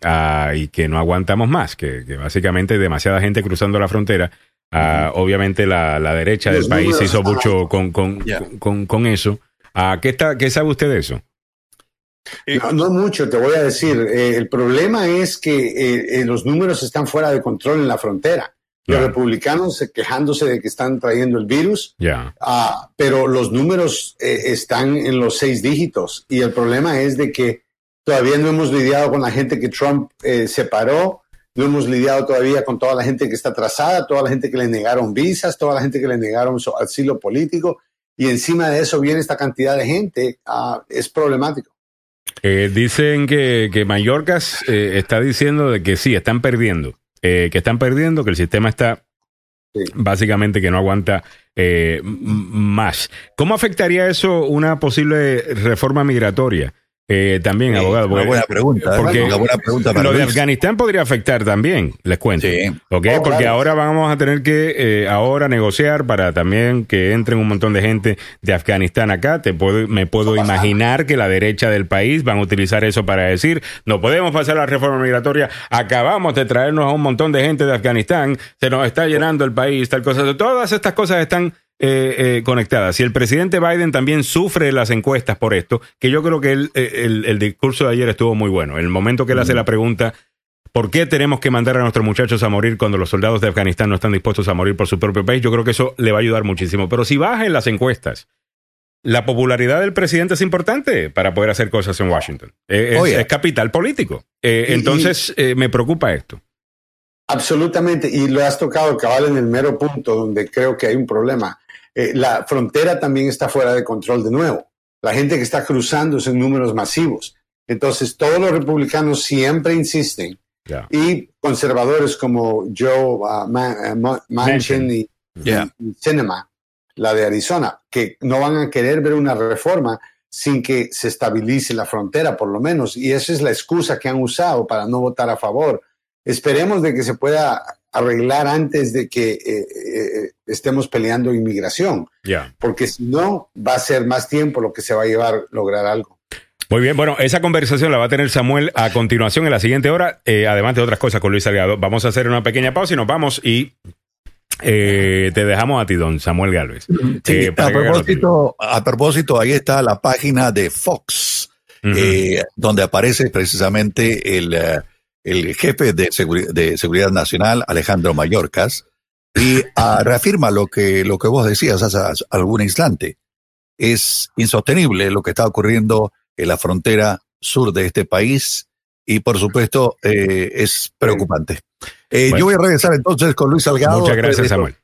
ah, y que no aguantamos más, que, básicamente hay demasiada gente cruzando la frontera. Ah, obviamente la, derecha del país hizo mucho con, con, eso. Ah, ¿qué, está, ¿Qué sabe usted de eso? No, mucho, te voy a decir. Eh, el problema es que los números están fuera de control en la frontera. Los republicanos quejándose de que están trayendo el virus, ah, pero los números eh, están en los seis dígitos. Y el problema es de que todavía no hemos lidiado con la gente que Trump eh, separó, no hemos lidiado todavía con toda la gente que está atrasada, toda la gente que le negaron visas, toda la gente que le negaron su asilo político. Y encima de eso viene esta cantidad de gente, ah, es problemático. Eh, dicen que, que Mallorca está diciendo de que sí, están perdiendo eh, que están perdiendo, que el sistema está básicamente que no aguanta eh, más. ¿Cómo afectaría eso una posible reforma migratoria? Eh, también, abogado. Una buena pregunta. Porque lo de Afganistán podría afectar también, les cuento. Oh, porque ahora vamos a tener que eh, ahora negociar para también que entren un montón de gente de Afganistán acá. Te puedo, me puedo imaginar que la derecha del país van a utilizar eso para decir, no podemos pasar la reforma migratoria, acabamos de traernos a un montón de gente de Afganistán, se nos está llenando el país, tal cosa. Todas estas cosas están eh, eh, conectadas. Si el presidente Biden también sufre las encuestas por esto, que yo creo que eh, el, discurso de ayer estuvo muy bueno. En el momento que él hace la pregunta, ¿por qué tenemos que mandar a nuestros muchachos a morir cuando los soldados de Afganistán no están dispuestos a morir por su propio país? Yo creo que eso le va a ayudar muchísimo. Pero si baja en las encuestas, la popularidad del presidente es importante para poder hacer cosas en Washington. Es, capital político. entonces, me preocupa esto. Absolutamente, y lo has tocado cabal en el mero punto donde creo que hay un problema. Eh, la frontera también está fuera de control de nuevo. La gente que está cruzando es en números masivos. Entonces, todos los republicanos siempre insisten y conservadores como Joe uh, uh, Manchin y, Cinema, la de Arizona, que no van a querer ver una reforma sin que se estabilice la frontera, por lo menos. Y esa es la excusa que han usado para no votar a favor. Esperemos de que se pueda arreglar antes de que eh, eh, estemos peleando inmigración. Porque si no, va a ser más tiempo lo que se va a llevar lograr algo. Muy bien, bueno, esa conversación la va a tener Samuel a continuación en la siguiente hora, eh, además de otras cosas con Luis Salgado. Vamos a hacer una pequeña pausa y nos vamos y te dejamos a ti, don Samuel Galvez. a, propósito, a propósito, ahí está la página de Fox, donde aparece precisamente el el jefe de, de Seguridad Nacional, Alejandro Mayorkas, y ah, reafirma lo que, lo que vos decías hace algún instante. Es insostenible lo que está ocurriendo en la frontera sur de este país y por supuesto eh, es preocupante. Eh, yo voy a regresar entonces con Luis Salgado. Muchas gracias, Samuel.